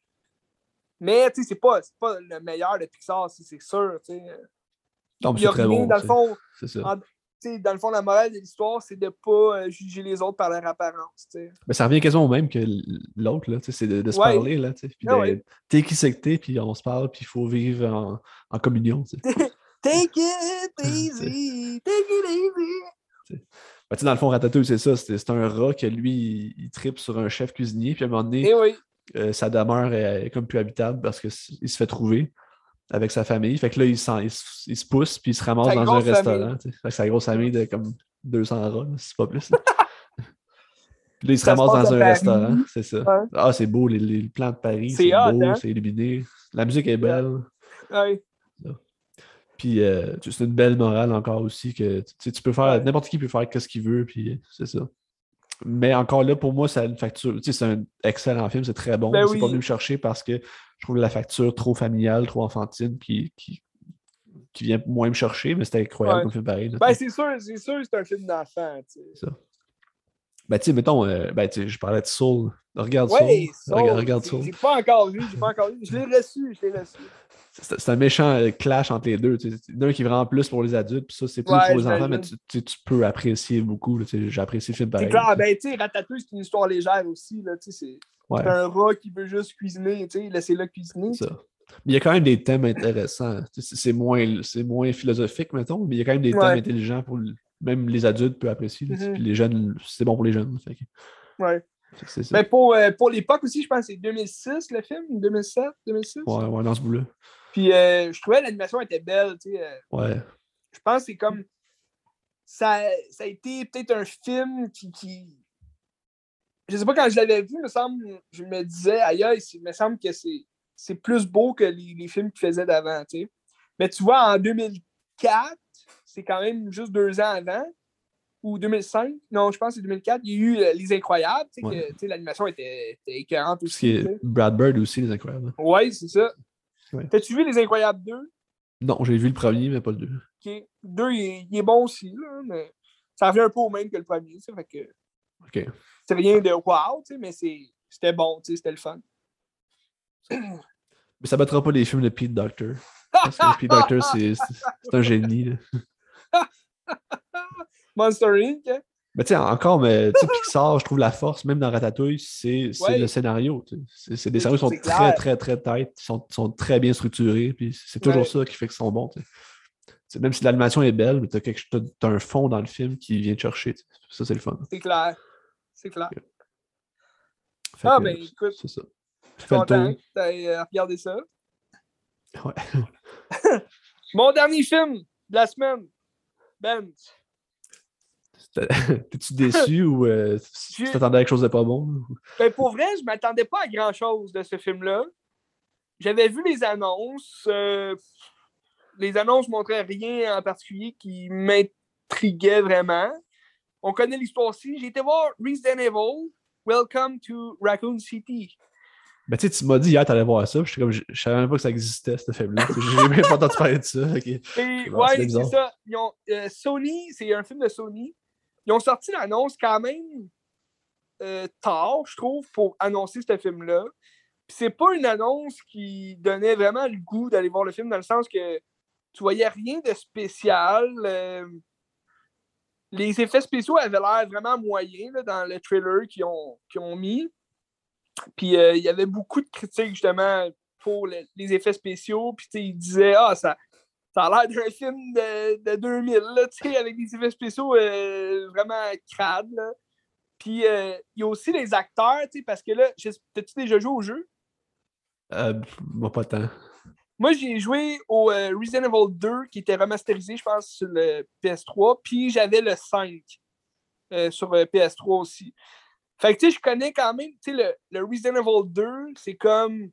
Mais, tu sais, c'est pas, pas le meilleur de Pixar, c'est sûr, tu sais. Non, mais c'est très bon. dans le fond, ça. en- dans le fond, la morale de l'histoire, c'est de pas euh, juger les autres par leur apparence. Mais ça revient quasiment au même que l'autre, C'est de, de se Ouais. parler, là. Puis ouais. T'es qui c'est que t'es, puis on se parle, puis il faut vivre en, en communion. Take it easy, take it easy. Ben, dans le fond, Ratatouille, c'est ça. C'est un rat que lui, il, il tripe sur un chef cuisinier, puis à un moment donné, oui, euh, sa demeure est, est comme plus habitable parce qu'il se fait trouver avec sa famille. Fait que là, il, se- il se pousse, puis il se ramasse dans un restaurant. Fait que sa grosse famille de comme 200 rats, c'est pas plus. Puis là, il se Ça ramasse dans un Paris. restaurant, c'est ça. Ouais. Ah, c'est beau, les, les plans de Paris, C'est beau, hein? c'est illuminé. La musique est belle. ouais. Puis euh, c'est une belle morale encore aussi que tu, peux faire, n'importe qui peut faire ce qu'il veut, puis c'est ça. Mais encore là, pour moi, ça a une facture. C'est un excellent film, c'est très bon. Ben c'est oui. pas venu me chercher parce que je trouve la facture trop familiale, trop enfantine, qui, qui, qui vient moins me chercher, mais c'était incroyable Ouais. comme film pareil. Ben, c'est sûr, c'est sûr, c'est un film d'enfant. Ben, tu sais, mettons, euh, ben, je parlais de Soul. Regarde Ouais, Soul. Soul, Regarde, regarde j'ai- Soul. J'ai pas encore vu, j'ai pas encore vu. Je l'ai reçu, je l'ai reçu. C'est c'est un méchant euh, clash entre les deux. L'un qui est vraiment plus pour les adultes, puis ça, c'est plus Ouais, pour les enfants, mais tu, peux apprécier beaucoup. apprécié le film C'est pareil. clair, ben, tu sais, Ratatouille, c'est une histoire légère aussi. C'est Ouais. c'est un rat qui veut juste cuisiner, laissez-le cuisiner. Ça. Mais il y a quand même des thèmes intéressants. C'est moins, c'est moins philosophique, mettons, mais il y a quand même des Ouais. thèmes intelligents pour même les adultes peuvent apprécier. Mhm. Puis les jeunes, c'est bon pour les jeunes. fait que- Ouais. c'est ça. Mais pour, euh, pour l'époque aussi, je pense que c'est 2006 le film, 2007, 2006. Ouais, ouais, dans ce bout-là. Puis euh, je trouvais l'animation était belle, tu sais. euh, Ouais. je pense que c'est comme. Ça, ça a été peut-être un film qui, qui- Je sais pas, quand je l'avais vu, il me semble, je me disais, aïe, aïe, il me semble que c'est, c'est plus beau que les, les films qu'il faisait d'avant, tu sais. Mais tu vois, en 2004, c'est quand même juste deux ans avant, ou 2005, non, je pense que c'est 2004, il y a eu euh, Les Incroyables, tu sais, Ouais. l'animation était, était écœurante aussi. Brad Bird aussi, les incroyables. Ouais, c'est ça. Ouais. T'as-tu vu Les Incroyables 2? Non, j'ai vu le premier, mais pas le deux. OK. Deux, il est, il est bon aussi, là, mais ça revient un peu au même que le premier, ça fait que OK. c'est rien de wow, tu sais, mais c'était bon, tu sais, c'était le fun. Mais ça battra pas les films de Pete Doctor. Parce que Pete Doctor, c'est un génie. Monster Inc. hein? Mais tu sais, encore, mais tu sais, Pixar, je trouve la force, même dans Ratatouille, c'est Ouais. le scénario. C'est des scénarios qui sont très, très, très tight, ils sont, sont très bien structurés, puis c'est toujours Ouais. ça qui fait qu'ils sont bons. même si l'animation est belle, mais tu as, un fond dans le film qui vient te chercher. Ça, c'est le fun. C'est clair. C'est clair. Ah, que, ben, écoute, C'est ça. Je suis Fais le content tour. que euh, regardé ça. Ouais. Mon dernier film de la semaine. Ben, T'es-tu déçu ou euh, tu Je- t'attendais à quelque chose de pas bon? ben, pour vrai, je m'attendais pas à grand-chose de ce film-là. J'avais vu les annonces. euh, les annonces montraient rien en particulier qui m'intriguait vraiment. On connaît l'histoire-ci. J'ai été voir Resident Evil. Welcome to Raccoon City. Ben, tu sais, tu m'as dit hier, t'allais voir ça. j'étais comme, Je je savais même pas que ça existait, ce film-là. J'ai même pas entendu parler de ça. ok. Et bon, ouais, c'est ça. Ils ont, euh, Sony, c'est un film de Sony. Ils ont sorti l'annonce quand même euh, tard, je trouve, pour annoncer ce film-là. C'est pas une annonce qui donnait vraiment le goût d'aller voir le film, dans le sens que tu voyais rien de spécial. euh, les effets spéciaux avaient l'air vraiment moyens dans le trailer qu'ils ont, ont mis. Puis euh, il y avait beaucoup de critiques justement pour le- les effets spéciaux. Puis tu sais, il disait Ah, ça, ça a l'air d'un film de, de 2000, là, tu sais, avec des effets spéciaux euh, vraiment crades. là. Puis euh, il y a aussi les acteurs, tu sais, parce que là, t'as-tu déjà joué au jeu? Euh, moi, pas tant. Moi, j'ai joué au euh, Resident Evil 2 qui était remasterisé, je pense, sur le PS3. Puis j'avais le 5 euh, sur le PS3 aussi. Fait que tu sais, je connais quand même, tu sais, le, le Resident Evil 2, c'est comme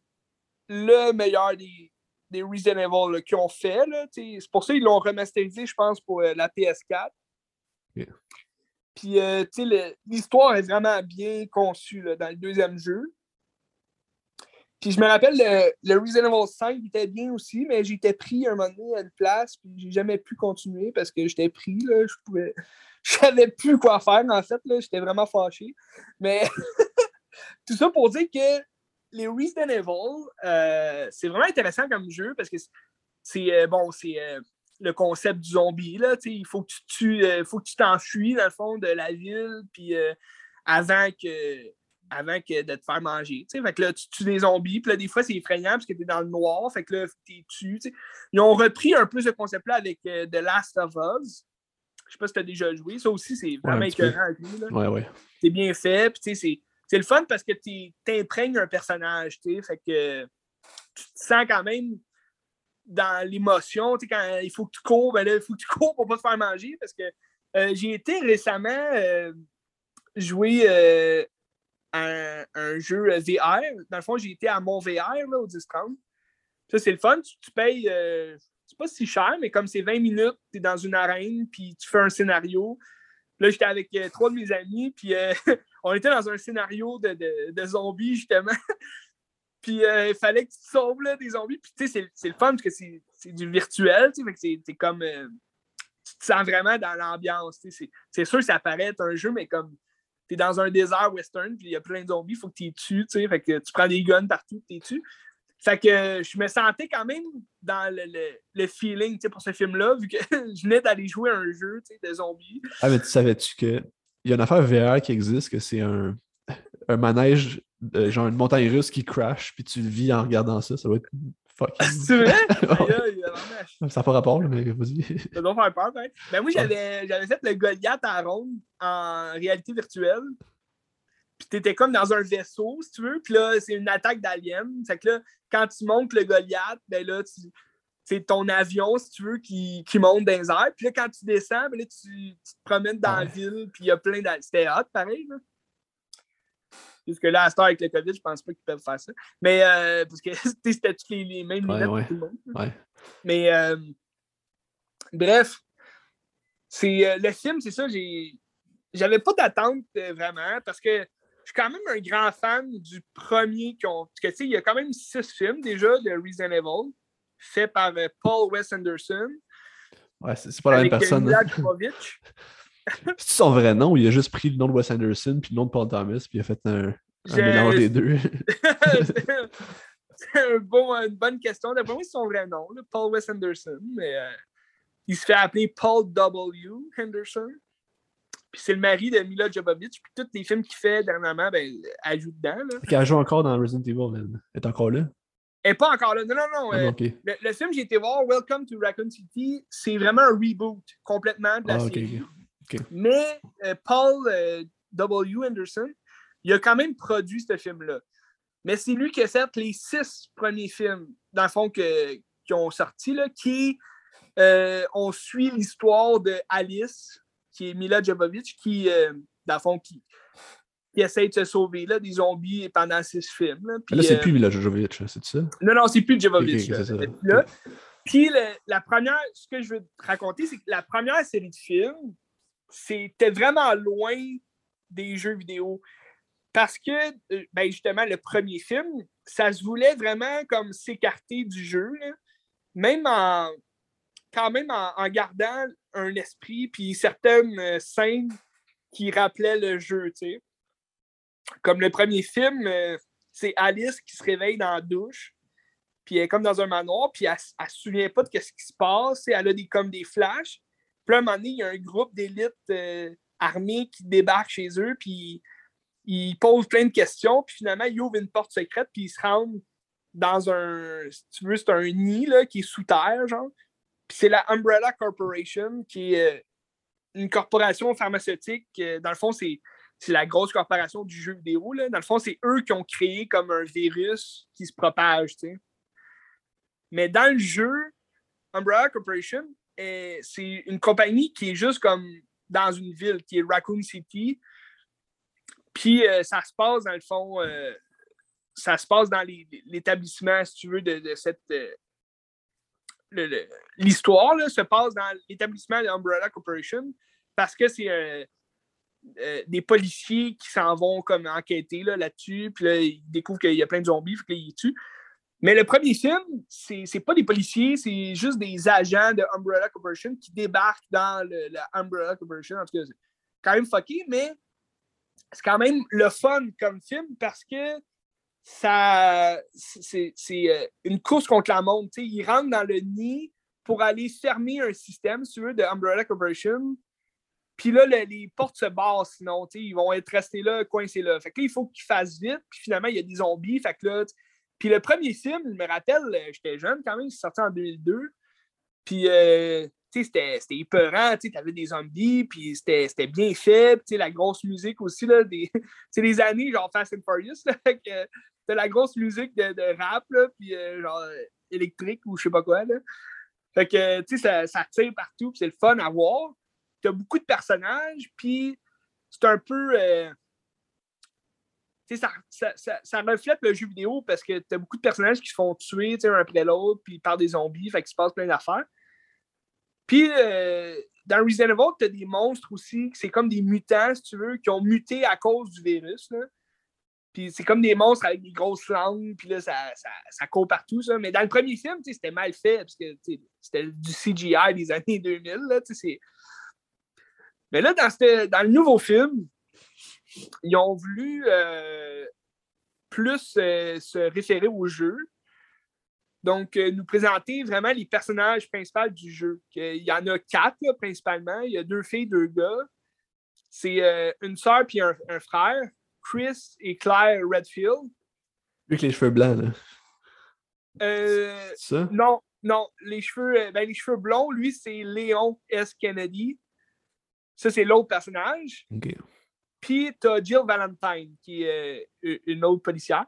le meilleur des, des Resident Evil là, qu'ils ont fait. C'est pour ça qu'ils l'ont remasterisé, je pense, pour euh, la PS4. Ok. Puis, euh, tu sais, le- l'histoire est vraiment bien conçue là, dans le deuxième jeu. Puis je me rappelle, le, le Resident Evil 5 il était bien aussi, mais j'étais pris un moment donné à une place, puis j'ai jamais pu continuer parce que j'étais pris, là, je pouvais... Je savais plus quoi faire, en fait, là, j'étais vraiment fâché. Mais tout ça pour dire que les Resident Evil, euh, c'est vraiment intéressant comme jeu parce que c'est- euh, bon, c'est euh, le concept du zombie, là, il faut que tu tues, faut que tu t'enfuis, dans le fond, de la ville, puis avant que avant que de te faire manger. Fait que là, tu tues des zombies, puis là, des fois, c'est effrayant parce que tu es dans le noir, fait que là, tues. tu. Ils ont repris un peu ce concept-là avec The Last of Us. Je sais pas si tu as déjà joué. Ça aussi, c'est vraiment écœurant à jouer, là. Ouais, ouais. C'est bien fait, puis tu sais, c'est- c'est le fun parce que tu t'imprègnes un personnage, tu. Fait que tu te sens quand même dans l'émotion. Quand il faut que tu cours, ben là, il faut que tu cours pour pas te faire manger parce que euh, j'ai été récemment euh, jouer euh, un, un jeu VR. Dans le fond, j'ai été à mon VR là, au 10-30. Ça, c'est le fun. Tu, payes, c'est pas si cher, mais comme c'est 20 minutes, tu es dans une arène, puis tu fais un scénario. Là, j'étais avec trois de mes amis, puis on était dans un scénario de, de- zombies, justement. puis euh, il fallait que tu te sauves là, des zombies. Puis tu sais, c'est- le fun parce que c'est du virtuel, tu sais, c'est- comme. euh, tu te sens vraiment dans l'ambiance. C'est sûr que ça paraît être un jeu, mais comme tu es dans un désert western, puis il y a plein de zombies, il faut que tu les tues, tu sais. Fait que tu prends des guns partout, tu les tues. Fait que je me sentais quand même dans le, le- le feeling tu sais, pour ce film-là, vu que je venais d'aller jouer à un jeu tu sais, de zombies. Ah, mais tu savais-tu que il y a une affaire VR qui existe, que c'est un, un manège, euh, genre une montagne russe qui crash, puis tu le vis en regardant ça. Ça doit être fucking. C'est vrai? Ça n'a pas rapport, mais vas-y. Ça doit faire peur, ben. Ben moi, j'avais fait le Goliath à ronde en réalité virtuelle. Puis t'étais comme dans un vaisseau, si tu veux. Puis là, c'est une attaque d'aliens. Fait que là, quand tu montes le Goliath, ben là, tu- c'est ton avion, si tu veux, qui, qui monte dans les airs. Puis là, quand tu descends, ben là, tu, tu te promènes dans la ville. Puis il y a plein. C'était hot, pareil, là. Parce que là, à cette heure, avec le COVID, je pense pas qu'ils peuvent faire ça. Mais euh, parce que c'était toutes les, les mêmes Ouais, lunettes ouais. pour tout le monde. Ouais. Mais euh, bref, c'est euh, le film, c'est ça, j'ai j'avais pas d'attente euh, vraiment parce que je suis quand même un grand fan du premier qui ont. Parce que tu sais, il y a quand même six films déjà de Resident Evil fait par euh, Paul Wes Anderson. Ouais, c'est pas la même personne. C'est son vrai nom ou il a juste pris le nom de Wes Anderson puis le nom de Paul Thomas puis il a fait un, mélange des deux. c'est un bon, une bonne question. D'après moi, c'est son vrai nom, là, Paul Wes Anderson. Mais euh, il se fait appeler Paul W. Henderson. Puis c'est le mari de Mila Jovovich. Puis tous les films qu'il fait dernièrement, ben, elle joue dedans. Là. Qui a joué encore dans Resident Evil, elle est encore là. Elle n'est pas encore là. Non, non, non. Ah, euh, le, le film que j'ai été voir, Welcome to Raccoon City, c'est vraiment un reboot complètement de la Ah, série. Mais euh, Paul euh, W. Anderson, il a quand même produit ce film-là. Mais c'est lui qui a fait les six premiers films, dans le fond, que- qui ont sorti, là, qui euh, on suit l'histoire de Alice, qui est Mila Jovovich, qui, dans le fond, qui, qui essaie de se sauver là, des zombies pendant six films. Là, Puis, Là, c'est euh, plus Mila Jovovich, c'est ça? non, non, c'est plus Jovovich. Ok, ok, là. c'est ça. Elle est plus là. Puis le- la première, ce que je veux te raconter, c'est que la première série de films, c'était vraiment loin des jeux vidéo. Parce que, euh, ben justement, le premier film, ça se voulait vraiment comme s'écarter du jeu, là. même en quand même en, en gardant un esprit puis certaines euh, scènes qui rappelaient le jeu, tu sais. Comme le premier film, euh, c'est Alice qui se réveille dans la douche, puis elle est comme dans un manoir, puis elle, ne se souvient pas de ce qui se passe, sais, elle a des, comme des flashs. Puis à un moment donné, il y a un groupe d'élite euh, armée qui débarque chez eux, puis il pose plein de questions, puis finalement, il ouvre une porte secrète, puis il se rend dans un, si tu veux, c'est un nid qui est sous terre, genre. Puis c'est la Umbrella Corporation, qui est euh, une corporation pharmaceutique. Euh, dans le fond, c'est, la grosse corporation du jeu vidéo. Là. Dans le fond, c'est eux qui ont créé comme un virus qui se propage. Mais dans le jeu, Umbrella Corporation, euh, c'est une compagnie qui est juste comme dans une ville, qui est Raccoon City. Puis ça se passe, dans le fond, ça se passe dans l'établissement, si tu veux, de, cette. Euh, l'histoire se passe dans l'établissement de Umbrella Corporation parce que c'est euh, des policiers qui s'en vont comme enquêter là-dessus, puis ils découvrent qu'il y a plein de zombies, puis là, ils tuent. Mais le premier film, c'est pas des policiers, c'est juste des agents de Umbrella Corporation qui débarquent dans le, la Umbrella Corporation. En tout cas, c'est quand même fucké, mais c'est quand même le fun comme film parce que ça, c'est euh, une course contre la montre. Ils rentrent dans le nid pour aller fermer un système, si tu veux, de Umbrella Corporation. Puis là, les portes se barrent sinon, ils vont être restés là, coincés là. Fait que là, il faut qu'ils fassent vite. Puis finalement, il y a des zombies. Fait que là, puis le premier film, je me rappelle, euh, j'étais jeune quand même, c'est sorti en 2002. Puis, euh, tu sais, c'était épeurant, tu avais des zombies, puis c'était bien fait. Tu sais, la grosse musique aussi, là, des, années genre Fast and Furious, là, T'as la grosse musique de, rap, là, puis euh, genre électrique ou je sais pas quoi. Là. Fait que, tu sais, ça, ça, tire partout, puis c'est le fun à voir. T'as beaucoup de personnages, puis c'est un peu. Euh, sais, ça, ça, ça, reflète le jeu vidéo parce que t'as beaucoup de personnages qui se font tuer un après l'autre, puis par des zombies, fait qu'il se passe plein d'affaires. Puis, euh, dans Resident Evil, tu as des monstres aussi, c'est comme des mutants, si tu veux, qui ont muté à cause du virus. Là. Puis c'est comme des monstres avec des grosses langues, puis là, ça, ça, ça court partout, ça. Mais dans le premier film, c'était mal fait, parce que c'était du CGI des années 2000, là, Mais là, dans, dans, le nouveau film, ils ont voulu euh, plus euh, se référer au jeu. Donc, euh, nous présenter vraiment les personnages principaux du jeu. Il y en a quatre, principalement. Il y a deux filles, deux gars. C'est une sœur puis un, un frère. Chris et Claire Redfield. Lui avec les cheveux blancs, là. Ça? Non, non. Les cheveux, ben, les cheveux blonds, lui, c'est Léon S. Kennedy. Ça, c'est l'autre personnage. Puis, t'as Jill Valentine, qui est euh, une autre policière.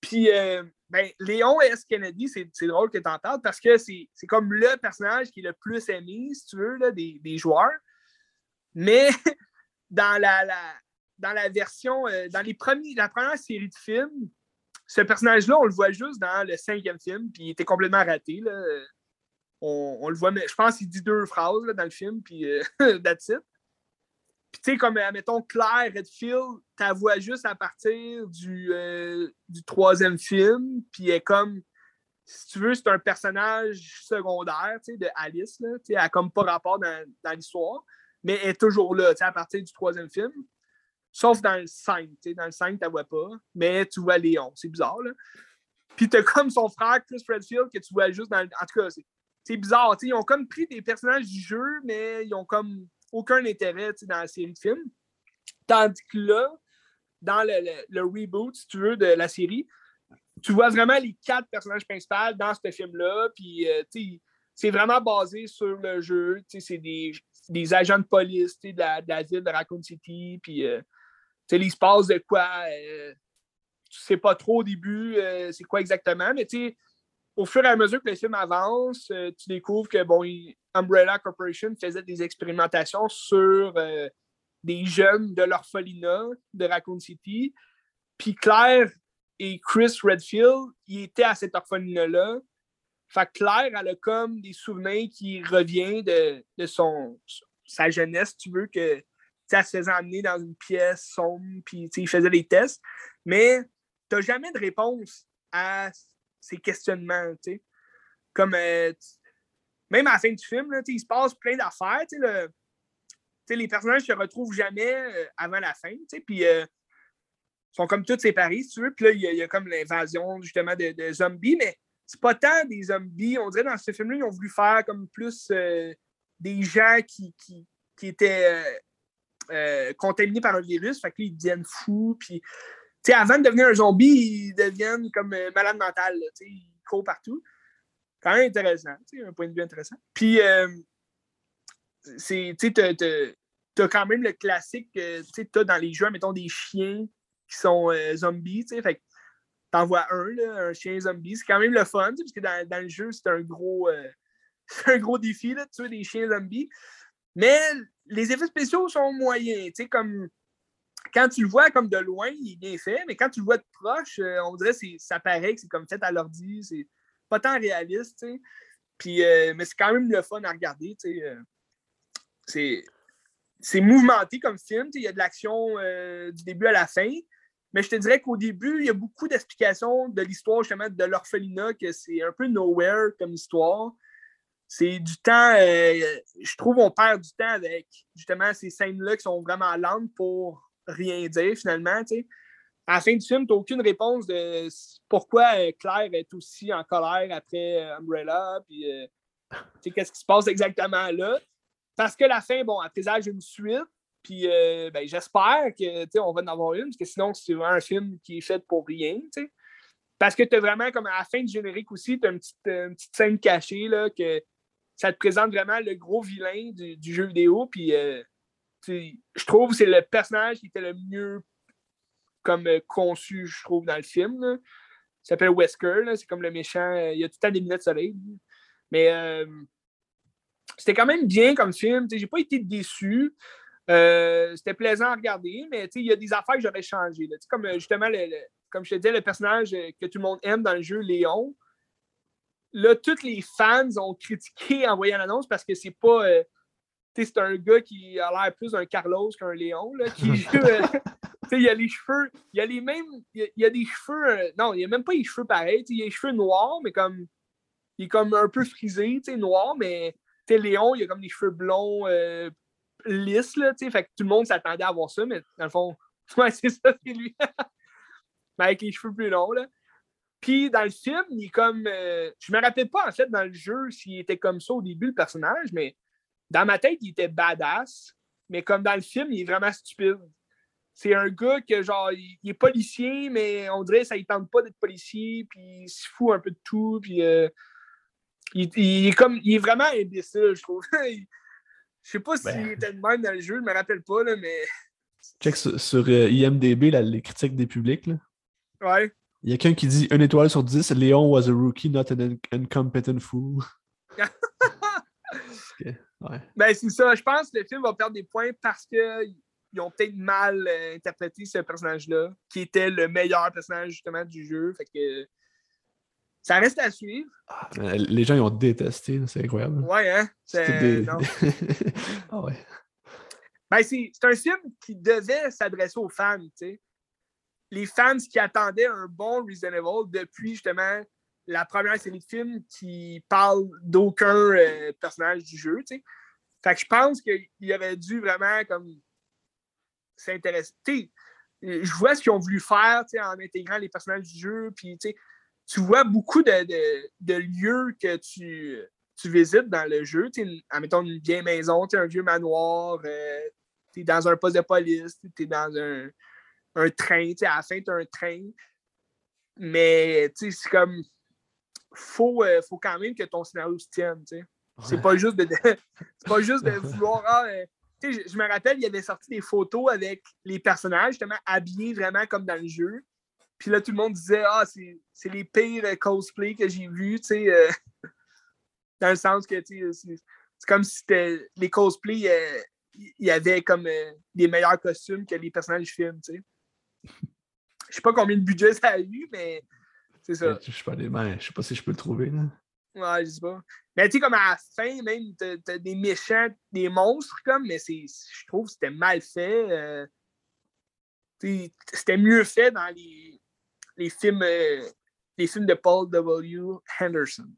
Puis, euh, ben, Léon S. Kennedy, c'est drôle que tu en parles parce que c'est comme le personnage qui est le plus aimé, si tu veux, là, des, des joueurs. Mais dans la, la, dans la version, euh, dans les premiers, la première série de films, ce personnage-là, on le voit juste dans le cinquième film, puis il était complètement raté. Là. On, le voit, mais je pense qu'il dit deux phrases dans le film, puis euh, that's it. Puis tu sais, comme, mettons, Claire Redfield, tu vois juste à partir du, euh, du troisième film, puis elle est comme, si tu veux, c'est un personnage secondaire, tu sais, de Alice, là, tu sais, elle n'a comme pas rapport dans, dans l'histoire, mais elle est toujours là, tu sais, à partir du troisième film. Sauf dans le 5. Dans le 5, tu ne vois pas, mais tu vois Léon. C'est bizarre. Là. Puis tu as comme son frère, Chris Redfield, que tu vois juste dans le... En tout cas, c'est bizarre. Ils ont comme pris des personnages du jeu, mais ils ont comme aucun intérêt dans la série de films. Tandis que là, dans le, reboot, si tu veux, de la série, tu vois vraiment les quatre personnages principaux dans ce film-là. Puis, euh, c'est vraiment basé sur le jeu. C'est des, des, agents de police de la, de la, ville de Raccoon City. Puis, euh, il se passe de quoi. Euh, tu sais pas trop au début euh, c'est quoi exactement, mais au fur et à mesure que le film avance, euh, tu découvres que bon, Umbrella Corporation faisait des expérimentations sur des jeunes de l'orphelinat de Raccoon City. Puis Claire et Chris Redfield, ils étaient à cet orphelinat-là. Fait Claire, elle a comme des souvenirs qui reviennent de, de son, sa jeunesse, tu veux, que elle se faisait emmener dans une pièce sombre, puis il faisait des tests. Mais tu n'as jamais de réponse à ces questionnements. Comme, euh, même à la fin du film, il se passe plein d'affaires. Le, les personnages se retrouvent jamais euh, avant la fin. Puis euh, sont comme tous séparés, si tu veux. Puis là, il y, a comme l'invasion justement de, zombies, mais c'est pas tant des zombies. On dirait dans ce film-là, ils ont voulu faire comme plus des gens qui, qui, étaient contaminés par un virus, fait qu'ils deviennent fous. Puis, avant de devenir un zombie, ils deviennent comme euh, malades mentales. ils courent partout. Quand même intéressant, un point de vue intéressant. Puis, euh, tu as quand même le classique que tu as dans les jeux, mettons des chiens qui sont zombies. Fait t'en un, un chien zombie. C'est quand même le fun, parce que dans, le jeu, c'est un gros c'est un gros défi des chiens zombies. Mais les effets spéciaux sont moyens. Tu sais, comme quand tu le vois comme de loin, il est bien fait, mais quand tu le vois de proche, euh, on dirait que ça paraît que c'est comme fait à l'ordi. C'est pas tant réaliste. Puis, euh, mais c'est quand même le fun à regarder. Euh. c'est, mouvementé comme film. Il y a de l'action du début à la fin. Mais je te dirais qu'au début, il y a beaucoup d'explications de l'histoire justement de l'orphelinat, que c'est un peu nowhere comme histoire c'est du temps, je trouve on perd du temps avec justement ces scènes-là qui sont vraiment lentes pour rien dire finalement. À la fin du film, tu n'as aucune réponse de pourquoi euh, Claire est aussi en colère après euh, Umbrella, puis qu'est-ce qui se passe exactement là. Parce que la fin, bon, elle présage une suite, puis ben, j'espère qu'on va en avoir une, parce que sinon, c'est vraiment un film qui est fait pour rien. Parce que tu as vraiment, comme à la fin du générique aussi, tu as une petite, petite, scène cachée là, que ça te présente vraiment le gros vilain du, jeu vidéo. Puis euh, je trouve que c'est le personnage qui était le mieux comme euh, conçu, je trouve, dans le film. Il s'appelle Wesker, c'est comme le méchant. Euh, il y a tout le temps des de soleil. Mais c'était quand même bien comme film. J'ai pas été déçu. c'était plaisant à regarder, mais il y a des affaires que j'aurais changées. Comme justement, comme je te disais, le personnage que tout le monde aime dans le jeu, Léon, là, tous les fans ont critiqué en voyant l'annonce parce que c'est pas. Euh, c'est un gars qui a l'air plus d'un Carlos qu'un Léon, là, qui joue. Euh, il a les cheveux. Il a les mêmes. Il y a, des cheveux. Euh, non, il a même pas les cheveux pareils. Il a les cheveux noirs, mais comme. Il est comme un peu frisé, noir, mais Léon, il a comme des cheveux blonds lisses, là, fait que tout le monde s'attendait à voir ça, mais dans le fond, ouais, c'est ça, c'est lui. mais avec les cheveux plus longs, là. Puis dans le film, il est comme. Euh, je me rappelle pas en fait dans le jeu s'il était comme ça au début, le personnage, mais dans ma tête, il était badass. Mais comme dans le film, il est vraiment stupide. C'est un gars que genre, il, est policier, mais on dirait que ça ne tente pas d'être policier, puis il se fout un peu de tout, puis euh, il, est comme. Il est vraiment imbécile, je trouve. je sais pas s'il ben. était de même dans le jeu, je me rappelle pas, là, mais. Check sur, euh, IMDB, les critiques des publics. Là. Ouais. Il y a quelqu'un qui dit une étoile sur 10, Léon was a rookie, not an incompetent fool. Ben, c'est ça. Je pense que le film va perdre des points parce qu'ils ont peut-être mal euh, interprété ce personnage-là, qui était le meilleur personnage justement du jeu. Fait que ça reste à suivre. Ah, les gens ils ont détesté, c'est incroyable. Ouais, hein? C'est ah ouais. Ben, c'est un film qui devait s'adresser aux fans, tu sais les fans qui attendaient un bon Reasonable depuis justement la première série de films qui parle d'aucun euh, personnage du jeu. Je pense qu'il aurait dû vraiment comme s'intéresser. Je vois ce qu'ils ont voulu faire en intégrant les personnages du jeu. Puis tu vois beaucoup de, lieux que tu, visites dans le jeu. En mettant une vieille maison, un vieux manoir, euh, tu es dans un poste de police, tu es dans un, train, à la fin, tu un train. Mais c'est comme. Faut, euh, faut quand même que ton scénario se tienne. C'est pas juste de, pas juste de vouloir. Ah, euh, je, je, me rappelle, il y avait sorti des photos avec les personnages, justement, habillés vraiment comme dans le jeu. Puis là, tout le monde disait Ah, c'est les pires euh, cosplays que j'ai vus, tu sais. dans le sens que, c'est comme si les cosplays, il y avait comme les meilleurs costumes que les personnages du film, tu sais. Je sais pas combien de budget ça a eu, mais c'est ça. Je sais pas, je sais pas si je peux le trouver. Là. Ouais, je sais pas. Mais tu sais, comme à la fin, même, t'as des méchants, des monstres, comme, mais je trouve que c'était mal fait. Euh, c'était mieux fait dans les, les films euh, les films de Paul W. Henderson.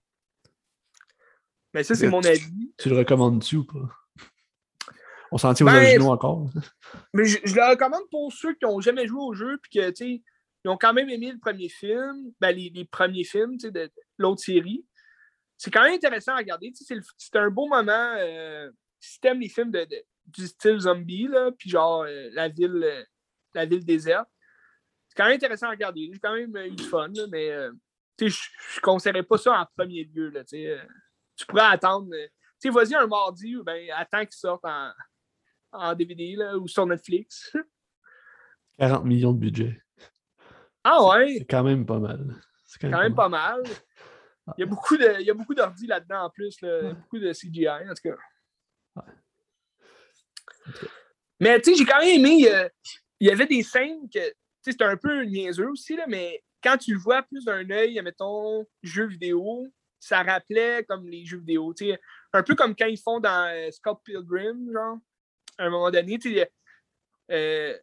Mais ça, c'est mon avis. Tu le recommandes-tu ou pas? On s'en tient aux ben, originaux encore. Mais je, le recommande pour ceux qui n'ont jamais joué au jeu puis que, tu ils ont quand même aimé le premier film, ben, les, premiers films de, l'autre série. C'est quand même intéressant à regarder. C'est un beau moment. Euh, si tu aimes les films du style zombie, là, puis genre euh, la ville euh, la ville déserte. C'est quand même intéressant à regarder. J'ai quand même eu du fun, là, mais euh, je ne conseillerais pas ça en premier lieu. Là, tu pourrais attendre. tu vas-y un mardi ou ben attends qu'il sorte en, en DVD là, ou sur Netflix. 40 millions de budget. Ah ouais, C'est quand même pas mal. C'est quand même pas mal. Il y a beaucoup de, il y a beaucoup d'ordi là-dedans en plus, là, beaucoup de CGI en tout cas. Mais tu sais, j'ai quand même aimé. euh, il y avait des scènes que, tu sais, c'était un peu niaiseux aussi, là, mais quand tu le vois plus d'un œil, mettons, jeu vidéo, ça rappelait comme les jeux vidéo, tu sais. Un peu comme quand ils font dans euh, Scott Pilgrim, genre, à un moment donné, tu sais, euh,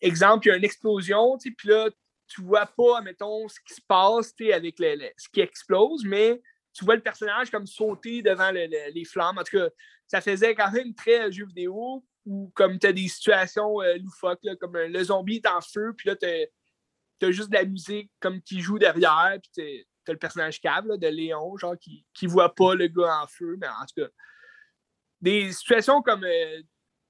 exemple, il y a une explosion, tu sais, puis là, tu vois pas, mettons, ce qui se passe, avec ce qui explose, mais tu vois le personnage comme sauter devant le- le- les flammes. En tout cas, ça faisait quand même très jeu vidéo où comme tu as des situations euh, loufoques, là, comme euh, le zombie est en feu, puis là, tu as, juste de la musique comme qui joue derrière, puis tu as le personnage cave de Léon, genre, qui, qui voit pas le gars en feu, mais en tout cas, des situations comme euh,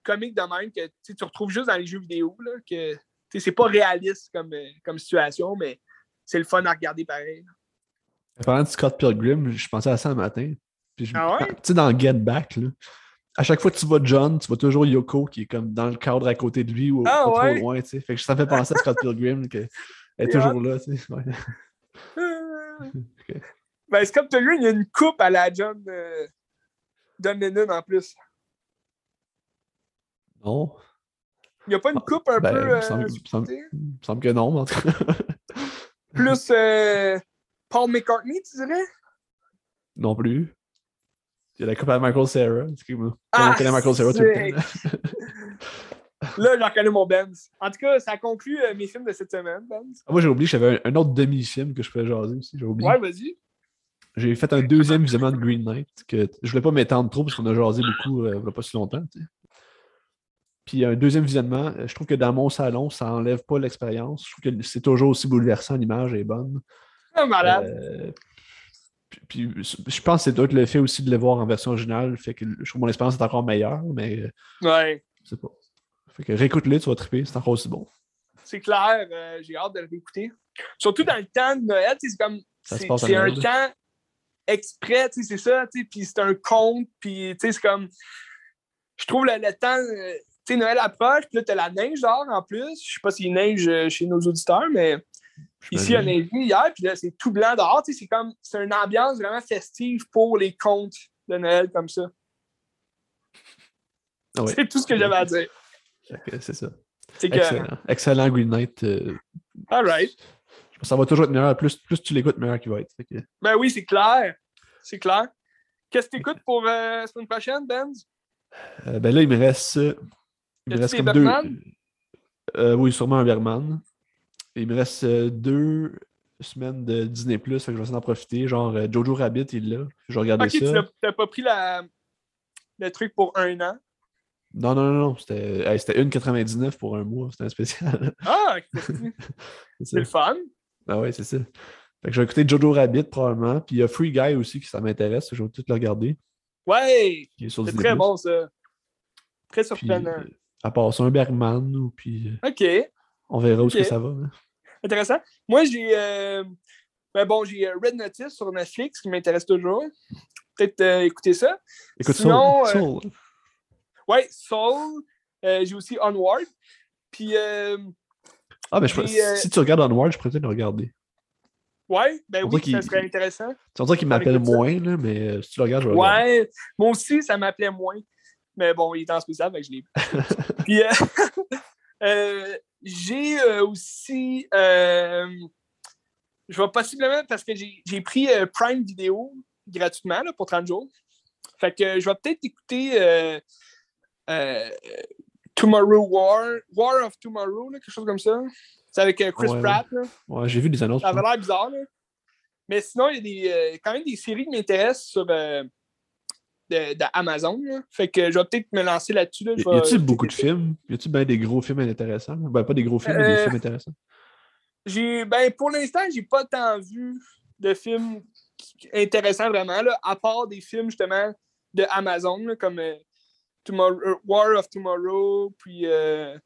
comiques de même que tu retrouves juste dans les jeux vidéo, là, que c'est pas réaliste comme, euh, comme situation, mais c'est le fun à regarder pareil. Parlant de Scott Pilgrim, je pensais à ça un matin. Puis je- Ah ouais? Tu sais, dans Get Back, là, à chaque fois que tu vois John, tu vois toujours Yoko qui est comme dans le cadre à côté de lui ou Ah pas ouais? trop loin. tu sais. Fait que ça me fait penser à Scott Pilgrim, qu'elle est toujours là. tu sais. Ouais. Ben, Scott Pilgrim, il y a une coupe à la John, euh, John Lennon en plus. Non. Il n'y a pas une coupe un Ben, peu il me euh, semble- me semble- me que non, mais en tout cas. plus euh, Paul McCartney, tu dirais? non plus. Il y a la coupe à Michael Sarah. Excuse-moi. Ah, connaît Michael Sarah tout le c'est- temps. là. J'en connais mon Benz. En tout cas, ça conclut euh, mes films de cette semaine, Benz. Ah, moi, j'ai oublié que j'avais un, un autre demi-film que je pouvais jaser aussi. J'ai oublié. Ouais, vas-y. J'ai fait un deuxième visionnement de Green Knight que je voulais pas m'étendre trop parce qu'on a jasé beaucoup euh, il y a pas si longtemps. tu sais. Puis un deuxième visionnement, euh, je trouve que dans mon salon, ça enlève pas l'expérience. Je trouve que c'est toujours aussi bouleversant, l'image est bonne. Ah, malade. Euh, puis, puis, je pense que c'est peut-être le fait aussi de le voir en version originale, fait que je trouve que mon expérience est encore meilleure, mais euh, Ouais, je sais pas. Fait que réécoute-le, tu vas triper, c'est encore aussi bon. c'est clair. euh, J'ai hâte de le réécouter. Surtout dans le temps de Noël, c'est comme. C'est un temps exprès, c'est ça, puis c'est un conte, puis c'est comme. Je trouve le, le temps. euh, Tu sais, Noël approche, puis là, t'as la neige dehors en plus. Je sais pas s'il neige euh, chez nos auditeurs, mais ici, il y a neigé hier, puis là, c'est tout blanc dehors. Tu sais, c'est comme. C'est une ambiance vraiment festive pour les contes de Noël comme ça. Ah. C'est tout ce que j'avais à dire. C'est ça. C'est que. Excellent. Excellent Green Knight. euh, All right. ça va toujours être meilleur. Plus, plus tu l'écoutes, meilleur qu'il va être. Que- Ben oui, c'est clair. C'est clair. Qu'est-ce que tu écoutes pour euh, la semaine prochaine, Benz? Euh, ben là, il me reste. Il me reste comme deux. Euh, oui, sûrement un Bergman. Et il me reste euh, deux semaines de Disney Plus, que je vais essayer d'en profiter. Genre euh, Jojo Rabbit, il est là. Je vais regarder Ok, tu ça. t'as pas pris la, le truc pour un an? Non, non, non, non. C'était hey, c'était 1,99 pour un mois. C'était un spécial. Ah, c'est le ça. fun. Ah ouais, c'est ça. Fait que je vais écouter Jojo Rabbit probablement. Puis il y a Free Guy aussi qui ça m'intéresse. Je vais tout le regarder. Ouais, c'est très bon ça. Très surprenant. euh, à part ça, un Bergman. Ou, puis euh, Ok, on verra où que ça va. hein. intéressant. Moi, j'ai. euh, Ben bon, j'ai euh, Red Notice sur Netflix qui m'intéresse toujours. Peut-être euh, écouter ça. Écoute, Sinon, Soul. Soul. Ouais, Soul. J'ai aussi Onward. Puis, Ah, ben je, si tu regardes Onward, je pourrais peut-être le regarder. ouais, ben oui, ça serait intéressant. Tu vas dire qu'il m'appelle ça. moins, là, mais si tu le regardes, je vais regarder. Ouais, moi aussi, ça m'appelait moins. Mais bon, il est en spécial, donc je l'ai. Puis, euh, euh, j'ai euh, aussi. je vais possiblement, parce que j'ai pris Prime Video gratuitement là, pour 30 jours. Fait que je vais peut-être écouter Tomorrow War, War of Tomorrow, là, quelque chose comme ça. C'est avec euh, Chris Ouais, Pratt. là. Ouais, j'ai vu des annonces. Ça avait l'air bizarre, là. Mais sinon, il y a des, euh, quand même des séries qui m'intéressent sur euh, de, de Amazon. là. Fait que je vais peut-être me lancer là-dessus. Là. Y a-tu beaucoup de films? Y a-tu bien des gros films intéressants? Ben, pas des gros films, mais des Euh, films intéressants. J'ai, ben, pour l'instant, j'ai pas tant vu de films intéressants vraiment, là, à part des films justement de Amazon, là, comme euh, Tomorrow- War of Tomorrow, puis euh,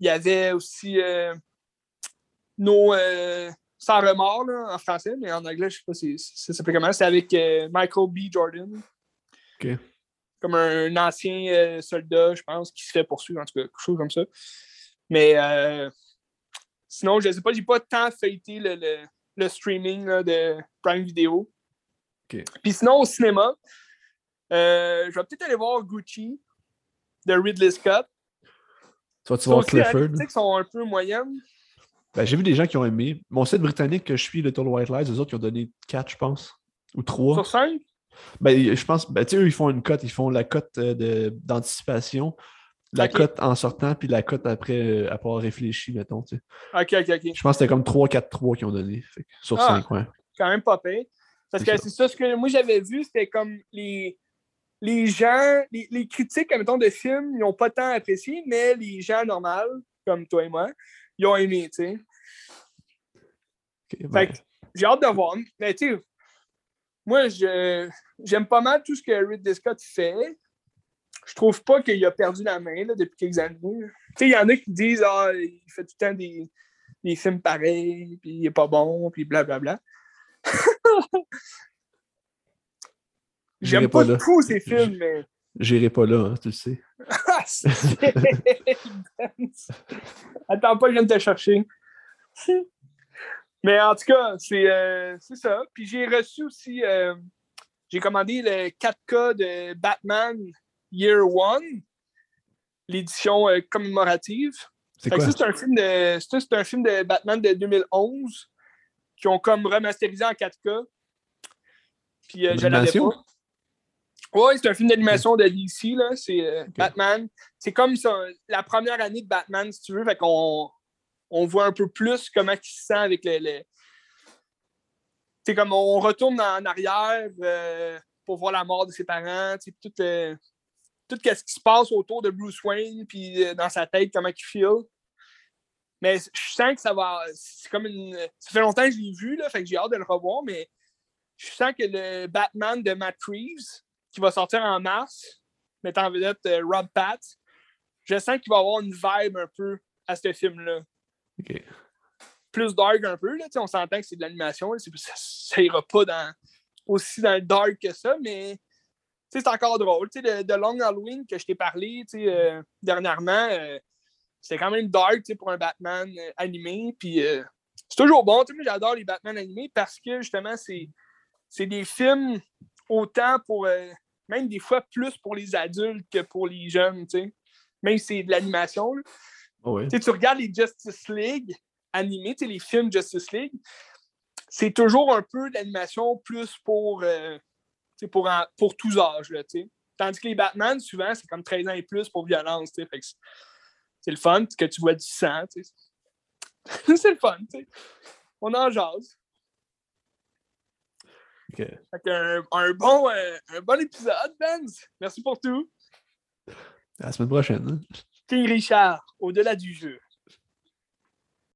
il y avait aussi euh, No euh, Sans remords là, en français, mais en anglais, je sais pas si si ça s'appelait comment. C'est avec euh, Michael B. Jordan. Comme un, ancien euh, soldat, je pense, qui se fait poursuivre, en tout cas, quelque chose comme ça. Mais euh, sinon, je sais pas, j'ai pas tant feuilleté le, le, le streaming là, de Prime Video. Puis sinon, au cinéma, euh, je vais peut-être aller voir Gucci de Ridley Scott. Tu Ça voir les Clifford? critiques sont un peu moyennes. Ben, j'ai vu des gens qui ont aimé. Mon site britannique que je suis, Little White Lies, les autres, ils ont donné 4, je pense. Ou 3. Sur 5? Ben, je pense, ben, tu sais, eux, ils font une cote. Ils font la cote euh, d'anticipation, la cote en sortant, puis la cote après euh, avoir réfléchi, mettons. tu sais. Ok, ok, ok. Je pense que c'était comme 3-4-3 qu'ils ont donné. Fait sur Ah. 5, ouais. Quand même pas pire. Parce que c'est ça, ce que moi j'avais vu, c'était comme les, les gens, les, les critiques, mettons, de films, ils n'ont pas tant apprécié, mais les gens normaux, comme toi et moi, ils ont aimé, tu sais. Fait ben, que j'ai hâte de voir. Mais tu sais, moi, j'aime pas mal tout ce que Ridley Scott fait. Je trouve pas qu'il a perdu la main là, depuis quelques années. Tu sais, il y en a qui disent Ah, il fait tout le temps des, des films pareils, puis il est pas bon, puis blablabla. J'aime pas pas, là. tous ces films, mais. J'irai pas là, hein, tu le sais. Ah, Attends pas, je viens de te chercher. Mais en tout cas, c'est euh, c'est ça. Puis j'ai reçu aussi, euh, j'ai commandé le 4K de Batman Year One, l'édition euh, commémorative. C'est un film de ça, un film de Batman de 2011 qui ont comme remasterisé en 4K. Puis je l'avais pas. Oui, c'est un film d'animation de DC, là. C'est. Batman. C'est comme ça, la première année de Batman, si tu veux. Fait qu'on on voit un peu plus comment il se sent avec le. le... C'est comme on retourne en arrière euh, pour voir la mort de ses parents, tout, euh, tout ce qui se passe autour de Bruce Wayne, puis euh, dans sa tête, comment il feel. Mais je sens que ça va. C'est comme une. Ça fait longtemps que je l'ai vu, là, fait que j'ai hâte de le revoir, mais je sens que le Batman de Matt Reeves, qui va sortir en mars, mettant en vedette euh, Rob Pat, je sens qu'il va avoir une vibe un peu à ce film-là. Plus dark un peu, là, on s'entend que c'est de l'animation, ça, ça ira pas dans, aussi dans le dark que ça, mais c'est encore drôle. De, de Long Halloween que je t'ai parlé euh, dernièrement, euh, c'était quand même dark pour un Batman euh, animé. Euh, c'est toujours bon. J'adore les Batman animés parce que justement, c'est des films autant pour, même des fois plus pour les adultes que pour les jeunes. Même si c'est de l'animation. Oh. Tu regardes les Justice League animés, les films Justice League, c'est toujours un peu d'animation plus pour, euh, pour, en- pour tous âges. Là. Tandis que les Batman, souvent, c'est comme 13 ans et plus pour violence. c'est- le fun que tu vois du sang. c'est le fun. On en jase. Fait qu'un- un, bon, euh, un bon épisode, Benz. Merci pour tout. À la semaine prochaine. hein. King Richard, au-delà du jeu.